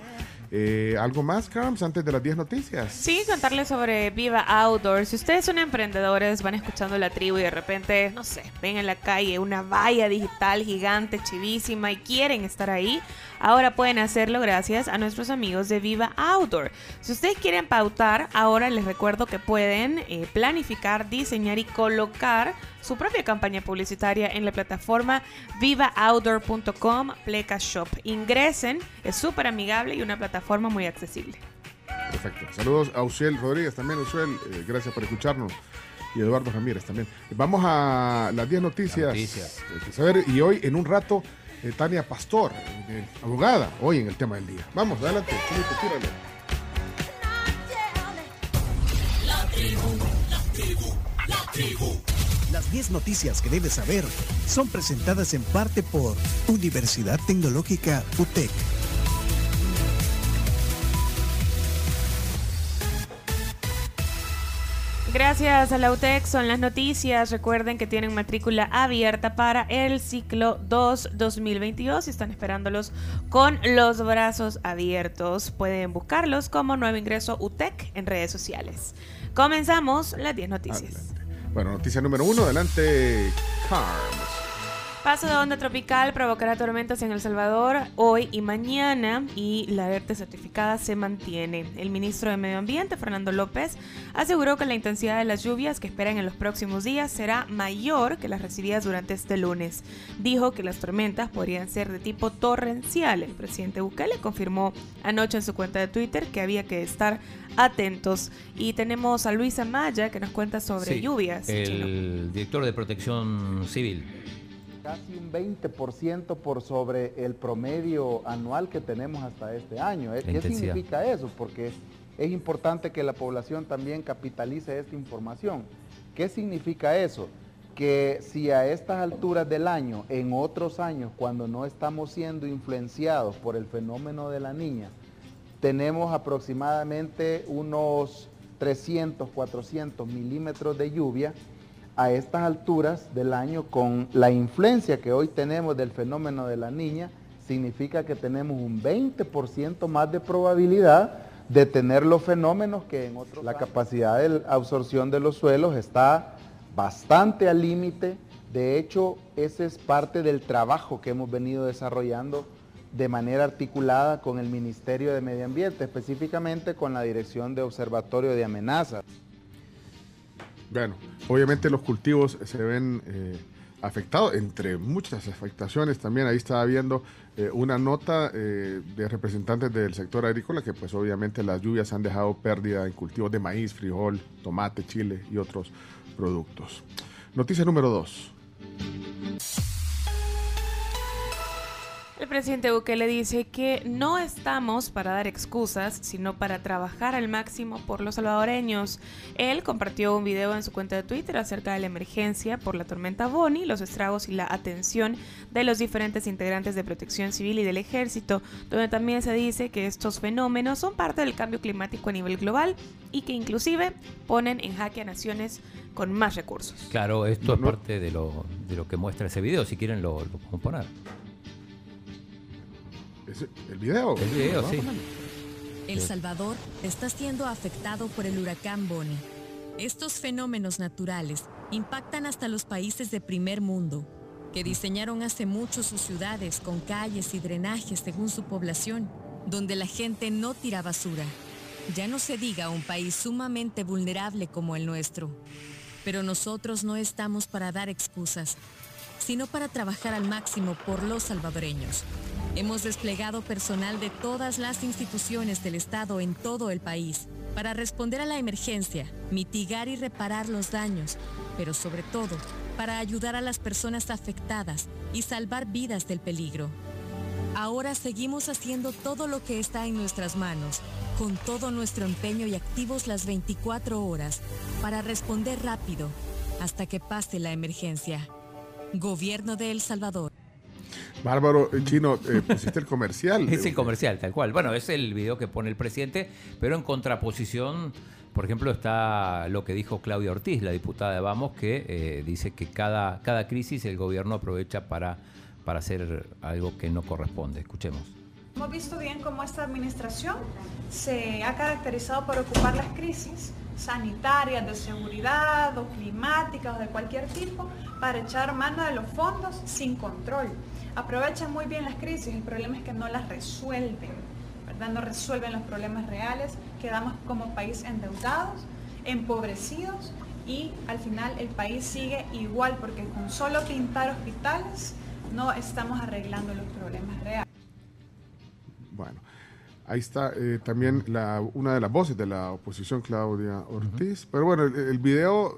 Eh, ¿Algo más, Carms, antes de las 10 noticias? Sí, contarles sobre Viva Outdoor. Si ustedes son emprendedores, van escuchando la tribu y de repente, no sé, ven en la calle una valla digital gigante, chivísima y quieren estar ahí, ahora pueden hacerlo gracias a nuestros amigos de Viva Outdoor. Si ustedes quieren pautar, ahora les recuerdo que pueden eh, planificar, diseñar y colocar su propia campaña publicitaria en la plataforma vivaoutdoor.com pleca shop. Ingresen, es súper amigable y una plataforma muy accesible. Perfecto. Saludos a Uciel Rodríguez también, Uciel. eh, gracias por escucharnos. Y Eduardo Ramírez también. Vamos a las 10 noticias. Noticias. Que saber, y hoy, en un rato, eh, Tania Pastor, eh, abogada, hoy en el tema del día. Vamos, adelante, Chilito, tírale. La tribu, la tribu, la tribu. Las 10 noticias que debes saber son presentadas en parte por Universidad Tecnológica UTEC. Gracias a la UTEC son las noticias. Recuerden que tienen matrícula abierta para el ciclo 2 2022 y están esperándolos con los brazos abiertos. Pueden buscarlos como nuevo ingreso UTEC en redes sociales. Comenzamos las 10 noticias. Bueno, noticia número uno, adelante, Carms. Paso de onda tropical provocará tormentas en El Salvador hoy y mañana y la alerta certificada se mantiene. El ministro de Medio Ambiente, Fernando López, aseguró que la intensidad de las lluvias que esperan en los próximos días será mayor que las recibidas durante este lunes. Dijo que las tormentas podrían ser de tipo torrencial. El presidente Bukele confirmó anoche en su cuenta de Twitter que había que estar atentos. Y tenemos a Luisa Maya que nos cuenta sobre Sí, lluvias. El Chino. director de Protección Civil. Casi un 20% por sobre el promedio anual que tenemos hasta este año. ¿Eh? La ¿Qué intensidad. significa eso? Porque es importante que la población también capitalice esta información. ¿Qué significa eso? Que si a estas alturas del año, en otros años, cuando no estamos siendo influenciados por el fenómeno de la niña, tenemos aproximadamente unos 300, 400 milímetros de lluvia, a estas alturas del año, con la influencia que hoy tenemos del fenómeno de la niña, significa que tenemos un 20% más de probabilidad de tener los fenómenos que en otros. La capacidad de absorción de los suelos está bastante al límite. De hecho, ese es parte del trabajo que hemos venido desarrollando de manera articulada con el Ministerio de Medio Ambiente, específicamente con la Dirección de Observatorio de Amenazas. Bueno, obviamente los cultivos se ven eh, afectados, entre muchas afectaciones también. Ahí estaba viendo eh, una nota eh, de representantes del sector agrícola que pues obviamente las lluvias han dejado pérdida en cultivos de maíz, frijol, tomate, chile y otros productos. Noticia número 2. El presidente Bukele dice que no estamos para dar excusas, sino para trabajar al máximo por los salvadoreños. Él compartió un video en su cuenta de Twitter acerca de la emergencia por la tormenta Bonnie, los estragos y la atención de los diferentes integrantes de Protección Civil y del Ejército, donde también se dice que estos fenómenos son parte del cambio climático a nivel global y que inclusive ponen en jaque a naciones con más recursos. Claro, esto es parte de lo, de lo que muestra ese video. Si quieren, lo, lo podemos poner. ¿El video? El video, sí. El Salvador está siendo afectado por el huracán Bonnie. Estos fenómenos naturales impactan hasta los países de primer mundo, que diseñaron hace mucho sus ciudades con calles y drenajes según su población, donde la gente no tira basura. Ya no se diga un país sumamente vulnerable como el nuestro. Pero nosotros no estamos para dar excusas, sino para trabajar al máximo por los salvadoreños. Hemos desplegado personal de todas las instituciones del Estado en todo el país para responder a la emergencia, mitigar y reparar los daños, pero sobre todo para ayudar a las personas afectadas y salvar vidas del peligro. Ahora seguimos haciendo todo lo que está en nuestras manos, con todo nuestro empeño y activos las 24 horas, para responder rápido hasta que pase la emergencia. Gobierno de El Salvador. Bárbaro, eh, Chino, eh, pusiste el comercial. Es el comercial, tal cual. Bueno, es el video que pone el presidente, pero en contraposición, por ejemplo, está lo que dijo Claudia Ortiz, la diputada de Vamos, que eh, dice que cada, cada crisis el gobierno aprovecha para, para hacer algo que no corresponde. Escuchemos. Hemos visto bien cómo esta administración se ha caracterizado por ocupar las crisis sanitarias, de seguridad o climáticas o de cualquier tipo para echar mano de los fondos sin control. Aprovechan muy bien las crisis, el problema es que no las resuelven, ¿verdad? No resuelven los problemas reales, quedamos como país endeudados, empobrecidos y al final el país sigue igual porque con solo pintar hospitales no estamos arreglando los problemas reales. Bueno, ahí está eh, también la, una de las voces de la oposición, Claudia Ortiz. Pero bueno, el, el video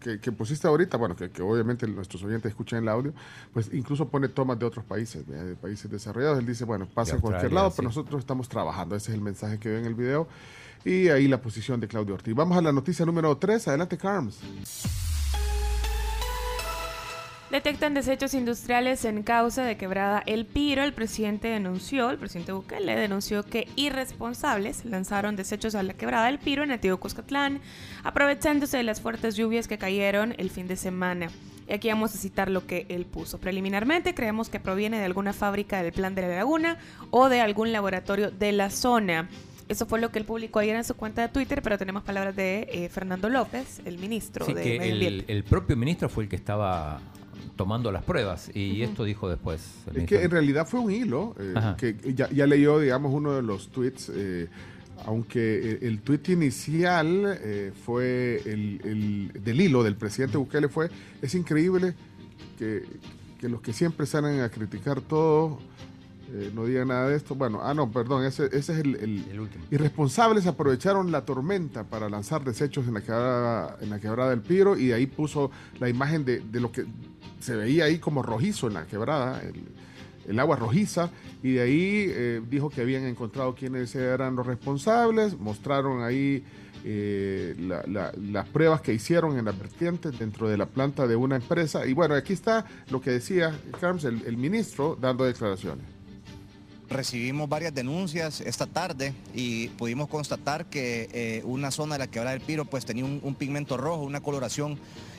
que, que pusiste ahorita, bueno, que, que obviamente nuestros oyentes escuchan el audio, pues incluso pone tomas de otros países, de países desarrollados. Él dice, bueno, pasa en cualquier lado, sí. pero nosotros estamos trabajando. Ese es el mensaje que ve en el video. Y ahí la posición de Claudio Ortiz. Vamos a la noticia número 3. Adelante, Carms. Detectan desechos industriales en causa de quebrada El Piro. El presidente denunció, el presidente Bukele denunció que irresponsables lanzaron desechos a la quebrada El Piro en Antiguo Cuscatlán, aprovechándose de las fuertes lluvias que cayeron el fin de semana. Y aquí vamos a citar lo que él puso. Preliminarmente creemos que proviene de alguna fábrica del Plan de la Laguna o de algún laboratorio de la zona. Eso fue lo que él publicó ayer en su cuenta de Twitter, pero tenemos palabras de eh, Fernando López, el ministro Sí, de que Medio el, Ambiente. el propio ministro fue el que estaba tomando las pruebas y esto dijo después. el Es ministro. que en realidad fue un hilo, eh, que ya, ya leyó, digamos, uno de los tweets, eh, aunque el, el tweet inicial eh, fue el, el- del hilo del presidente Bukele fue, es increíble que, que los que siempre salen a criticar todo eh, no digan nada de esto. Bueno, ah, no, perdón, ese, ese es el, el- último. Irresponsables aprovecharon la tormenta para lanzar desechos en la quebrada, en la quebrada del Piro y ahí puso la imagen de, de lo que se veía ahí como rojizo en la quebrada, el, el agua rojiza, y de ahí eh, dijo que habían encontrado quiénes eran los responsables, mostraron ahí eh, la- la- las pruebas que hicieron en las vertientes dentro de la planta de una empresa, y bueno, aquí está lo que decía Carms, el, el ministro, dando declaraciones. Recibimos varias denuncias esta tarde y pudimos constatar que eh, una zona de la quebrada del Piro pues tenía un, pigmento rojo, una coloración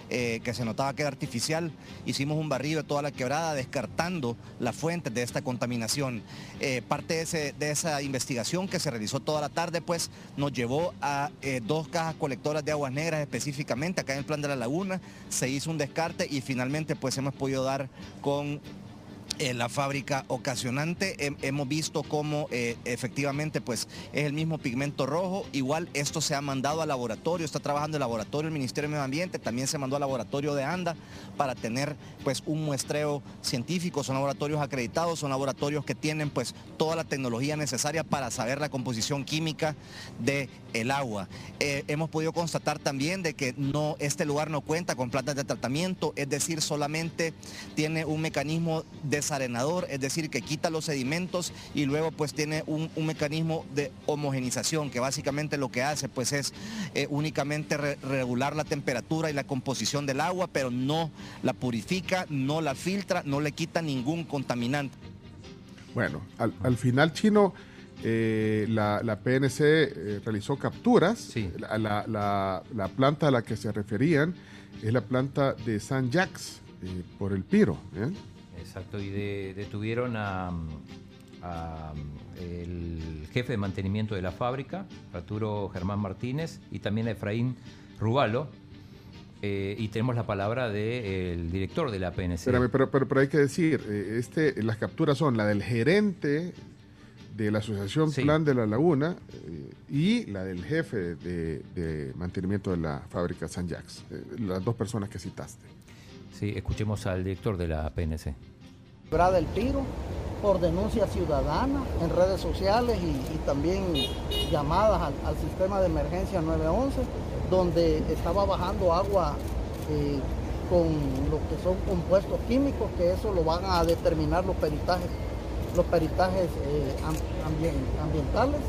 eh, que se notaba que era artificial. Hicimos un barrido de toda la quebrada descartando las fuentes de esta contaminación. Eh, parte de, ese- de esa investigación que se realizó toda la tarde pues nos llevó a dos cajas colectoras de aguas negras específicamente acá en el plan de la laguna. Se hizo un descarte y finalmente pues hemos podido dar con eh, la fábrica ocasionante. Hem- hemos visto cómo eh, efectivamente pues es el mismo pigmento rojo. Igual esto se ha mandado al laboratorio, está trabajando el laboratorio del Ministerio de Medio Ambiente, también se mandó al laboratorio de ANDA para tener pues un muestreo científico. Son laboratorios acreditados, son laboratorios que tienen pues toda la tecnología necesaria para saber la composición química del el agua. Eh, hemos podido constatar también de que no, este lugar no cuenta con plantas de tratamiento, es decir, solamente tiene un mecanismo desarenador, es decir, que quita los sedimentos y luego pues tiene un, un mecanismo de homogenización, que básicamente lo que hace pues es eh, únicamente re- regular la temperatura y la composición del agua, pero no la purifica, no la filtra, no le quita ningún contaminante. Bueno, al, al final, Chino, eh, la, la PNC eh, realizó capturas. La, la- la- la planta a la que se referían es la planta de San Jacques, eh, por el Piro. Exacto, y de- detuvieron a, a, el jefe de mantenimiento de la fábrica, Arturo Germán Martínez, y también a Efraín Rubalo. eh, y tenemos la palabra del director de la PNC. Pero, pero, pero hay que decir, eh, este, las capturas son la del gerente de la Asociación Plan de la Laguna eh, y la del jefe de, de mantenimiento de la fábrica San Jacques, eh, las dos personas que citaste. Sí, escuchemos al director de la PNC. Del Tiro por denuncia ciudadana en redes sociales y, también llamadas al, sistema de emergencia 911, donde estaba bajando agua eh, con lo que son compuestos químicos, que eso lo van a determinar los peritajes, los peritajes eh, am- ambien- ambientales.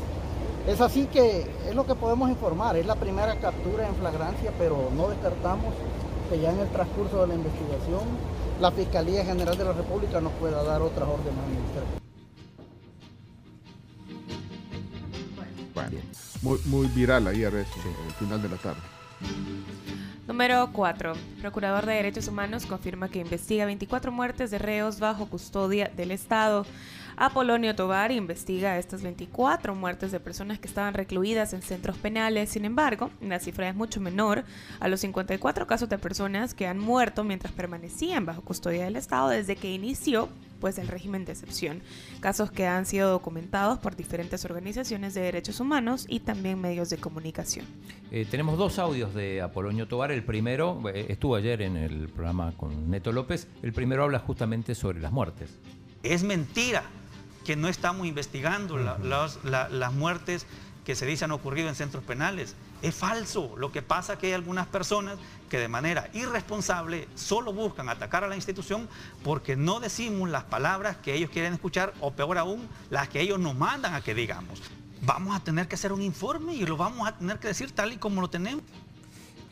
Es así que es lo que podemos informar, es la primera captura en flagrancia, pero no descartamos que ya en el transcurso de la investigación la Fiscalía General de la República nos pueda dar otras órdenes administrativas. Bueno, muy, muy viral ayer eso, al final de la tarde. Número 4. Procurador de Derechos Humanos confirma que investiga 24 muertes de reos bajo custodia del Estado. Apolonio Tobar investiga estas 24 muertes de personas que estaban recluidas en centros penales. Sin embargo, la cifra es mucho menor a los 54 casos de personas que han muerto mientras permanecían bajo custodia del Estado desde que inició pues el régimen de excepción. Casos que han sido documentados por diferentes organizaciones de derechos humanos y también medios de comunicación. Eh, tenemos dos audios de Apolonio Tobar. El primero eh, estuvo ayer en el programa con Neto López. El primero habla justamente sobre las muertes. Es mentira que no estamos investigando la- los- la- las muertes que se dicen ocurrido en centros penales. Es falso. Lo que pasa es que hay algunas personas que de manera irresponsable solo buscan atacar a la institución porque no decimos las palabras que ellos quieren escuchar o peor aún, las que ellos nos mandan a que digamos. Vamos a tener que hacer un informe y lo vamos a tener que decir tal y como lo tenemos.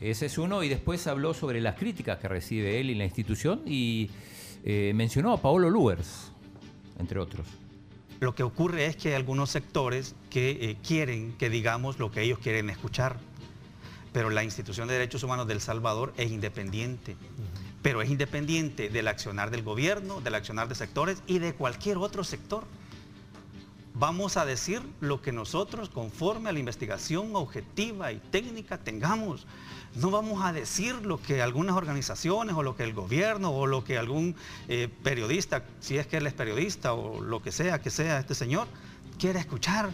Ese es uno y después habló sobre las críticas que recibe él y la institución y eh, mencionó a Paolo Luers, entre otros. Lo que ocurre es que hay algunos sectores que eh, quieren que digamos lo que ellos quieren escuchar, pero la institución de derechos humanos del Salvador es independiente, pero es independiente del accionar del gobierno, del accionar de sectores y de cualquier otro sector. Vamos a decir lo que nosotros, conforme a la investigación objetiva y técnica, tengamos. No vamos a decir lo que algunas organizaciones o lo que el gobierno o lo que algún eh, periodista, si es que él es periodista o lo que sea que sea este señor, quiere escuchar.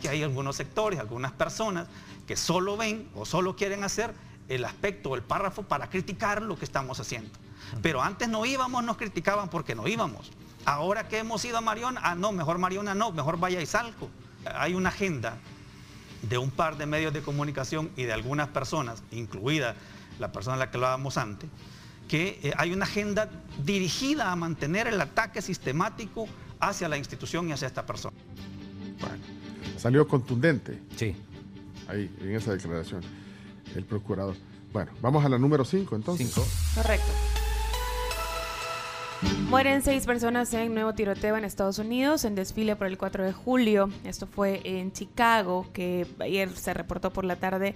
Que hay algunos sectores, algunas personas que solo ven o solo quieren hacer el aspecto o el párrafo para criticar lo que estamos haciendo. Pero antes no íbamos, nos criticaban porque no íbamos. Ahora que hemos ido a Mariona, ah, no, mejor Mariona no, mejor vaya y salgo. Hay una agenda de un par de medios de comunicación y de algunas personas, incluida la persona a la que hablábamos antes, que eh, hay una agenda dirigida a mantener el ataque sistemático hacia la institución y hacia esta persona. Bueno, salió contundente. Sí. Ahí, en esa declaración, el procurador. Bueno, vamos a la número 5 entonces. 5. Correcto. Mueren seis personas en nuevo tiroteo en Estados Unidos en desfile por el 4 de julio. Esto fue en Chicago, que ayer se reportó por la tarde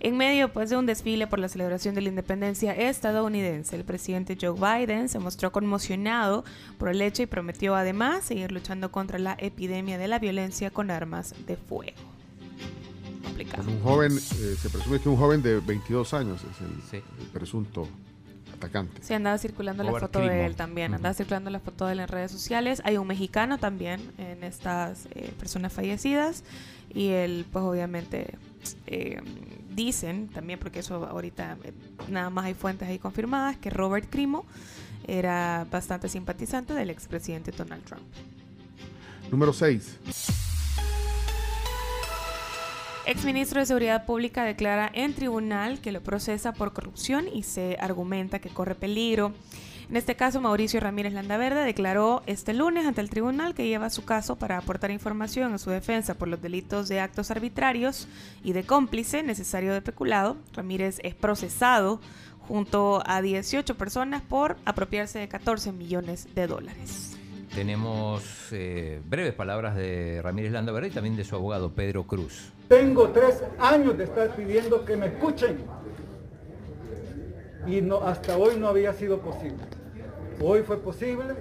en medio pues, de un desfile por la celebración de la independencia estadounidense. El presidente Joe Biden se mostró conmocionado por el hecho y prometió además seguir luchando contra la epidemia de la violencia con armas de fuego. Complicado. un joven, eh, se presume que un joven de 22 años es el presunto atacante. Sí, andaba circulando la foto de él también, andaba circulando la foto de él en redes sociales. Hay un mexicano también en estas eh, personas fallecidas y él pues obviamente eh, dicen también, porque eso ahorita eh, nada más hay fuentes ahí confirmadas, que Robert Crimo era bastante simpatizante del expresidente Donald Trump. Número 6. Exministro de Seguridad Pública declara en tribunal que lo procesa por corrupción y se argumenta que corre peligro. En este caso, Mauricio Ramírez Landaverde declaró este lunes ante el tribunal que lleva su caso para aportar información a su defensa por los delitos de actos arbitrarios y de cómplice necesario de peculado. Ramírez es procesado junto a 18 personas por apropiarse de 14 millones de dólares. Tenemos eh, breves palabras de Ramírez Landaverde y también de su abogado Pedro Cruz. Tengo tres años de estar pidiendo que me escuchen y no, hasta hoy no había sido posible. Hoy fue posible.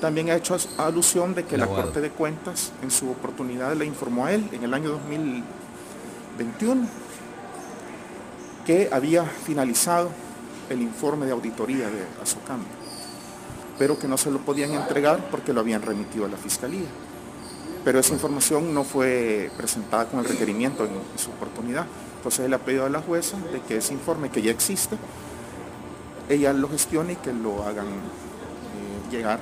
También ha hecho alusión de que la Corte de Cuentas en su oportunidad le informó a él en el año 2021 que había finalizado el informe de auditoría de Azocam, pero que no se lo podían entregar porque lo habían remitido a la Fiscalía pero esa información no fue presentada con el requerimiento en, su oportunidad. Entonces él ha pedido a la jueza de que ese informe que ya existe, ella lo gestione y que lo hagan eh, llegar.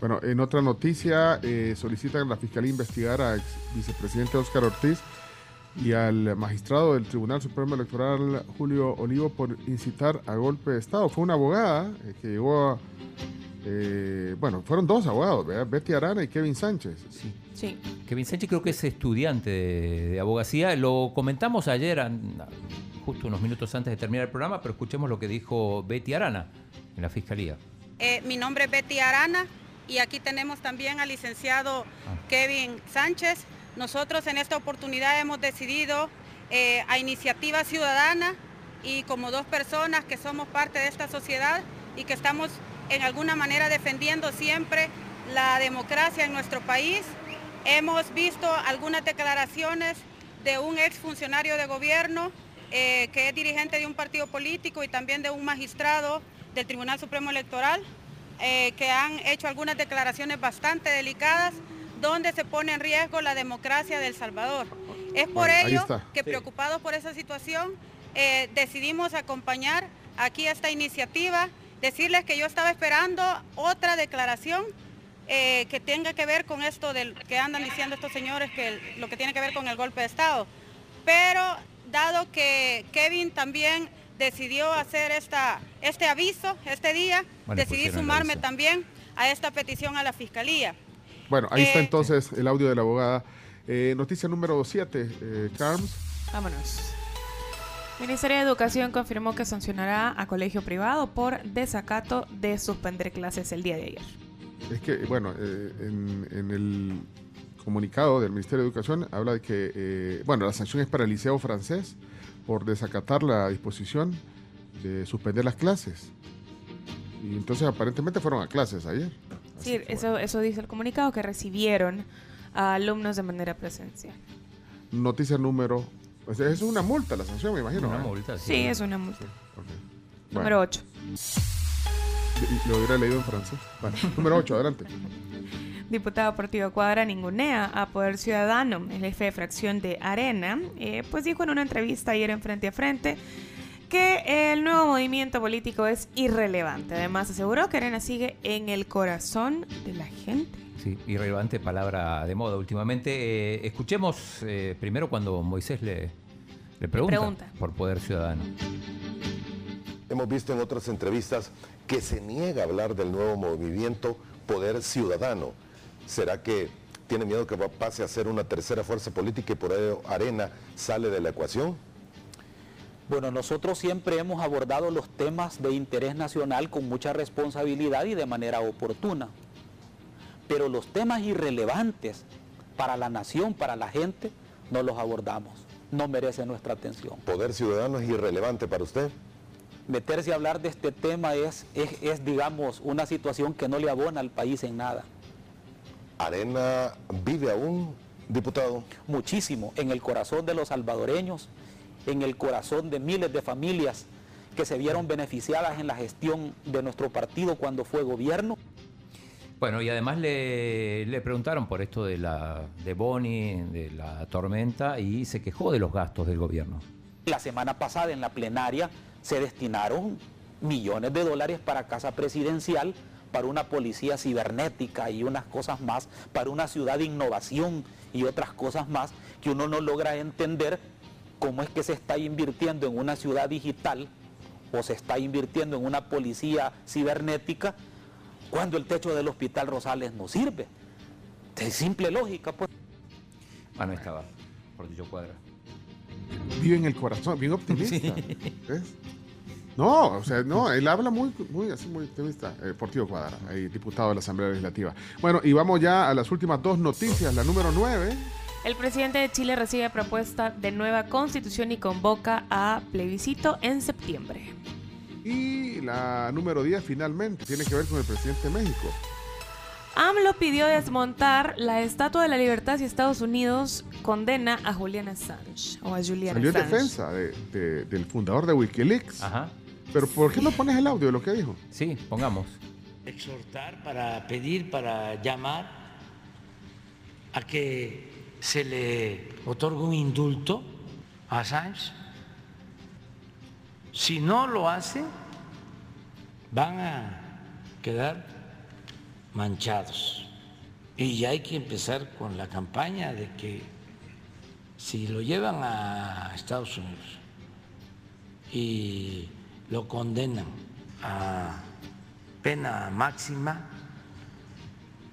Bueno, en otra noticia, eh, solicitan a la Fiscalía investigar al vicepresidente Óscar Ortiz y al magistrado del Tribunal Supremo Electoral Julio Olivo por incitar a golpe de Estado. Fue una abogada eh, que llegó a eh, bueno, fueron dos abogados, Betty Arana y Kevin Sánchez. Sí. Kevin Sánchez creo que es estudiante de, abogacía. Lo comentamos ayer, justo unos minutos antes de terminar el programa, pero escuchemos lo que dijo Betty Arana en la Fiscalía. Eh, mi nombre es Betty Arana y aquí tenemos también al licenciado ah. Kevin Sánchez. Nosotros en esta oportunidad hemos decidido eh, a iniciativa ciudadana y como dos personas que somos parte de esta sociedad y que estamos en alguna manera defendiendo siempre la democracia en nuestro país. Hemos visto algunas declaraciones de un exfuncionario de gobierno eh, que es dirigente de un partido político y también de un magistrado del Tribunal Supremo Electoral, eh, que han hecho algunas declaraciones bastante delicadas donde se pone en riesgo la democracia de El Salvador. Es por ello que preocupados por esa situación eh, decidimos acompañar aquí esta iniciativa decirles que yo estaba esperando otra declaración eh, que tenga que ver con esto del que andan diciendo estos señores, que lo que tiene que ver con el golpe de Estado. pero dado que Kevin también decidió hacer esta, este aviso este día, Bueno, decidí sumarme también a esta petición a la Fiscalía. Bueno, ahí está Eh, entonces el audio de la abogada. Eh, noticia número 7, eh, Carms. Vámonos. Ministerio de Educación confirmó que sancionará a colegio privado por desacato de suspender clases el día de ayer. Es que, bueno, eh, en, en el comunicado del Ministerio de Educación habla de que, eh, bueno, la sanción es para el liceo francés por desacatar la disposición de suspender las clases. Y entonces aparentemente fueron a clases ayer. Sí, eso, eso dice el comunicado, que recibieron a alumnos de manera presencial. Noticia número... sea, es una multa la sanción, me imagino. Una ¿eh? multa, Sí, es una multa. Bueno. Número 8. Y- Lo hubiera leído en francés. Bueno, número 8, adelante. Diputado Partido Cuadra ningunea a Poder Ciudadano, el jefe de fracción de Arena, eh, pues dijo en una entrevista ayer en Frente a Frente que el nuevo movimiento político es irrelevante. Además aseguró que Arena sigue en el corazón de la gente. Sí, irrelevante palabra de moda últimamente. Eh, escuchemos eh, primero cuando Moisés le, le pregunta, pregunta. por Poder Ciudadano. Hemos visto en otras entrevistas que se niega a hablar del nuevo movimiento Poder Ciudadano. ¿Será que tiene miedo que pase a ser una tercera fuerza política y por ello Arena sale de la ecuación? Bueno, nosotros siempre hemos abordado los temas de interés nacional con mucha responsabilidad y de manera oportuna. Pero los temas irrelevantes para la nación, para la gente, no los abordamos. No merece nuestra atención. ¿Poder Ciudadano es irrelevante para usted? Meterse a hablar de este tema es, es, es, digamos, una situación que no le abona al país en nada. ¿Arena vive aún, diputado? Muchísimo, en el corazón de los salvadoreños, en el corazón de miles de familias que se vieron beneficiadas en la gestión de nuestro partido cuando fue gobierno. Bueno, y además le, le preguntaron por esto de la de Boni, de la tormenta, y se quejó de los gastos del gobierno. La semana pasada en la plenaria se destinaron millones de dólares para Casa Presidencial, para una policía cibernética y unas cosas más, para una ciudad de innovación y otras cosas más que uno no logra entender cómo es que se está invirtiendo en una ciudad digital o se está invirtiendo en una policía cibernética cuando el techo del Hospital Rosales no sirve. Es simple lógica, pues. Ah, no estaba, por dicho cuadra. Vive en el corazón, bien optimista. ¿ves? No, o sea, no, él habla muy, muy, así, muy optimista. Eh, Portillo Cuadra, diputado de la Asamblea Legislativa. Bueno, y vamos ya a las últimas dos noticias. La número nueve. El presidente de Chile recibe propuesta de nueva constitución y convoca a plebiscito en septiembre. Y la número 10 finalmente tiene que ver con el presidente de México. AMLO pidió desmontar la Estatua de la Libertad si Estados Unidos condena a Julian Assange o a Julian Salió en defensa de- de- del fundador de Wikileaks. Ajá. Pero ¿por qué no pones el audio de lo que dijo? Sí, pongamos. exhortar, para pedir, para llamar a que se le otorgue un indulto a Assange. Si no lo hace, van a quedar manchados. Y ya hay que empezar con la campaña de que si lo llevan a Estados Unidos y lo condenan a pena máxima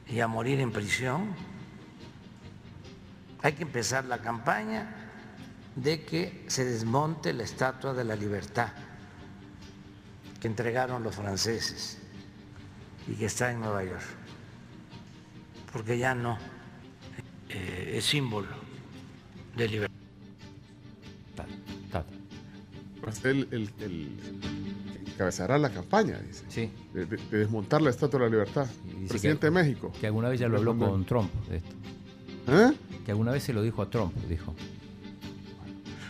y a morir en prisión, hay que empezar la campaña de que se desmonte la Estatua de la Libertad que entregaron los franceses y que está en Nueva York, porque ya no eh, es símbolo de libertad. Pues él, él- él encabezará la campaña, dice. Sí. De, de- de desmontar la Estatua de la Libertad. dice Presidente que- de México. Que alguna vez ya lo habló con Trump de esto. ¿Eh? Que alguna vez se lo dijo a Trump, dijo.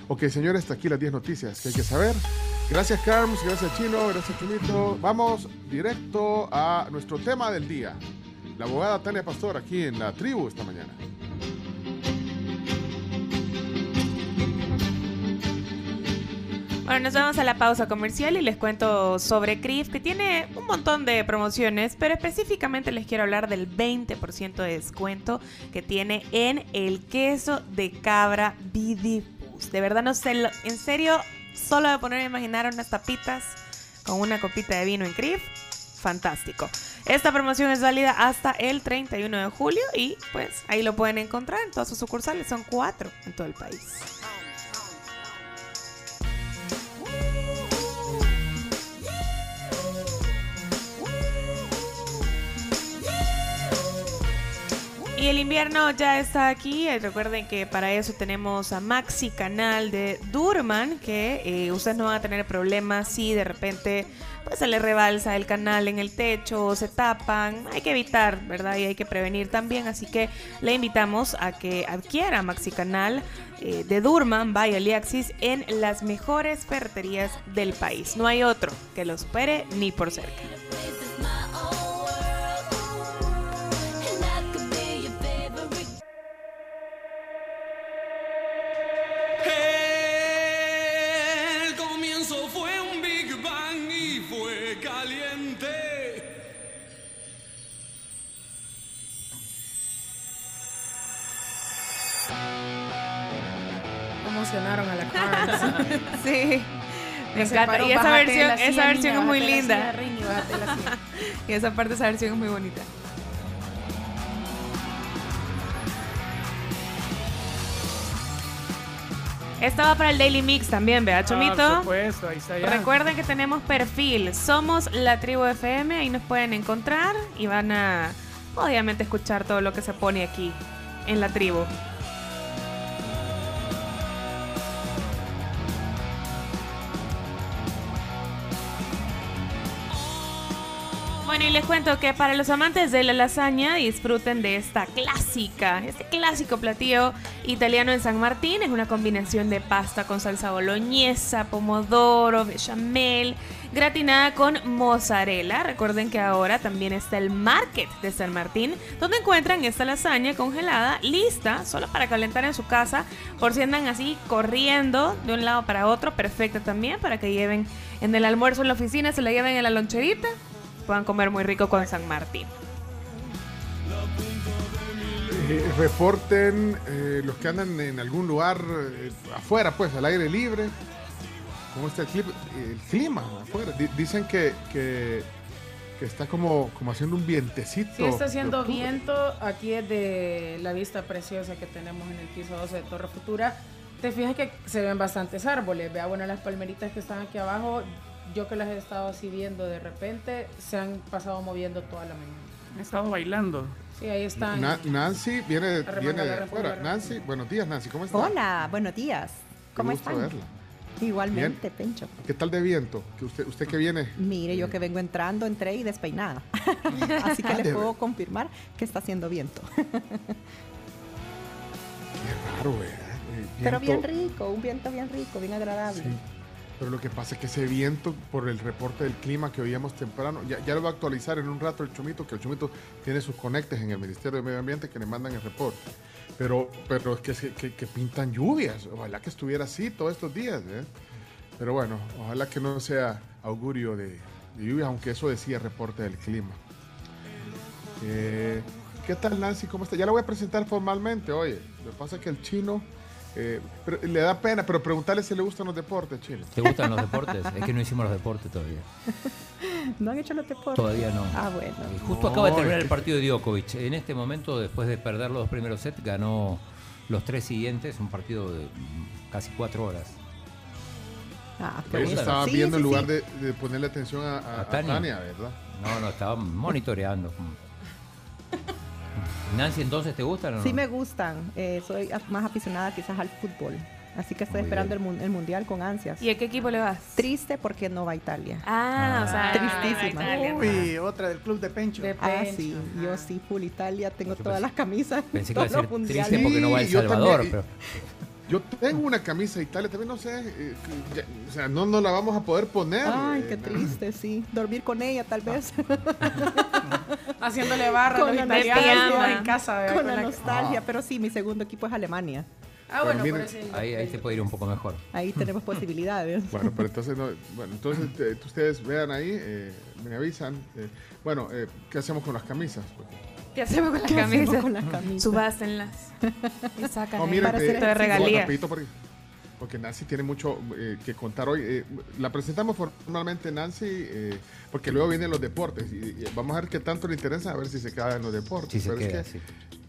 Ok, señores, hasta aquí las 10 noticias que hay que saber. Gracias, Carms, gracias, Chino, gracias, Chumito. Vamos directo a nuestro tema del día. La abogada Tania Pastor aquí en la tribu esta mañana. Bueno, nos vamos a la pausa comercial y les cuento sobre CRIF, que tiene un montón de promociones, pero específicamente les quiero hablar del 20% de descuento que tiene en el queso de cabra Bidi Food. tribus. De verdad no sé, en serio, solo de poner a imaginar unas tapitas con una copita de vino en CRIF, fantástico. Esta promoción es válida hasta el 31 de julio y pues ahí lo pueden encontrar en todas sus sucursales, son cuatro en todo el país. Y el invierno ya está aquí. eh, Recuerden que para eso tenemos a Maxi Canal de Durman, que eh, ustedes no van a tener problemas si de repente pues se les rebalsa el canal en el techo o se tapan. Hay que evitar, ¿verdad? Y hay que prevenir también. Así que le invitamos a que adquiera Maxi Canal eh, de Durman, vaya Aliaxis, en las mejores ferreterías del país. No hay otro que lo supere ni por cerca. sí. Me encanta. Y esa de versión, esa versión niña, es muy de la linda. silla, Rini, bájate de la silla. y esa parte, esa versión es muy bonita. Esta va para el Daily Mix también, vea, Chomito. Por supuesto, ahí está ya. Recuerden que tenemos perfil. Somos la tribu FM. Ahí nos pueden encontrar y van a, obviamente, escuchar todo lo que se pone aquí en la tribu. Y les cuento que para los amantes de la lasaña disfruten de esta clásica, este clásico platillo italiano en San Martín. Es una combinación de pasta con salsa boloñesa, pomodoro, bechamel, gratinada con mozzarella. Recuerden que ahora también está el Market de San Martín, donde encuentran esta lasaña congelada, lista, solo para calentar en su casa, por si andan así corriendo de un lado para otro. Perfecta también para que lleven en el almuerzo en la oficina, se la lleven en la loncherita puedan comer muy rico con San Martín. Eh, reporten eh, los que andan en algún lugar eh, afuera, pues, al aire libre. ¿Cómo está el, clip- el clima afuera? Di- dicen que, que, que está como, como haciendo un vientecito. Sí, está haciendo viento. Aquí es de la vista preciosa que tenemos en el piso 12 de Torre Futura. Te fijas que se ven bastantes árboles. Vea, bueno, las palmeritas que están aquí abajo, yo que las he estado así viendo de repente, se han pasado moviendo toda la mañana. He estado bailando. Sí, ahí están. Na- Nancy viene, viene de afuera. Nancy, buenos días, Nancy, ¿cómo estás? Hola, buenos días. ¿Cómo están? verla. Igualmente, Pencho. ¿Qué tal de viento? Que usted, usted que viene. Mire, yo que vengo entrando, entré y despeinada. Así que Ah, les puedo confirmar que está haciendo viento. Qué raro, ¿verdad? Eh, Pero bien rico, un viento bien rico, bien agradable. Sí. Pero lo que pasa es que ese viento, por el reporte del clima que oíamos temprano, ya, ya lo va a actualizar en un rato el Chomito, que el Chomito tiene sus conectes en el Ministerio de Medio Ambiente que le mandan el reporte. Pero, pero es que, que pintan lluvias. Ojalá que estuviera así todos estos días. ¿eh? Pero bueno, ojalá que no sea augurio de, de lluvias, aunque eso decía el reporte del clima. Eh, ¿Qué tal Nancy? ¿Cómo está? Ya la voy a presentar formalmente, oye. Lo que pasa es que el chino eh, pero le da pena, pero preguntarle si le gustan los deportes, chino. ¿Te gustan los deportes? Es que no hicimos los deportes todavía. ¿No han hecho los deportes? Todavía no. Ah, bueno. Y Justo acaba de terminar el partido de Djokovic. En este momento, después de perder los dos primeros sets, ganó los tres siguientes, un partido de casi cuatro horas. Ah, eso estaba Sí, viendo sí, en lugar sí. de, de ponerle atención a, a- A. Tania. ¿verdad? No, no, estaba monitoreando. Nancy, ¿entonces te gustan o no? Sí me gustan. eh, soy más aficionada quizás al fútbol. Así que estoy Muy esperando el, mun- el mundial con ansias. ¿Y a qué equipo le vas? Triste porque no va a Italia. Ah, o sea, tristísima. Italia. Uy, otra del club de Pencho. Ah, sí, yo sí, full Italia, tengo todas las camisas. Pensé que iba a todos ser los triste porque no va a El Salvador, también, pero Yo tengo una camisa de Italia, también no sé, eh, ya- o sea, no nos la vamos a poder poner. Ay, eh, qué triste, sí. Dormir con ella, tal vez. Haciéndole barra con los italianos en casa. ¿verdad? Con Con la la- nostalgia, pero sí, mi segundo equipo es Alemania. Ah, bueno, Pero por miren, eso ahí, ahí te puede ir un poco mejor. Ahí tenemos posibilidades. Bueno, pero entonces, no, bueno, entonces eh, ustedes vean ahí, eh, me avisan. eh, bueno, eh, ¿qué hacemos con las camisas? ¿Qué hacemos con las ¿Qué hacemos camisas? con las camisas? Subástenlas. Y sacan Oh, para hacer de regalía. rapidito por ahí. porque Nancy tiene mucho eh, que contar hoy. Eh, la presentamos formalmente, Nancy, eh, porque luego vienen los deportes. Y, y vamos a ver qué tanto le interesa, a ver si se queda en los deportes. Si se Pero es que, sí.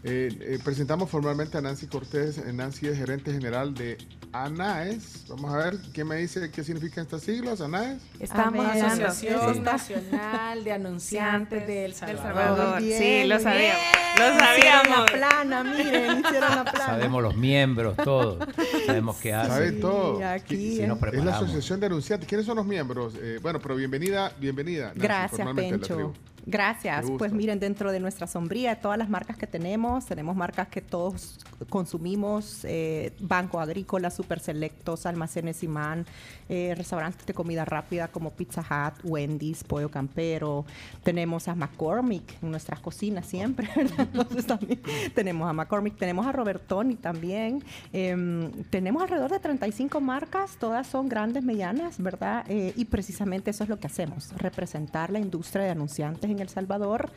eh, eh, presentamos formalmente a Nancy Cortés. Eh, Nancy es gerente general de ANAES. Vamos a ver qué me dice qué significan estas siglas, ANAES. Estamos Amén. Asociación Sí. Nacional de Anunciantes de El Salvador. Salvador. Bien, sí, lo bien. sabíamos. Lo Hicieron sabíamos. la plana, miren, hicieron la plana. Sabemos los miembros, todo. Sabemos qué hacen. Sabe todo. aquí Si nos Es la. Asociación de Anunciantes. ¿Quiénes son los miembros? Eh, bueno, pero bienvenida, bienvenida. Nancy, Gracias, Pencho. Gracias. Pues miren, dentro de nuestra sombría, todas las marcas que tenemos, tenemos marcas que todos consumimos, eh, Banco Agrícola, Super Selectos, Almacenes Imán, eh, restaurantes de comida rápida como Pizza Hut, Wendy's, Pollo Campero. Tenemos a McCormick en nuestras cocinas siempre, ¿verdad? Entonces también tenemos a McCormick, tenemos a Robertoni también. Em, tenemos alrededor de 35 marcas, todas son grandes, medianas, ¿verdad? Eh, y precisamente eso es lo que hacemos, representar la industria de anunciantes en El Salvador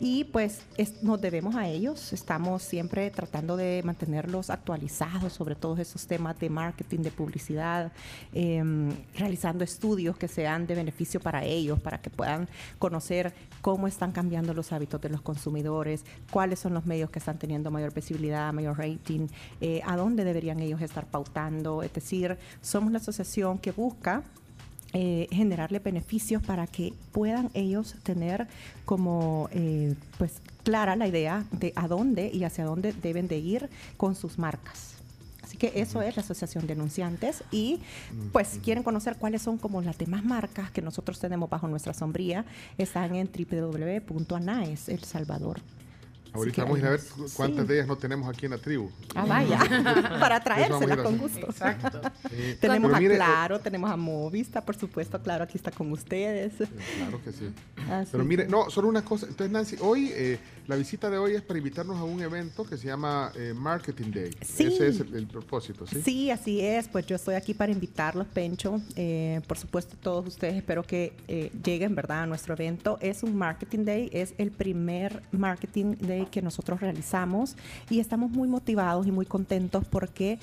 y pues es- nos debemos a ellos, estamos siempre tratando de mantenerlos actualizados sobre todos esos temas de marketing, de publicidad, em, realizando estudios que sean de beneficio para ellos, para que puedan conocer cómo están cambiando los hábitos de los consumidores, cuáles son los medios que están teniendo mayor visibilidad, mayor rating, eh, a dónde deberían ellos estar pautando. Es decir, somos la asociación que busca eh, generarle beneficios para que puedan ellos tener como pues pues clara la idea de a dónde y hacia dónde deben de ir con sus marcas. Así que eso es la Asociación de Anunciantes y pues si quieren conocer cuáles son como las demás marcas que nosotros tenemos bajo nuestra sombría, están en www.anaes El Salvador. Ahorita que vamos a ir a ver cuántas sí. de ellas no tenemos aquí en la tribu. Ah, vaya, para traérselas con gusto. Exacto. Sí. tenemos Pero a mire, eh, Claro, tenemos a Movista, por supuesto, Claro, aquí está con ustedes. Claro que sí. Así Pero mire, no, solo una cosa. Entonces, Nancy, hoy eh, la visita de hoy es para invitarnos a un evento que se llama eh, Marketing Day. Sí. Ese es el, el propósito, ¿sí? Sí, así es. Pues yo estoy aquí para invitarlos, Pencho. Eh, por supuesto, todos ustedes espero que eh, lleguen, ¿verdad?, a nuestro evento. Es un Marketing Day, es el primer Marketing Day que nosotros realizamos y estamos muy motivados y muy contentos porque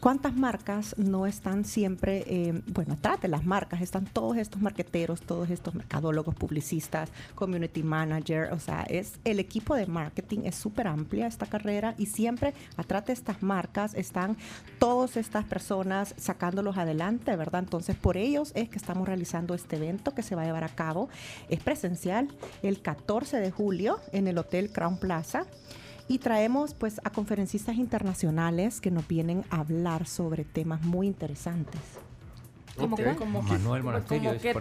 ¿Cuántas marcas no están siempre, eh, bueno, atrás de las marcas están todos estos marqueteros, todos estos mercadólogos, publicistas, community manager, o sea, es el equipo de marketing es súper amplia esta carrera y siempre atrás estas marcas están todas estas personas sacándolos adelante, ¿verdad? Entonces, por ellos es que estamos realizando este evento que se va a llevar a cabo. Es presencial el 14 de julio en el Hotel Crown Plaza. Y traemos pues a conferencistas internacionales que nos vienen a hablar sobre temas muy interesantes. ¿Cómo qué?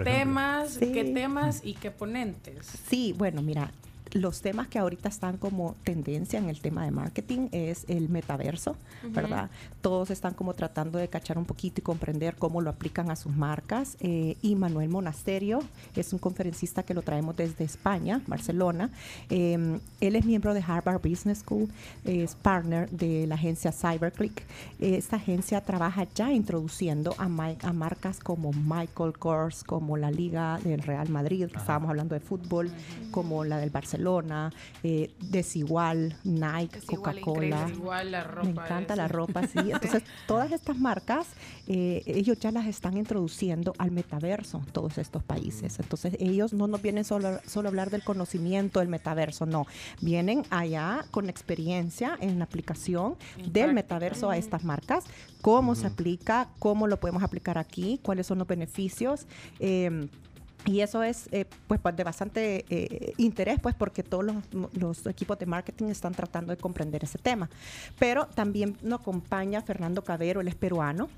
Temas, Sí. qué temas y qué ponentes. Sí, bueno, mira, los temas que ahorita están como tendencia en el tema de marketing es el metaverso, Ujú. ¿verdad? Todos están como tratando de cachar un poquito y comprender cómo lo aplican a sus marcas. eh, y Manuel Monasterio es un conferencista que lo traemos desde España, Barcelona. Eh, él es miembro de Harvard Business School, es partner de la agencia CyberClick. Eh, esta agencia trabaja ya introduciendo a, a marcas como Michael Kors, como la Liga del Real Madrid, que estábamos hablando de fútbol, como la del Barcelona, eh, Desigual, Nike, Coca-Cola. increíble. Desigual, la ropa Me encanta la ropa, sí. Entonces, todas estas marcas, eh, ellos ya las están introduciendo al metaverso, todos estos países. Entonces, ellos no nos vienen solo, solo a hablar del conocimiento del metaverso, no. Vienen allá con experiencia en la aplicación del metaverso a estas marcas, cómo se aplica, cómo lo podemos aplicar aquí, cuáles son los beneficios. eh, y eso es eh, pues de bastante eh, interés, pues porque todos los, equipos de marketing están tratando de comprender ese tema. Pero también nos acompaña Fernando Cabero, él es peruano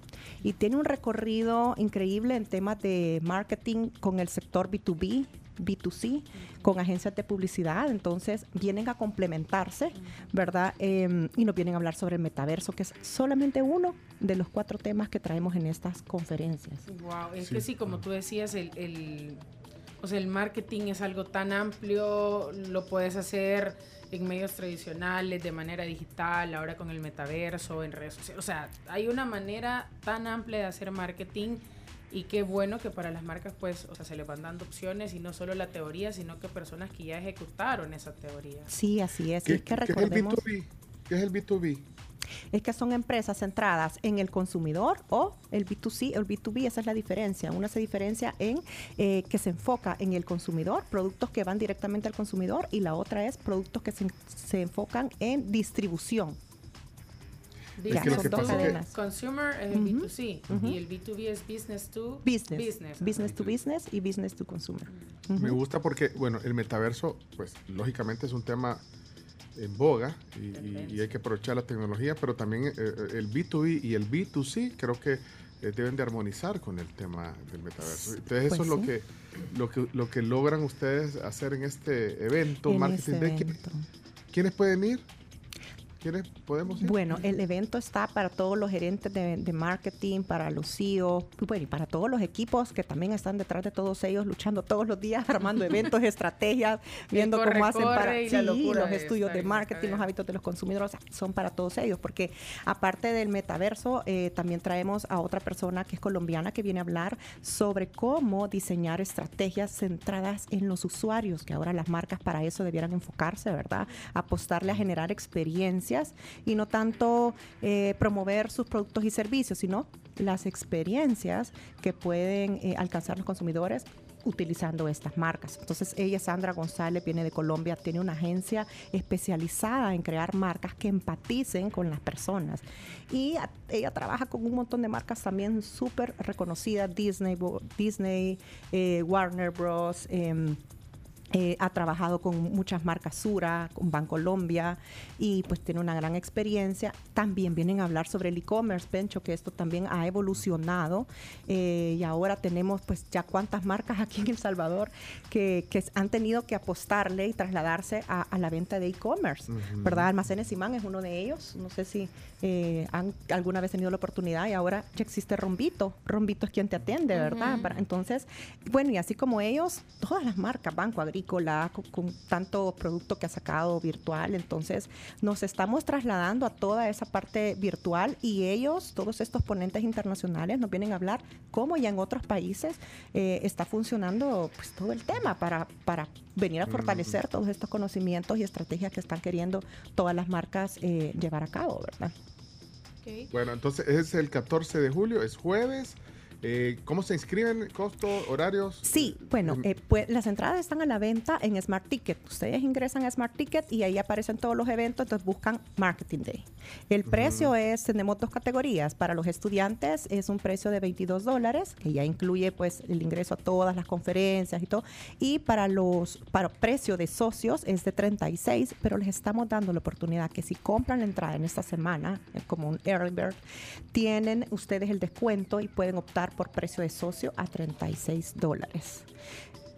y tiene un recorrido increíble en temas de marketing con el sector B2B. B2C con agencias de publicidad, entonces vienen a complementarse, ¿verdad? Eh, y nos vienen a hablar sobre el metaverso, que es solamente uno de los cuatro temas que traemos en estas conferencias. Wow, es Sí. que sí, como tú decías, el, el- o sea, el marketing es algo tan amplio, lo puedes hacer en medios tradicionales, de manera digital, ahora con el metaverso, en redes sociales. O sea, hay una manera tan amplia de hacer marketing y qué bueno que para las marcas pues, o sea, se les van dando opciones y no solo la teoría, sino que personas que ya ejecutaron esa teoría. Sí, así es. Y ¿Qué, es que qué es el recordemos. B2B? ¿Qué es el B2B? es que son empresas centradas en el consumidor o el B2C o el B2B, esa es la diferencia. Una se diferencia en eh, que se enfoca en el consumidor, productos que van directamente al consumidor, y la otra es productos que se, se enfocan en distribución. Ya, son son dos cadenas. Consumer es el Ujú, B2C ujú. y el B2B es business to Business, business. business, to business y business to consumer. Me gusta porque, bueno, el metaverso, pues lógicamente es un tema en boga y, y- y hay que aprovechar la tecnología, pero también eh, eh, el B2B y el B2C creo que eh, deben de armonizar con el tema del metaverso. Entonces eso Pues es lo sí. que, lo que lo que logran ustedes hacer en este evento, En Marketing. ¿Qui- evento. ¿Quiénes pueden ir? ¿Quiénes podemos ir? Bueno, el evento está para todos los gerentes de, de marketing, para los CEOs, y bueno, y para todos los equipos que también están detrás de todos ellos, luchando todos los días, armando eventos, estrategias, viendo corre, cómo hacen para sí, los estudios de marketing, los hábitos de los consumidores, o sea, son para todos ellos, porque aparte del metaverso, eh, también traemos a otra persona que es colombiana que viene a hablar sobre cómo diseñar estrategias centradas en los usuarios, que ahora las marcas para eso debieran enfocarse, ¿verdad? Apostarle a generar y no tanto eh, promover sus productos y servicios, sino las experiencias que pueden eh, alcanzar los consumidores utilizando estas marcas. Entonces ella, Sandra González, viene de Colombia, tiene una agencia especializada en crear marcas que empaticen con las personas. Y ella trabaja con un montón de marcas también súper reconocidas, Disney, Disney eh, Warner Bros. em, eh, ha trabajado con muchas marcas Sura, con Bancolombia y pues tiene una gran experiencia. También vienen a hablar sobre el e-commerce, Pencho, que esto también ha evolucionado eh, y ahora tenemos pues ya cuántas marcas aquí en El Salvador que, que han tenido que apostarle y trasladarse a, a la venta de e-commerce. ¿verdad? Almacenes Simán es uno de ellos. No sé si eh, han alguna vez tenido la oportunidad y ahora ya existe Rombito. Rombito es quien te atiende, ¿verdad? Entonces, bueno, y así como ellos, todas las marcas, Banco Agrícola, con, con tanto producto que ha sacado virtual, entonces nos estamos trasladando a toda esa parte virtual y ellos, todos estos ponentes internacionales, nos vienen a hablar cómo ya en otros países eh, está funcionando pues todo el tema para, para venir a fortalecer todos estos conocimientos y estrategias que están queriendo todas las marcas eh, llevar a cabo, ¿verdad? Bueno, entonces es el 14 de julio, es jueves. Eh, ¿Cómo se inscriben? ¿Costo? ¿Horarios? Sí, bueno, eh, pues las entradas están a la venta en Smart Ticket. Ustedes ingresan a Smart Ticket y ahí aparecen todos los eventos, entonces buscan Marketing Day. El precio es, tenemos dos categorías. Para los estudiantes es un precio de 22 dólares, que ya incluye pues el ingreso a todas las conferencias y todo. Y para los, para precio de socios es de 36, pero les estamos dando la oportunidad que si compran la entrada en esta semana, eh, como un early bird, tienen ustedes el descuento y pueden optar por precio de socio a 36 dólares.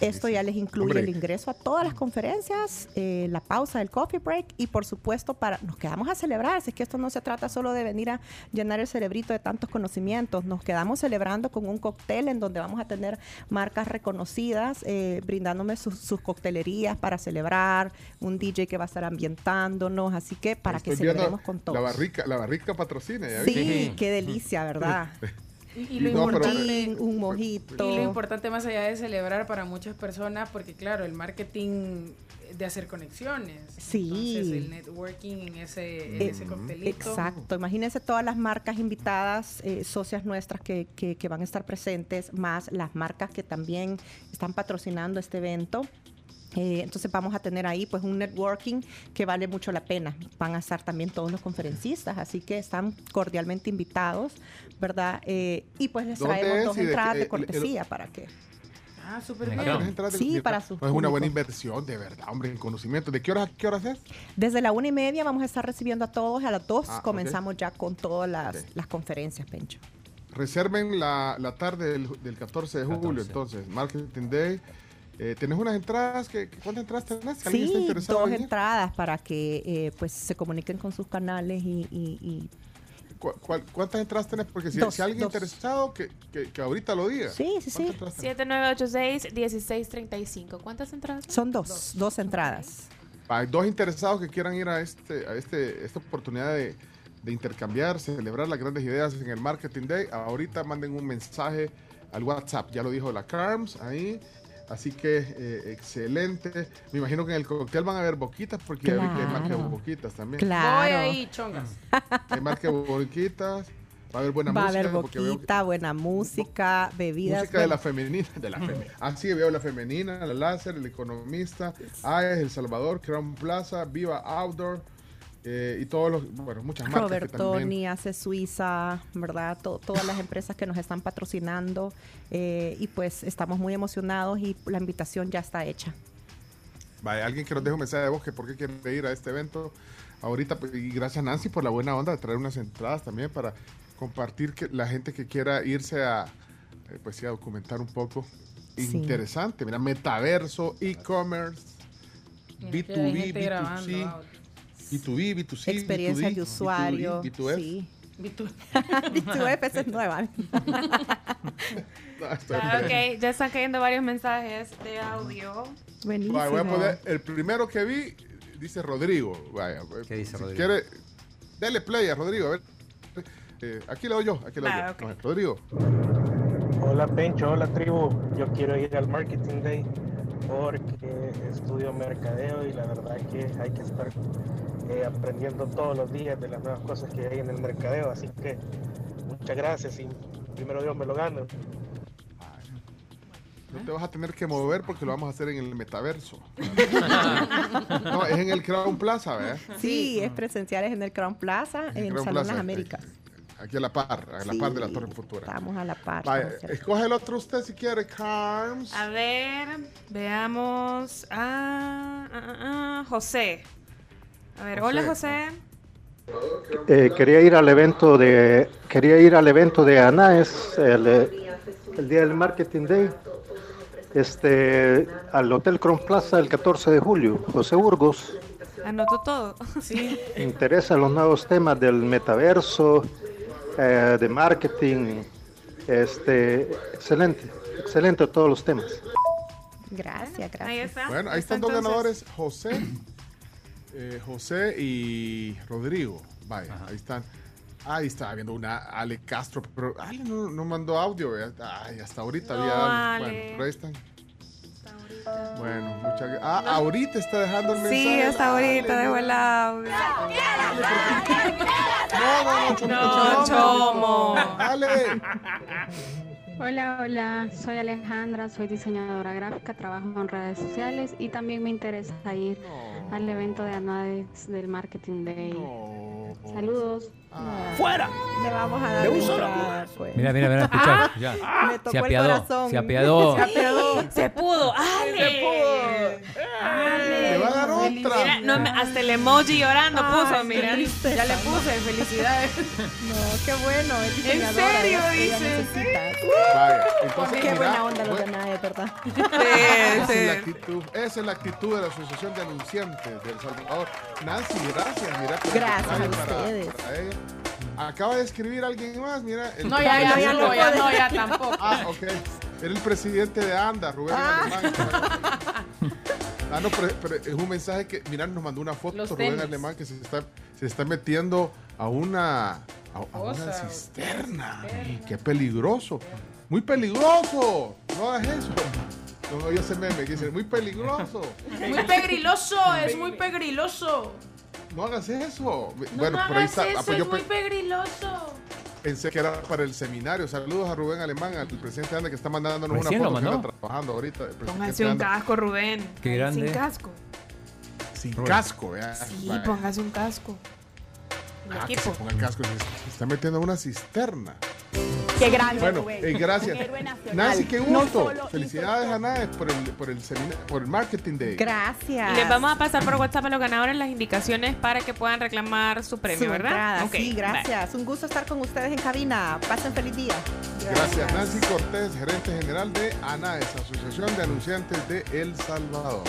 Esto ya les incluye Hombre. el ingreso a todas las conferencias, eh, la pausa del coffee break y por supuesto para nos quedamos a celebrar. Es que esto no se trata solo de venir a llenar el cerebrito de tantos conocimientos, nos quedamos celebrando con un cóctel en donde vamos a tener marcas reconocidas eh, brindándome sus, sus coctelerías para celebrar, un DJ que va a estar ambientándonos, así que para que Estoy celebremos con todos. La barrica, la barrica patrocina. ¿ya Sí, qué delicia, ¿verdad? Y, y lo No, pero- importante, un mojito. y lo importante más allá de celebrar para muchas personas, porque claro, el marketing de hacer conexiones. Sí. Entonces el networking en ese, en Eh, ese coctelito. Exacto, imagínense todas las marcas invitadas, eh, socias nuestras que, que- que van a estar presentes, más las marcas que también están patrocinando este evento. Eh, entonces vamos a tener ahí pues un networking que vale mucho la pena. Van a estar también todos los conferencistas, así que están cordialmente invitados, ¿verdad? Eh, y pues les ¿Dónde traemos dos de entradas de el- cortesía para que... Ah, súper bien. ¿tienes entradas de- Sí, de- para sus Es una buena inversión, de verdad, hombre, en conocimiento. ¿De qué horas a qué horas es? Desde la una y media vamos a estar recibiendo a todos, a las dos Ah, comenzamos ya con todas las, las conferencias, Pencho. Reserven la, la tarde del, del 14 de julio, entonces, Marketing Day. Eh, ¿Tenés unas entradas? que ¿Cuántas entradas tenés? Alguien está Sí, interesado dos en entradas para que eh, pues se comuniquen con sus canales y, y- y- ¿Cu- cuál- ¿Cuántas entradas tenés? Porque si, Dos, si alguien dos. interesado, que, que, que ahorita lo diga. Sí, sí, sí. ¿Cuántas entradas tenés? 7986-1635. ¿Cuántas entradas? son dos, dos, entradas. Hay dos interesados que quieran ir a, este, a este, esta oportunidad de, de intercambiar, celebrar las grandes ideas en el Marketing Day. Ahorita manden un mensaje al WhatsApp, ya lo dijo la CARMS ahí, Así que eh, excelente. Me imagino que en el cóctel van a haber boquitas porque ya vi que hay marca de Claro. boquitas también. Claro. Voy ahí, chongas. Hay marca de boquitas. Va a haber buena Va a música. haber porque veo que- boquita, buena música, bebidas. música de la femenina. De la femenina. Ah, sí, veo la femenina, la láser, el economista, AES, El Salvador, Crown Plaza, Viva Outdoor eh, y todos los, bueno, muchas marcas. Robertoni, hace Suiza, ¿verdad? To- todas las empresas que nos están patrocinando eh, y pues estamos muy emocionados y la invitación ya está hecha. Vaya, alguien que nos deje un mensaje de voz que por qué quiere ir a este evento ahorita. pues, Y gracias Nancy por la buena onda de traer unas entradas también para compartir que la gente que quiera irse a, eh, pues sí, a documentar un poco. Sí. Interesante, mira, metaverso, e-commerce, Mira que hay B2B, gente grabando B2C, audio. B2B, B2C, Experiencia B2D, de usuario. B2E, B2F. Sí. B2- B2F esa es nueva. Ah, Ah, ok, ya están cayendo varios mensajes de audio. Buenísimo. Vaya, voy a poner el primero que vi, dice Rodrigo. Vaya, ¿Qué dice si Rodrigo? quiere, dele play a Rodrigo, a ver. Eh, aquí le doy yo, aquí le doy Ah, yo. Rodrigo. Hola Pencho, hola tribu. Yo quiero ir al Marketing Day porque estudio mercadeo y la verdad que hay que estar eh, aprendiendo todos los días de las nuevas cosas que hay en el mercadeo. Así que muchas gracias y primero Dios me lo gano. No te vas a tener que mover porque lo vamos a hacer en el metaverso. no, es en el Crown Plaza, ¿verdad? Sí, es presenciales en el Crown Plaza, en el Crown Salón Plaza, Las Américas. Aquí a la par, a la Sí, par de la Torre Futura. Estamos a la par. Vaya, escoge el otro usted si quiere, Carms. A ver, veamos. Ah, ah, José. A ver, hola José. Eh, quería ir al evento de quería ir al evento de ANAES el, el día del Marketing Day este al Hotel Crown Plaza el 14 de julio José Burgos Anoto todo. Sí. me interesan los nuevos temas del metaverso eh, de marketing este excelente excelente todos los temas Gracias, gracias. Ahí está. Bueno, ahí están dos ganadores, José, eh, José y Rodrigo. Vaya, ahí están. Ahí estaba viendo una Ale Castro, pero Ale no, no mandó audio. hasta ahorita No, había. Ale. Bueno, pero ahí están. Bueno, muchas gracias. Ah, ahorita está dejando el mensaje. Sí, hasta ahorita no. el audio. No, no, no, Chomo, No, Chomo. Ale. Hola, hola, soy Alejandra, soy diseñadora gráfica, trabajo en redes sociales y también me interesa ir al evento de Anuades del Marketing Day. Saludos. ¡Fuera! Le vamos a dar De un solo pues. Mira, mira, mira, escucha, ya. Me tocó Se el apiadó, corazón. se apiadó. Se apiadó. Se pudo. ¡Ale! Se pudo. ¡Ale! Le va a dar otra. Mira, no, hasta el emoji llorando Ay, puso, mira. triste. Ya le puse, felicidades. No, qué bueno. es ¿En serio, dice? Vaya, entonces, Qué mira, buena onda los bueno, de nadie, ¿verdad? Esa es, la actitud, esa es la actitud de la Asociación de Anunciantes del Salvador. Nancy, gracias. Mira, Gracias a detalle para- ustedes. para ella. Acaba de escribir alguien más, mira. el- No, ya, ya, ya no, ya no, ya tampoco. Ah, ok. Era el presidente de ANDA, Rubén Alemán. Ah, no, pero, pero es un mensaje que, mira, nos mandó una foto Los Rubén tenis. Alemán que se está, se está metiendo a una, a, a una cisterna. Qué peligroso. Muy peligroso. No hagas eso. No, no, yo ese meme que dice, muy peligroso. Muy pegriloso, es muy pegriloso. No hagas eso. No, bueno, no por ahí hagas está. ah, eso, pues yo es muy pe- pegriloso. pensé que era para el seminario. Saludos a Rubén Alemán, al presidente de ANDA que está mandándonos una Recién lo foto que trabajando ahorita. Póngase un casco, Rubén. Qué grande. Sin casco. Sin casco, ¿eh? Sí, póngase un casco. Ah, que se ponga el casco. Se, se está metiendo a una cisterna. Qué grande, Bueno, eh, gracias. Nancy, qué gusto. Felicidades a por el, por, el por el Marketing Day. Gracias. Y les vamos a pasar por WhatsApp a los ganadores las indicaciones para que puedan reclamar su premio, Su ¿verdad? entrada, sí, gracias. Un gusto estar con ustedes en cabina. Pasen feliz día. Gracias, Nancy Cortés, gerente general de ANAES, Asociación de Anunciantes de El Salvador.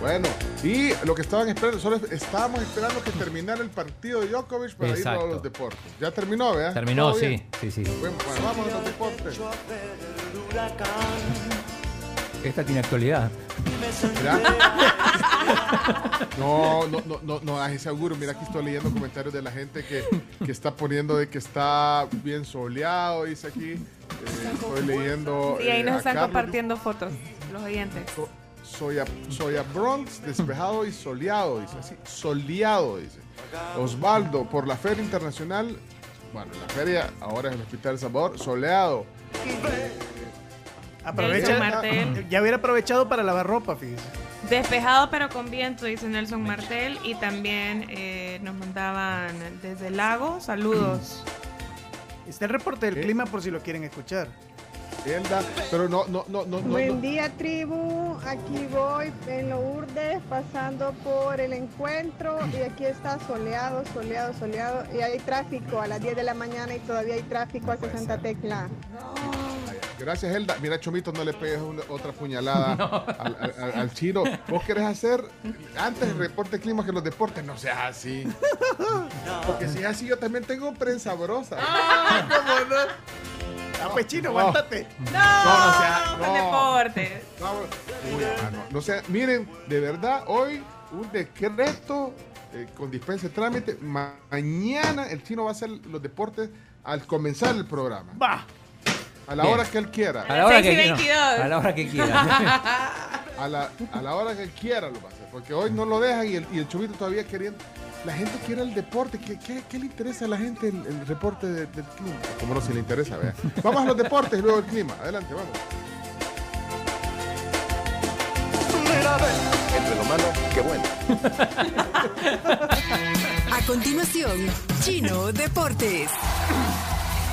Bueno, y lo que estaban esperando, solo estábamos esperando que terminara el partido de Djokovic para ir Exacto. a los deportes. Ya terminó, ¿verdad? Terminó, ¿Todo sí, bien? sí, sí. Bueno, bueno, vamos a los deportes. Esta tiene actualidad. Mira. No, no, no, no, no ese auguro. Mira, aquí estoy leyendo comentarios de la gente que, que está poniendo de que está bien soleado, dice aquí. Eh, estoy leyendo. Y ahí eh, nos a están Carlos. compartiendo fotos, los oyentes. Soya, Soya Bronx, despejado y soleado, dice así. Soleado, dice. Osvaldo, por la Feria Internacional. Bueno, la feria ahora es el Hospital Salvador. Soleado. Aprovecha. Nelson Martel. Ya hubiera aprovechado para lavar ropa, fíjese. Despejado pero con viento, dice Nelson Martel. Y también eh, nos mandaban desde el lago, saludos. Está el reporte del ¿Qué? clima por si lo quieren escuchar. Pero no, no, no, no. Buen no. día tribu, aquí voy en Lourdes pasando por el encuentro y aquí está soleado, soleado, soleado y hay tráfico a las 10 de la mañana y todavía hay tráfico hacia Santa Tecla. Gracias, Elda. Mira, Chomito, no le pegues una- otra puñalada al, al- al- al chino. Vos querés hacer antes el reporte clima que los deportes. No seas así. Porque si es así, yo también tengo prensa brosa. Ah, ¿cómo no? Ah, pues chino, aguántate. No, No, no sea- con no. deportes. Uy. No sea, miren, de verdad, hoy un decreto eh, con dispensa de trámite. Ma- mañana el chino va a hacer los deportes al comenzar el programa. Va. A la Bien. hora que él quiera. A la hora que quiera. 22. A la hora que quiera. A la, a la hora que él quiera lo va a hacer. Porque hoy no lo dejan y el, y el chomito todavía queriendo. La gente quiere el deporte. ¿Qué, qué, qué le interesa a la gente el, el reporte de- del clima? Como no, si le interesa, vea. Vamos a los deportes y luego el clima. Adelante, vamos. Entre lo malo, qué bueno. A continuación, Chino Deportes.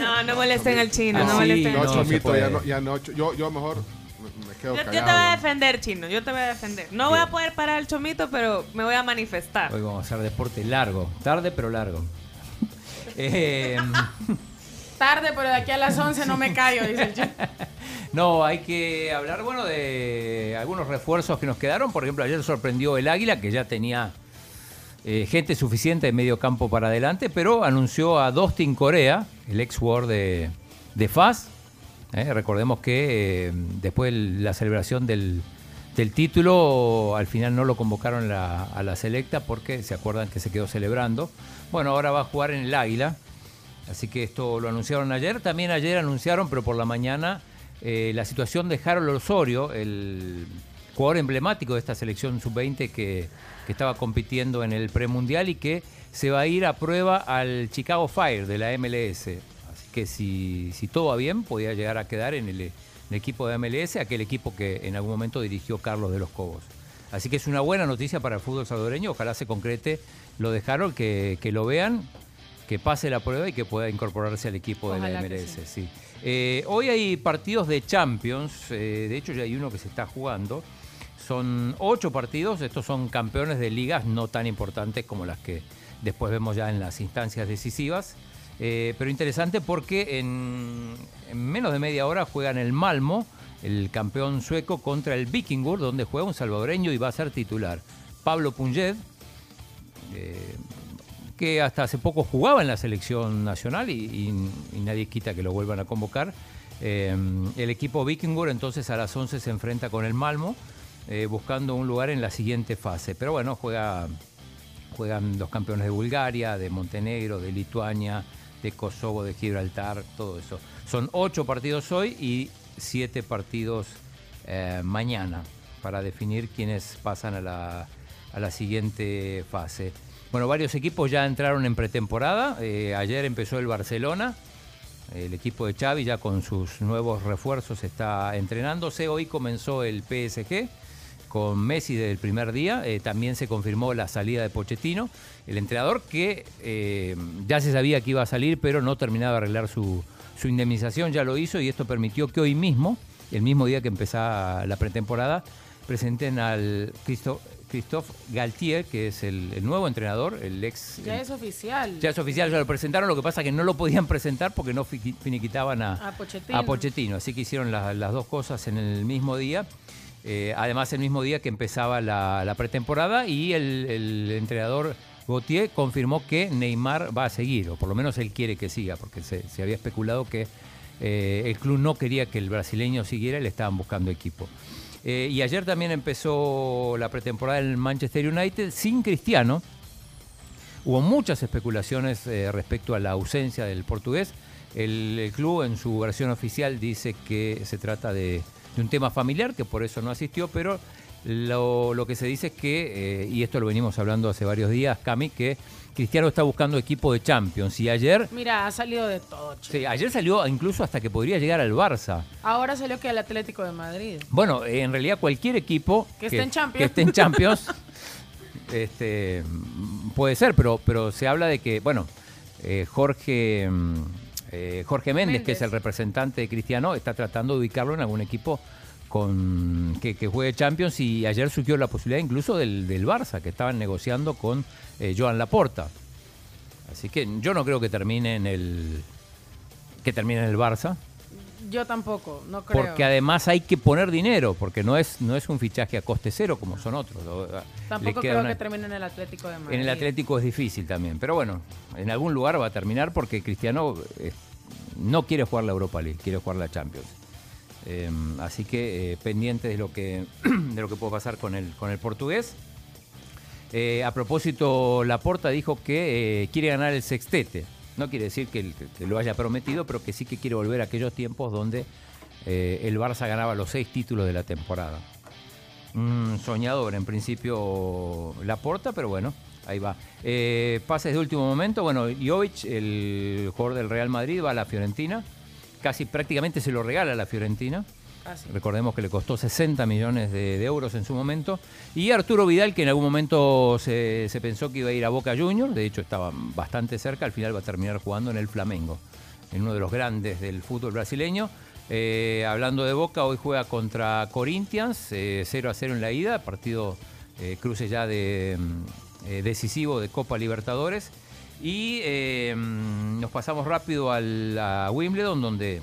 No, no molesten al chino, no, molesten No, chino. Chomito, ya no, ya no. Yo, yo mejor me, quedo Yo, yo te voy a defender, chino, yo te voy a defender. No voy a poder parar al chomito, pero me voy a manifestar. Hoy vamos a hacer deporte largo. Tarde, pero largo. Eh, Tarde, pero de aquí a las 11 no me callo, dice el chico. no, hay que hablar, bueno, de algunos refuerzos que nos quedaron. Por ejemplo, ayer sorprendió el Águila, que ya tenía eh, gente suficiente de medio campo para adelante, pero anunció a Dustin Corea, el ex jugador de, de FAS. Eh, recordemos que eh, después de la celebración del, del título, al final no lo convocaron a la selecta porque se acuerdan que se quedó celebrando. Bueno, ahora va a jugar en el Águila. Así que esto lo anunciaron ayer. También ayer anunciaron, pero por la mañana, la situación de Harold Osorio, el jugador emblemático de esta selección sub-20 que, que estaba compitiendo en el premundial y que se va a ir a prueba al Chicago Fire de la MLS. Así que si, si todo va bien, podría llegar a quedar en el, en el equipo de MLS, aquel equipo que en algún momento dirigió Carlos de los Cobos. Así que es una buena noticia para el fútbol salvadoreño. Ojalá se concrete lo de Harold, que, que lo vean que pase la prueba y que pueda incorporarse al equipo de la MLS. sí. Eh, hoy hay partidos de Champions, eh, de hecho ya hay uno que se está jugando. Son ocho partidos, estos son campeones de ligas no tan importantes como las que después vemos ya en las instancias decisivas. Eh, pero interesante porque en, en menos de media hora juegan el Malmo, el campeón sueco, contra el Vikingur, donde juega un salvadoreño y va a ser titular. Pablo Punjed, eh, que hasta hace poco jugaba en la selección nacional y nadie quita que lo vuelvan a convocar. Eh, el equipo Vikingur entonces a las 11 se enfrenta con el Malmo, eh, buscando un lugar en la siguiente fase. Pero bueno, juega, juegan los campeones de Bulgaria, de Montenegro, de Lituania, de Kosovo, de Gibraltar, todo eso. Son ocho partidos hoy y siete partidos eh, mañana para definir quiénes pasan a la, a la siguiente fase. Bueno, varios equipos ya entraron en pretemporada. Eh, ayer empezó el Barcelona. El equipo de Xavi ya con sus nuevos refuerzos está entrenándose. Hoy comenzó el PSG con Messi desde el primer día. Eh, también se confirmó la salida de Pochettino, el entrenador que eh, ya se sabía que iba a salir, pero no terminaba de arreglar su, su indemnización. Ya lo hizo y esto permitió que hoy mismo, el mismo día que empezaba la pretemporada, presenten al Cristo, Christophe Galtier, que es el, el nuevo entrenador, el ex... Ya es oficial. Ya es oficial, ya lo presentaron, lo que pasa es que no lo podían presentar porque no fi- finiquitaban a, A Pochettino. a Pochettino, así que hicieron la- las dos cosas en el mismo día. Eh, además, el mismo día que empezaba la, pretemporada y el, entrenador Gautier confirmó que Neymar va a seguir, o por lo menos él quiere que siga, porque se, había especulado que eh, el club no quería que el brasileño siguiera y le estaban buscando equipo. Eh, y ayer también empezó la pretemporada en Manchester United sin Cristiano. Hubo muchas especulaciones respecto a la ausencia del portugués. El club en su versión oficial dice que se trata de, de un tema familiar, que por eso no asistió, pero lo, lo que se dice es que, eh, y esto lo venimos hablando hace varios días, Cami, que Cristiano está buscando equipo de Champions. Y ayer, Mira, ha salido de todo. chico. sí, ayer salió incluso hasta que podría llegar al Barça. Ahora salió que el Atlético de Madrid. Bueno, eh, en realidad cualquier equipo Que esté en Champions. que esté en Champions, este, mm, puede ser, pero, pero se habla de que, bueno, eh, Jorge, mm, eh, Jorge Méndez, que es el representante de Cristiano, está tratando de ubicarlo en algún equipo con que, que juegue Champions y ayer surgió la posibilidad incluso del, del Barça, que estaban negociando con eh, Joan Laporta. Así que yo no creo que termine en el que termine en el Barça. Yo tampoco, no creo. Porque además hay que poner dinero, porque no es, no es un fichaje a coste cero como son otros. Le Tampoco creo una- que termine en el Atlético de Madrid. En el Atlético es difícil también. Pero bueno, en algún lugar va a terminar porque Cristiano eh, no quiere jugar la Europa League, quiere jugar la Champions. Eh, así que eh, pendiente de lo que, de lo que puede pasar con el, con el portugués. Eh, a propósito, Laporta dijo que quiere ganar el sextete. No quiere decir que, lo haya prometido, pero que sí que quiere volver a aquellos tiempos donde eh, el Barça ganaba los seis títulos de la temporada. Un soñador, en principio, Laporta, pero bueno, ahí va. Eh, pases de último momento, bueno, Jovic, el jugador del Real Madrid, va a la Fiorentina. Casi prácticamente se lo regala a la Fiorentina. Casi. Recordemos que le costó 60 millones de, euros en su momento. Y Arturo Vidal, que en algún momento se, pensó que iba a ir a Boca Juniors, de hecho estaba bastante cerca, al final va a terminar jugando en el Flamengo, en uno de los grandes del fútbol brasileño. Eh, hablando de Boca, hoy juega contra Corinthians, eh, 0 a 0 en la ida, partido eh, cruce ya de, mm, eh, decisivo de Copa Libertadores. Y eh, mm, nos pasamos rápido al, a Wimbledon, donde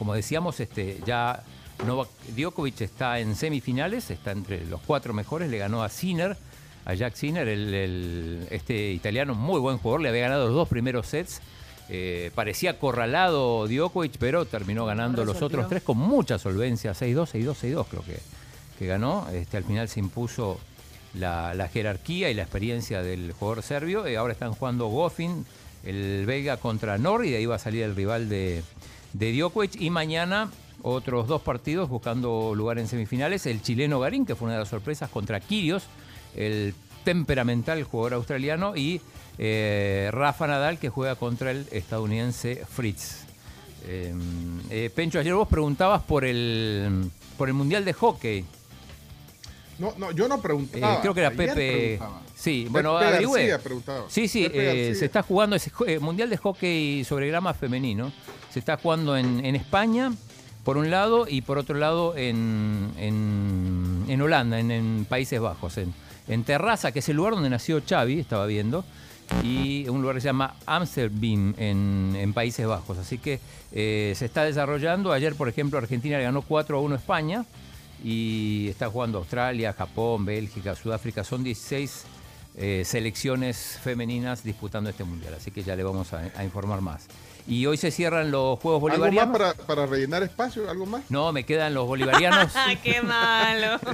como decíamos, este, ya Novak Djokovic está en semifinales, está entre los cuatro mejores, le ganó a Sinner, a Jack Sinner, el, el- este italiano, muy buen jugador, le había ganado los dos primeros sets. Eh, parecía acorralado Djokovic, pero terminó ganando los otros tres con mucha solvencia, 6-2, 6-2, 6-2 creo que, que ganó. Este, al final se impuso la, la jerarquía y la experiencia del jugador serbio. Eh, ahora están jugando Goffin, el belga contra Nor, y de ahí va a salir el rival de, de Djokovic. Y mañana otros dos partidos buscando lugar en semifinales. El chileno Garín, que fue una de las sorpresas, contra Kirios, el temperamental jugador australiano, y eh, Rafa Nadal, que juega contra el estadounidense Fritz. Eh, eh, Pencho, ayer vos preguntabas por el, por el Mundial de Hockey. No, no, yo no preguntaba. Eh, creo que era Pepe. preguntaba. Sí, Pepe bueno, averigüé. Sí, sí, eh, se está jugando ese eh, Mundial de Hockey sobre grama femenino. Se está jugando en, en España, por un lado, y por otro lado en, en, en Holanda, en, Países Bajos. En, Terraza, que es el lugar donde nació Xavi, estaba viendo, y un lugar que se llama Amsterdam en, en Países Bajos. Así que se está desarrollando. Ayer, por ejemplo, Argentina le ganó 4 a 1 a España y está jugando Australia, Japón, Bélgica, Sudáfrica. Son 16 eh, selecciones femeninas disputando este mundial, así que ya le vamos a, a informar más. Y hoy se cierran los Juegos ¿Algo más Bolivarianos. para, para rellenar espacio? ¿Algo más? No, me quedan los bolivarianos. ¡Qué malo!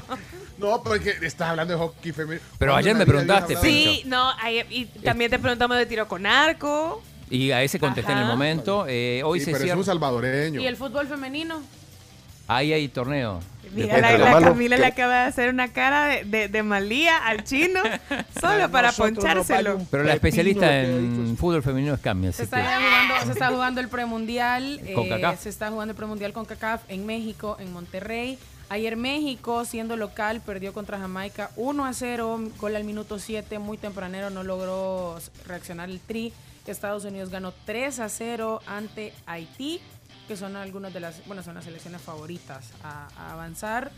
No, porque estás hablando de hockey femenino. Pero ¿Cuándo ayer me preguntaste, de- Sí, no, y también te preguntamos de tiro con arco. y a ese contesté en el momento. Eh, hoy Sí, se pero es cierra. un salvadoreño. ¿Y el fútbol femenino? Ahí hay torneo. Mira, la, fútbol. la malo Camila que- le acaba de hacer una cara de, de, de malía al chino solo para ponchárselo. Pero la especialista en fútbol femenino es Cami, Se está, jugando, se está jugando el premundial. eh, se está jugando el premundial con CACAF en México, en Monterrey. Ayer México, siendo local, perdió contra Jamaica 1 a 0, gol al minuto 7, muy tempranero, no logró reaccionar el tri. Estados Unidos ganó 3 a 0 ante Haití, que son algunas de las, bueno, son las selecciones favoritas a, a avanzar.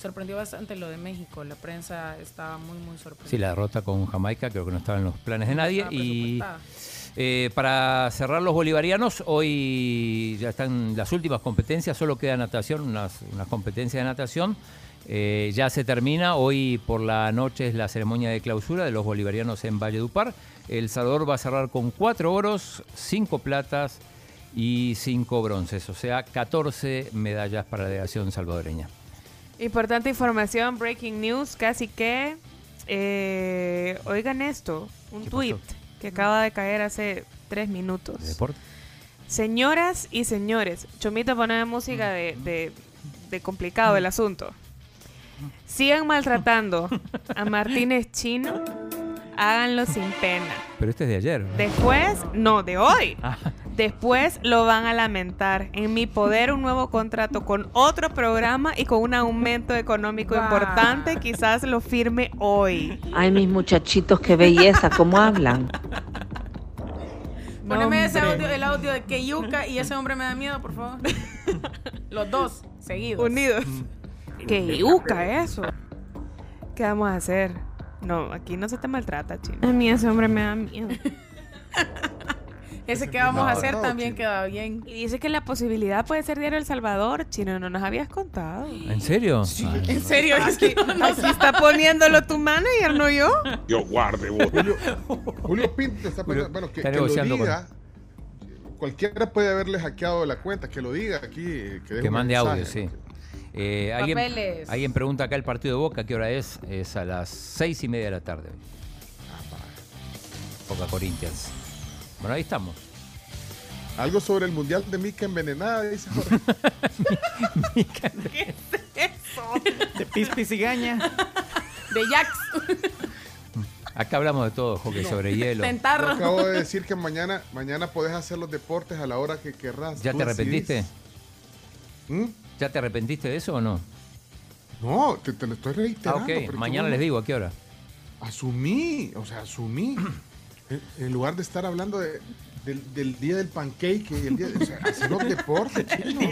sorprendió bastante lo de México. La prensa estaba muy, muy sorprendida. Sí, la derrota con Jamaica creo que no estaba en los planes de nadie. Y eh, para cerrar los bolivarianos, hoy ya están las últimas competencias, solo queda natación, unas, unas competencias de natación. Eh, ya se termina, hoy por la noche es la ceremonia de clausura de los bolivarianos en Valledupar. El Salvador va a cerrar con cuatro oros, cinco platas y cinco bronces, o sea, 14 medallas para la delegación salvadoreña. Importante información, breaking news, casi que. eh, oigan esto, un tweet que acaba de caer hace tres minutos. ¿De deporte? Señoras y señores, Chomito pone música de, de- de complicado el asunto. Sigan maltratando a Martínez Chino, háganlo sin pena. Pero este es de ayer. ¿no? Después, no, de hoy. Ah. Después lo van a lamentar. En mi poder un nuevo contrato con otro programa y con un aumento económico importante. Quizás lo firme hoy. Ay, mis muchachitos, qué belleza, cómo hablan. Poneme ese audio, el audio de Keyuka y ese hombre me da miedo, por favor. Los dos, seguidos. Unidos. Qué yuca eso. ¿Qué vamos a hacer? No, aquí no se te maltrata, chino. A mí ese hombre me da miedo. Ese que vamos a hacer no, también chino. queda bien. Y dice que la posibilidad puede ser Diario El Salvador, chino, no nos habías contado. ¿En serio? Ay, ¿En serio? Aquí, aquí está poniéndolo tu manager, no yo. Yo guarde vos. Julio, Julio Pinto está Julio, poniendo- bueno, que, está que lo diga. Cualquiera puede haberle hackeado la cuenta, que lo diga aquí. Que, Que mande audio, sí. Eh, ¿alguien, alguien pregunta acá el partido de Boca, ¿qué hora es? Es a las seis y media de la tarde. hoy. Boca Corinthians. Bueno, ahí estamos. Algo sobre el mundial de Mica envenenada, dice Jorge. De pis, pis y gaña. De Jax. Acá hablamos de todo, hockey sobre hielo. Yo acabo de decir que mañana, mañana podés hacer los deportes a la hora que querrás. ¿Ya te arrepentiste? ¿Mm? ¿Ya te arrepentiste de eso o no? No, te, te lo estoy Ah, reiterando. ok. pero Mañana les digo a qué hora. Asumí, o sea, asumí. En, en lugar de estar hablando de- del, del día del pancake y el día de, o sea, hacer los deportes, chino.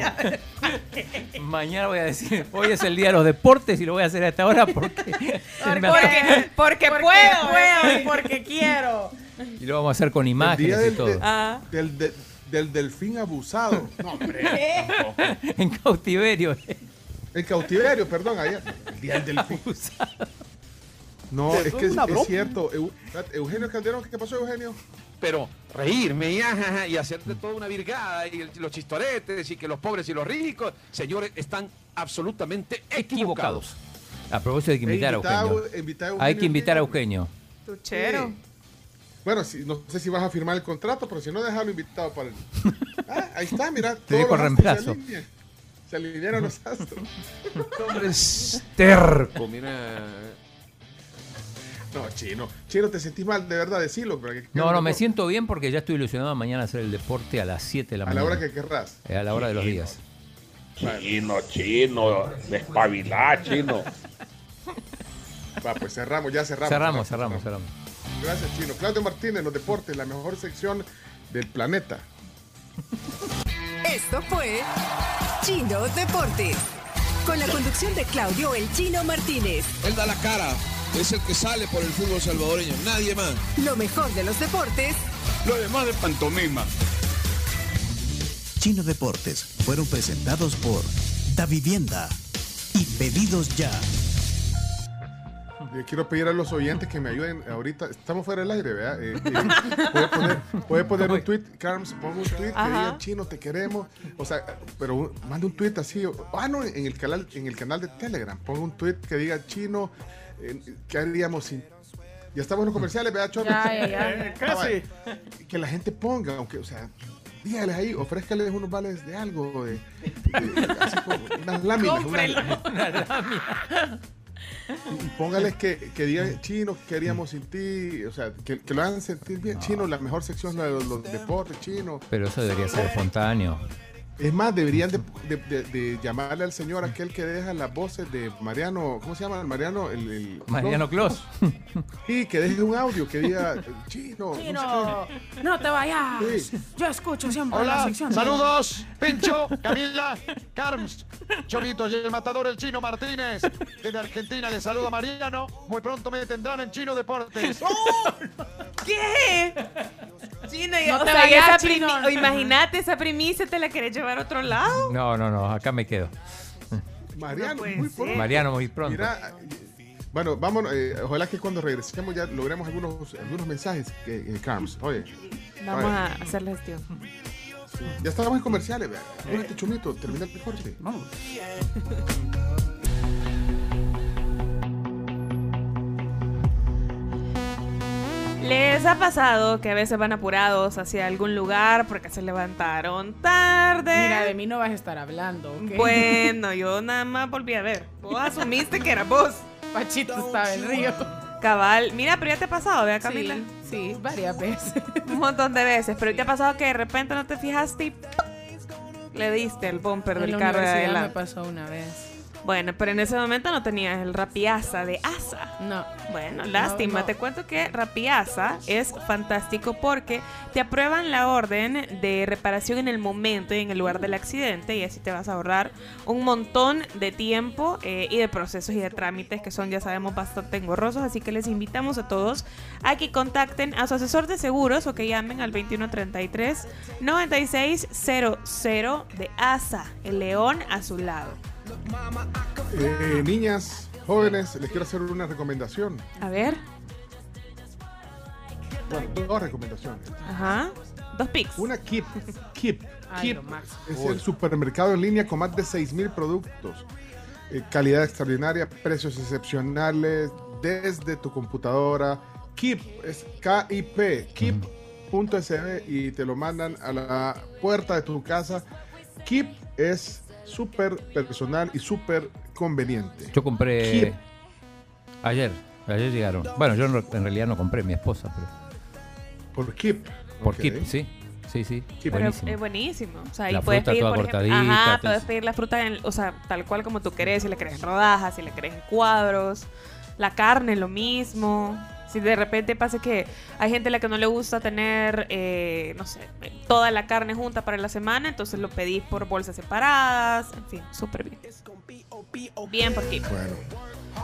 Mañana voy a decir, hoy es el día de los deportes y lo voy a hacer a esta hora porque, Porque, me porque, porque puedo, puedo y porque quiero. y lo vamos a hacer con El imágenes día y del, todo. de- Ah. del, de- del delfín abusado. No, hombre. en cautiverio. El cautiverio, perdón, allá. El día del delfín. No, es que es cierto. Eugenio Calderón, ¿qué pasó, Eugenio? Pero reírme y, ajaja, y hacer de toda una virgada y los chistoretes y que los pobres y los ricos, señores, están absolutamente equivocados. A propósito hay que invitar a Eugenio. a Hay que invitar a Eugenio. Tuchero. Bueno, si, no sé si vas a firmar el contrato, pero si no, déjalo invitado para el... Ah, ahí está, mira. Te astros reemplazo. Se alinearon los astros. Hombre, es terco, mira. No, chino. Chino, te sentís mal, de verdad, que quede No, no, me siento bien porque ya estoy ilusionado mañana a hacer el deporte a las 7 de la A mañana. la hora que querrás. Eh, A la hora de los días. Chino, chino, despabilá, chino. Va, pues cerramos, ya cerramos. Cerramos, cerramos, cerramos. Gracias, Chino. Claudio Martínez, los deportes, la mejor sección del planeta. Esto fue Chino Deportes. Con la conducción de Claudio El Chino Martínez. Él da la cara, es el que sale por el fútbol salvadoreño, nadie más. Lo mejor de los deportes Lo demás de pantomima. Chino Deportes fueron presentados por Da Vivienda y Pedidos Ya. Yo quiero pedir a los oyentes que me ayuden ahorita. Estamos fuera del aire, ¿verdad? Eh, eh, puede poner, puede poner un tweet, Carms, ponga un tweet que diga chino, te queremos. O sea, pero un- manda un tweet así. Ah, no, en el canal, en el canal de Telegram. Ponga un tweet que diga chino, ¿qué haríamos sin. Ya estamos en los comerciales, ¿verdad, Chome? Ya, ya, ya. Ah, vaya. Que la gente ponga, aunque, o sea, dígales ahí, ofrézcales unos vales de algo, de, de- así como unas láminas. Y póngales que, que digan chino, ¿qué haríamos sin ti? O sea, que, que lo hagan sentir bien. Chino, la mejor sección es la de los, los deportes, chino. Pero eso debería ser espontáneo. Es más, deberían de, de- de- de llamarle al señor aquel que deja las voces de Mariano, ¿cómo se llama? Mariano, el, el- Mariano Clos. Sí, que deje un audio que diga chino. Chino, no te vayas. Yo escucho siempre la Hola, sección. saludos, Pincho, Camila, Carms, Cholito y el matador el Chino Martínez. Desde Argentina le saluda Mariano. Muy pronto me tendrán en Chino Deportes. ¿Qué? Chino, y- No o te sea, vayas, esa Chino. imagínate, esa primicia te la querés llevar a otro lado. No, no, no, acá me quedo. Mariano, muy pronto. Mariano, muy pronto. Mira, bueno, vámonos. eh, ojalá que cuando regresemos ya logremos algunos, algunos mensajes, que, eh, Carms. Oye, Vamos oye, a hacer la gestión. ya estábamos en comerciales. vea. Apúrate, chumito, termina el corte. Vamos. ¿Les ha pasado que a veces van apurados hacia algún lugar porque se levantaron tarde? Mira, de mí no vas a estar hablando, ¿ok? Bueno, yo nada más volví a ver. Vos asumiste que era vos. Pachito estaba en río. Cabal. Mira, pero ya te ha pasado, vea, Camila. Sí, sí, varias veces. Un montón de veces. Pero ¿te ha pasado que de repente no te fijaste y le diste el bumper En del la carro de universidad me adelante? pasó una vez. Bueno, pero en ese momento no tenías el Rapiasa de Asa. No. Bueno, lástima. no. Te cuento que Rapiasa es fantástico porque te aprueban la orden de reparación en el momento y en el lugar del accidente y así te vas a ahorrar un montón de tiempo eh, y de procesos y de trámites que son, ya sabemos, bastante engorrosos. Así que les invitamos a todos a que contacten a su asesor de seguros o que llamen al 2133 9600 de Asa, el león a su lado. Eh, niñas, jóvenes, les quiero hacer una recomendación. A ver. Bueno, dos recomendaciones. Ajá. Dos pics. Una Keep. Keep. Ay, Keep lo máximo. es el supermercado en línea con más de 6.000 productos. Eh, calidad extraordinaria, precios excepcionales desde tu computadora. Keep es K-I-P. Keep.sb y te lo mandan a la puerta de tu casa. Keep es súper personal y súper conveniente. Yo compré Keep. ayer. Ayer llegaron. Bueno, yo no- en realidad no compré, mi esposa, pero. Por Keep. Por ok. Keep, sí. Sí, sí. Pero Buenísimo. es buenísimo. O sea, ahí La puedes fruta pedir, toda por ejemplo, ajá, puedes pedir la fruta, en- o sea, tal cual como tú querés, si la querés en rodajas, si la querés en cuadros, la carne, lo mismo. Si de repente pasa que hay gente a la que no le gusta tener, eh, no sé, toda la carne junta para la semana, entonces lo pedís por bolsas separadas, en fin, súper bien. Bien por ti. Bueno.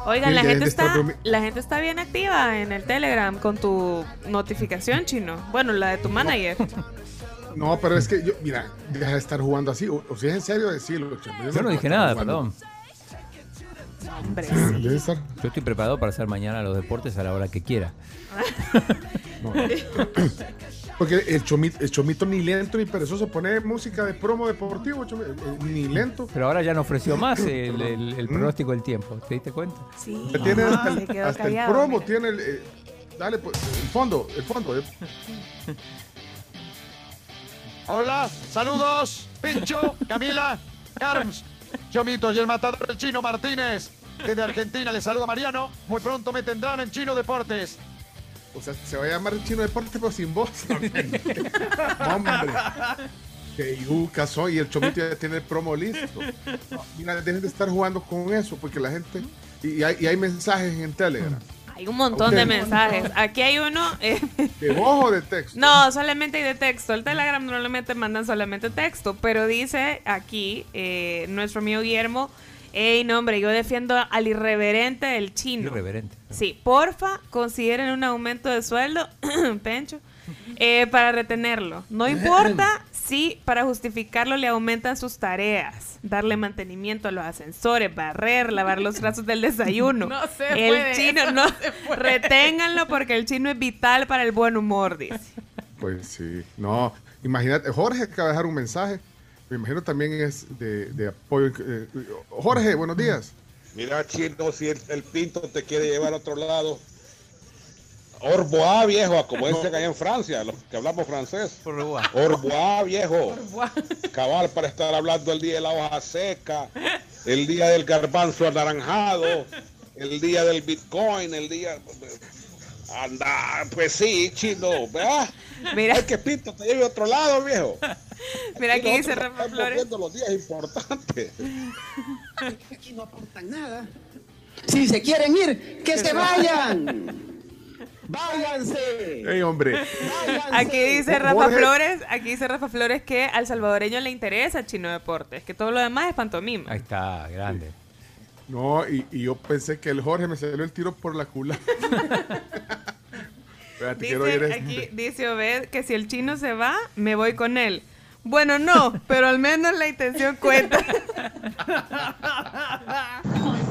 Oigan, la gente está, la gente está bien activa en el Telegram con tu notificación, chino. Bueno, la de tu manager. No, pero es que yo, mira, deja de estar jugando así. O, o si es en serio, decirlo. Yo no dije nada, jugando. perdón. Hombre, Debe estar. Yo estoy preparado para hacer mañana los deportes a la hora que quiera. Porque el chomito, el chomito ni lento ni perezoso pone música de promo deportivo, chomi- eh, ni lento. Pero ahora ya no ofreció más el, el- el pronóstico del tiempo. ¿Te diste cuenta? Sí. Tiene hasta, el, hasta callado, promo, mira. tiene el. eh, dale, pues, el fondo, el fondo. eh. Hola, saludos, Pincho, Camila, Carms, Chomito y el matador el Chino Martínez. Desde Argentina le saluda Mariano. Muy pronto me tendrán en Chino Deportes. O sea, se va a llamar Chino Deporte, pero sin voz. Hombre. Que yuca soy y el chomito ya tiene el promo listo. No, mira, dejen de estar jugando con eso, porque la gente. Y, y hay, y hay mensajes en Telegram. Hay un montón de mensajes. Aquí hay uno. eh, ¿De voz o de texto? no, solamente hay de texto. El Telegram normalmente mandan solamente texto. Pero dice aquí eh, nuestro amigo Guillermo. Ey, no, hombre, yo defiendo al irreverente del chino. Irreverente. Sí, porfa, consideren un aumento de sueldo, Pencho, eh, para retenerlo. No importa si para justificarlo le aumentan sus tareas, darle mantenimiento a los ascensores, barrer, lavar los brazos del desayuno. No se el puede, chino, no, no se puede. reténganlo porque el chino es vital para el buen humor, dice. Pues sí. No, imagínate. Jorge acaba de dejar un mensaje. Me imagino también es de, de apoyo. eh, Jorge, buenos días. Mira, chino, si el, el pinto te quiere llevar a otro lado. Orboa, viejo, como ese que hay en Francia, los que hablamos francés. Orboa, viejo. Cabal para estar hablando el día de la hoja seca, el día del garbanzo anaranjado, el día del bitcoin, el día... Anda, pues sí, chino. ¿verdad? Mira. Hay que Pinto te lleve a otro lado, viejo. Mira, aquí dice Rafa Flores. los días importantes. Aquí no aportan nada. Si se quieren ir, que se vayan. Váyanse. Ey, hombre. Aquí dice Rafa Jorge- Flores, aquí dice Rafa Flores que al salvadoreño le interesa Chino Deportes, que todo lo demás es pantomima. Ahí está, grande. No, y, y yo pensé que el Jorge me salió el tiro por la cula. Dice, esto. aquí dice Obed que si el chino se va, me voy con él. Bueno, no, pero al menos la intención cuenta.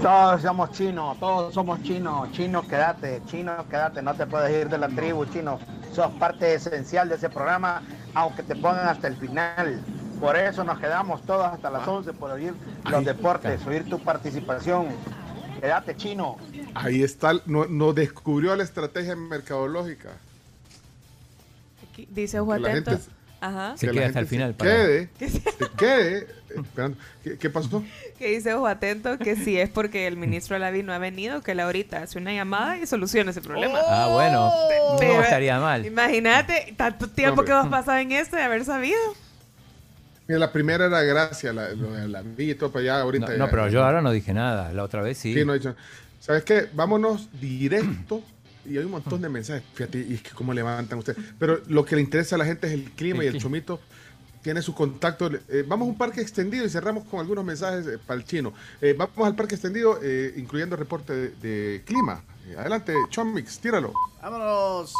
Todos somos chinos, todos somos chinos. Chino, quédate, chino, quédate. No te puedes ir de la tribu, chino. Sos parte esencial de ese programa, aunque te pongan hasta el final. Por eso nos quedamos todos hasta las 11 por oír los deportes, oír tu participación. Quédate, chino. Ahí está, no, no descubrió la estrategia mercadológica. Aquí dice la se- Ajá. Se que queda la hasta el final Se para- quede, se quede. esperando. ¿Qué, qué pasó? Que dice Ojo Atento que si es porque el ministro Alaví no ha venido, que él ahorita hace una llamada y soluciona ese problema. Ah, bueno. Pero- No estaría mal. Imagínate, tanto tiempo No, que hemos pasado en esto de haber sabido. Mira, la primera era gracia, la, la vi y todo para allá ahorita. No, ya- no, pero yo ahora no dije nada. La otra vez sí. Sí, no he dicho. ¿Sabes qué? Vámonos directo. Y hay un montón de mensajes. Fíjate, y es que cómo levantan ustedes. Pero lo que le interesa a la gente es el clima y el chomito tiene su contacto. Eh, vamos a un parque extendido y cerramos con algunos mensajes eh, para el chino. Eh, vamos al parque extendido, eh, incluyendo reporte de, de clima. Eh, adelante, Chomix, tíralo. Vámonos.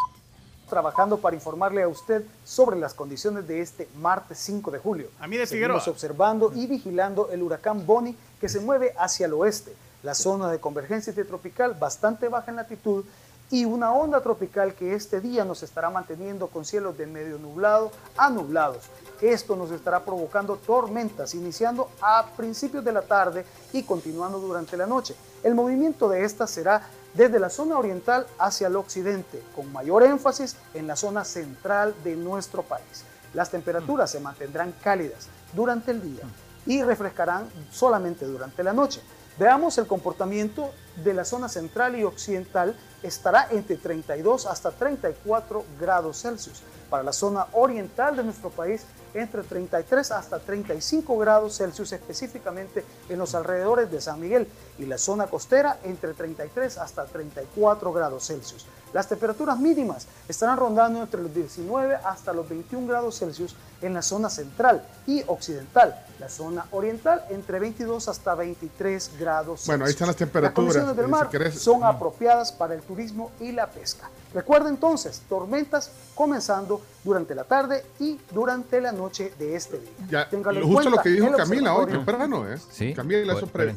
Trabajando para informarle a usted sobre las condiciones de este martes 5 de julio. A mí de Seguimos Figueroa. observando y vigilando el huracán Bonnie que se mueve hacia el oeste. La zona de convergencia intertropical bastante baja en latitud y una onda tropical que este día nos estará manteniendo con cielos de medio nublado a nublados. Esto nos estará provocando tormentas iniciando a principios de la tarde y continuando durante la noche. El movimiento de estas será desde la zona oriental hacia el occidente, con mayor énfasis en la zona central de nuestro país. Las temperaturas se mantendrán cálidas durante el día y refrescarán solamente durante la noche. Veamos el comportamiento de la zona central y occidental. Estará entre 32 hasta 34 grados Celsius. Para la zona oriental de nuestro país, entre 33 hasta 35 grados Celsius, específicamente en los alrededores de San Miguel. Y la zona costera, entre 33 hasta 34 grados Celsius. Las temperaturas mínimas estarán rondando entre los 19 hasta los 21 grados Celsius en la zona central y occidental. La zona oriental entre 22 hasta 23 grados Celsius. Bueno, ahí están las Las temperaturas. condiciones del si mar querés- son apropiadas para el turismo y la pesca. Recuerda entonces, tormentas comenzando durante la tarde y durante la noche de este día. Ya, Téngalo en justo cuenta, lo que dijo Camila hoy temprano, ¿eh? Sí. Camila, eso pre-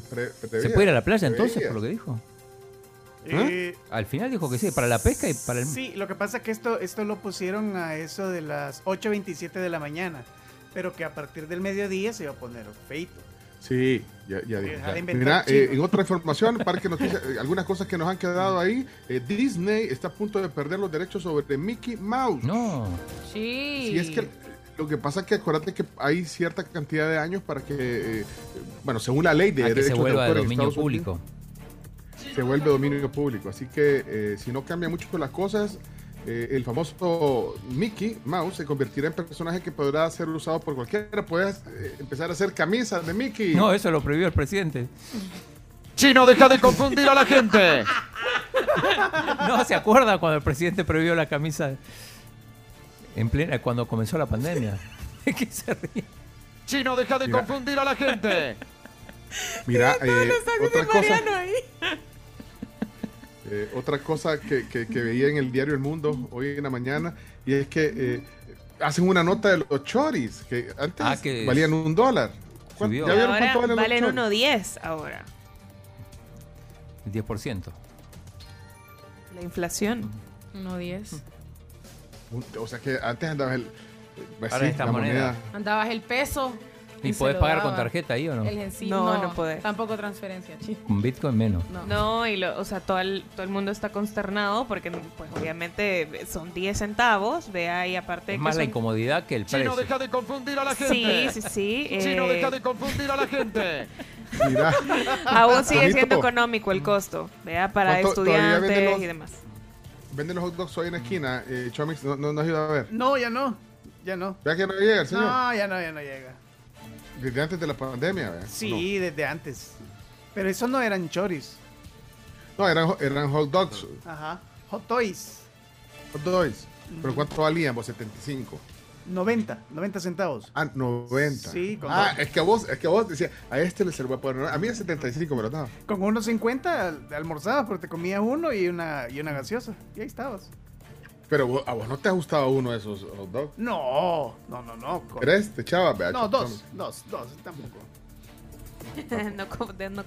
¿Se puede ir a la playa entonces, por lo que dijo? Eh, Al final dijo que sí, para la pesca y para el... Sí, lo que pasa es que esto, esto lo pusieron a eso de las 8.27 de la mañana, pero que a partir del mediodía se iba a poner feito. Sí, ya, ya dije. Mira, eh, en otra información, Parque Noticias, eh, algunas cosas que nos han quedado ahí. eh, Disney está a punto de perder los derechos sobre Mickey Mouse. No. Sí. Si es que lo que pasa es que acuérdate que hay cierta cantidad de años para que, eh, bueno, según la ley de A que se derechos vuelva de autor dominio Estados Unidos, público. Se vuelve dominio público. Así que eh, si no cambia mucho las cosas, eh, el famoso Mickey Mouse se convertirá en personaje que podrá ser usado por cualquiera. Puedes eh, empezar a hacer camisas de Mickey. No, eso lo prohibió el presidente. Chino, deja de confundir a la gente. No, ¿se acuerda cuando el presidente prohibió la camisa en plena cuando comenzó la pandemia? ¿De qué se ríe? Chino, deja de Mira. confundir a la gente. Mira, eh, otra cosa, ahí. Otra cosa que, que- que veía en el diario El Mundo hoy en la mañana, y es que eh, hacen una nota de los choris, que antes Ah, que valían un dólar. ¿Cuán- subió. ¿Ya vieron Ahora cuánto valen los valen choris? 1.10 ahora. El 10%. La inflación. 1.10. Un- O sea que antes andaba el... pues Ahora sí, esta la moneda. Andabas el peso. ¿Y podés pagar con daba. tarjeta ahí o no? El No, no, no podés. Tampoco transferencia, chi. Con Bitcoin menos. No. No, y lo, o sea, todo el, todo el mundo está consternado porque, pues, obviamente son 10 centavos, vea, y aparte Es que más la son- incomodidad que el Chino, precio. deja de confundir a la Sí, gente. sí, sí. Chino, eh, deja de confundir a la gente. Mira, Aún sigue Chomito, siendo económico el costo, vea, para ¿Cuánto- todavía venden estudiantes los- y demás. venden los hot dogs hoy en la esquina. Eh, Chomix, no, no nos ayuda a ver. No, ya no. Ya no. ¿Vea que no llega el señor? No, ya no, ya no llega. Desde antes de la pandemia, ¿vea? Sí, desde antes. Pero esos no eran choris. No, eran, eran hot dogs. Ajá. Hot toys. Hot dogs. ¿Pero cuánto valían? Vos 75. 90, 90 centavos. Ah, 90. Sí, con Ah, dos. es que a vos, es que a vos decía, a este le se lo voy a poner. A mí es 75 me lo daba. Con unos 50 almorzabas porque te comías uno y una, y una gaseosa. Y ahí estabas. Pero vos- a vos no te ha gustado uno de esos hot dogs. No, no, no, no. Con- ¿Tres? ¿Te echaba? Vea, No, dos, dos, dos, tampoco. no, con- de- no.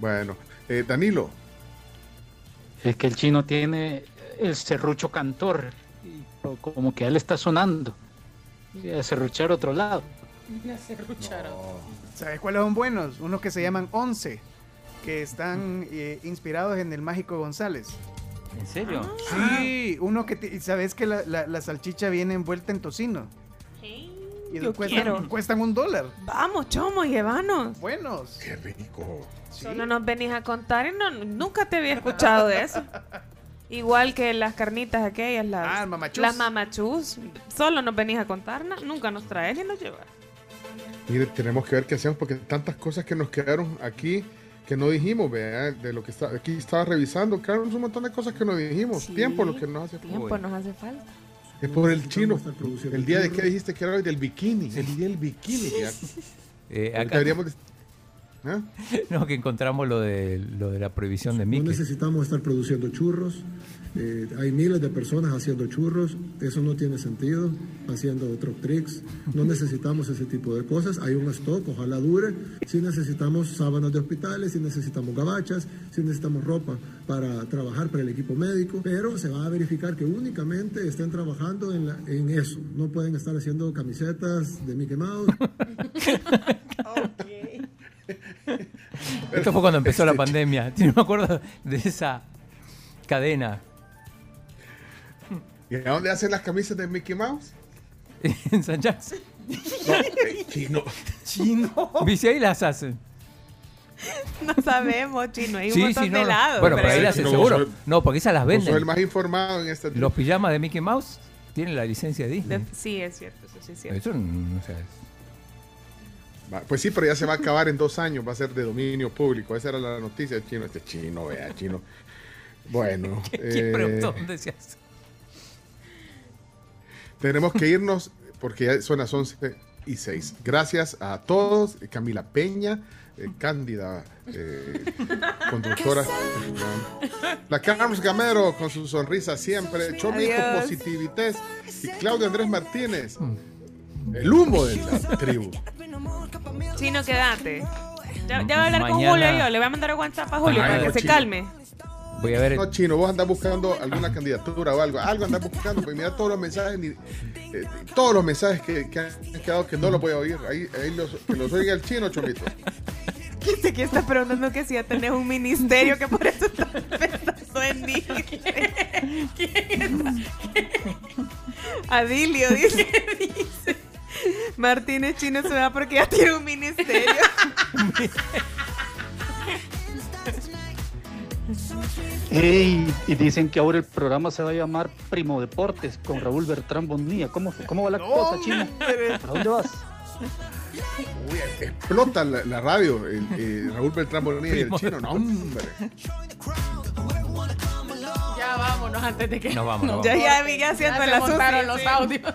Bueno, eh, Danilo. Es que el chino tiene el serrucho cantor. y co- como que a él está sonando. Y a serruchar otro lado. Ya se rucharon. ¿Sabes cuáles son buenos? Unos que se llaman Once, que están eh, inspirados en el Mágico González. ¿En serio? Sí, uno que... te- y ¿Sabes que la, la- la salchicha viene envuelta en tocino? Y Yo cuestan, quiero. cuestan un dólar. Vamos, chomo, llévanos. Buenos. Qué rico. Solo nos venís a contar y no, nunca te había escuchado de eso. Igual que las carnitas aquellas, las, Ah, mamachús. las mamachús. Solo nos venís a contar, nunca nos traes ni nos llevas. Mire, tenemos que ver qué hacemos porque tantas cosas que nos quedaron aquí que no dijimos, vea, de lo que está aquí estaba revisando, claro, un montón de cosas que no dijimos, tiempo lo que nos hace Tiempo falta. nos hace falta. Es por el chino. El día de que dijiste que era hoy del bikini, el día del bikini. ya. Eh, acá- deberíamos ¿Ah? No, que encontramos lo de, lo de la prohibición de No necesitamos estar produciendo churros. eh, hay miles de personas haciendo churros. Eso no tiene sentido. Haciendo otros tricks. No necesitamos ese tipo de cosas. Hay un stock, ojalá dure. Si necesitamos sábanas de hospitales, si necesitamos gabachas, si necesitamos ropa para trabajar para el equipo médico. Pero se va a verificar que únicamente estén trabajando en, la- en eso. No pueden estar haciendo camisetas de Mickey Mouse. Esto fue cuando empezó la pandemia. No me acuerdo de esa cadena. ¿Y a dónde hacen las camisas de Mickey Mouse? en San Jackson. No, eh, chino. Chino. Dice ahí las hacen. No sabemos, chino. Hay un Sí, montón sí, no, de helados. Bueno, pero ahí las No, hacen seguro. No, porque esas las venden. el más informado en este Los pijamas de Mickey Mouse tienen la licencia de Disney. De- sí, es cierto, eso sí es cierto. Eso no sé. Va, Pues sí, pero ya se va a acabar en dos años, va a ser de dominio público. Esa era la noticia chino. Este chino, vea, chino. Bueno. ¿Quién eh, preguntó dónde se hace? tenemos que irnos porque ya son las 11 y 6. Gracias a todos. Camila Peña, eh, Cándida, eh, conductora. La Carlos Gamero con su sonrisa siempre. Chomico Adiós. Positivités. Y Claudio Andrés Martínez. El humo de la tribu. Chino, quédate. Ya, ya voy a hablar con Julio yo. Le voy a mandar a WhatsApp a Julio para que se chino. calme. Voy a ver. No, chino, vos andás buscando alguna candidatura o algo. Algo andás buscando, porque mira todos los mensajes, ni- eh, todos los mensajes que, que han quedado que no los voy a oír. Ahí, ahí los, que los oiga el chino, chomito. ¿Quién aquí está preguntando que si ya tenés un ministerio que por eso estás pensando en Disney? ¿Quién está? Adilio dice, dice. Martínez Chino se va porque ya tiene un ministerio. Y dicen que ahora el programa se va a llamar Primo Deportes con Raúl Bertrán Bonilla. ¿Cómo, cómo va la cosa, chino? ¿A dónde vas? Uy, explota la, la radio. el- eh, Raúl Beltrán Bonilla y el chino. No, hombre. Ya vámonos antes de que Nos vamos, nos Ya, vamos. ya vi, ya siento la montaron sucia, los audios.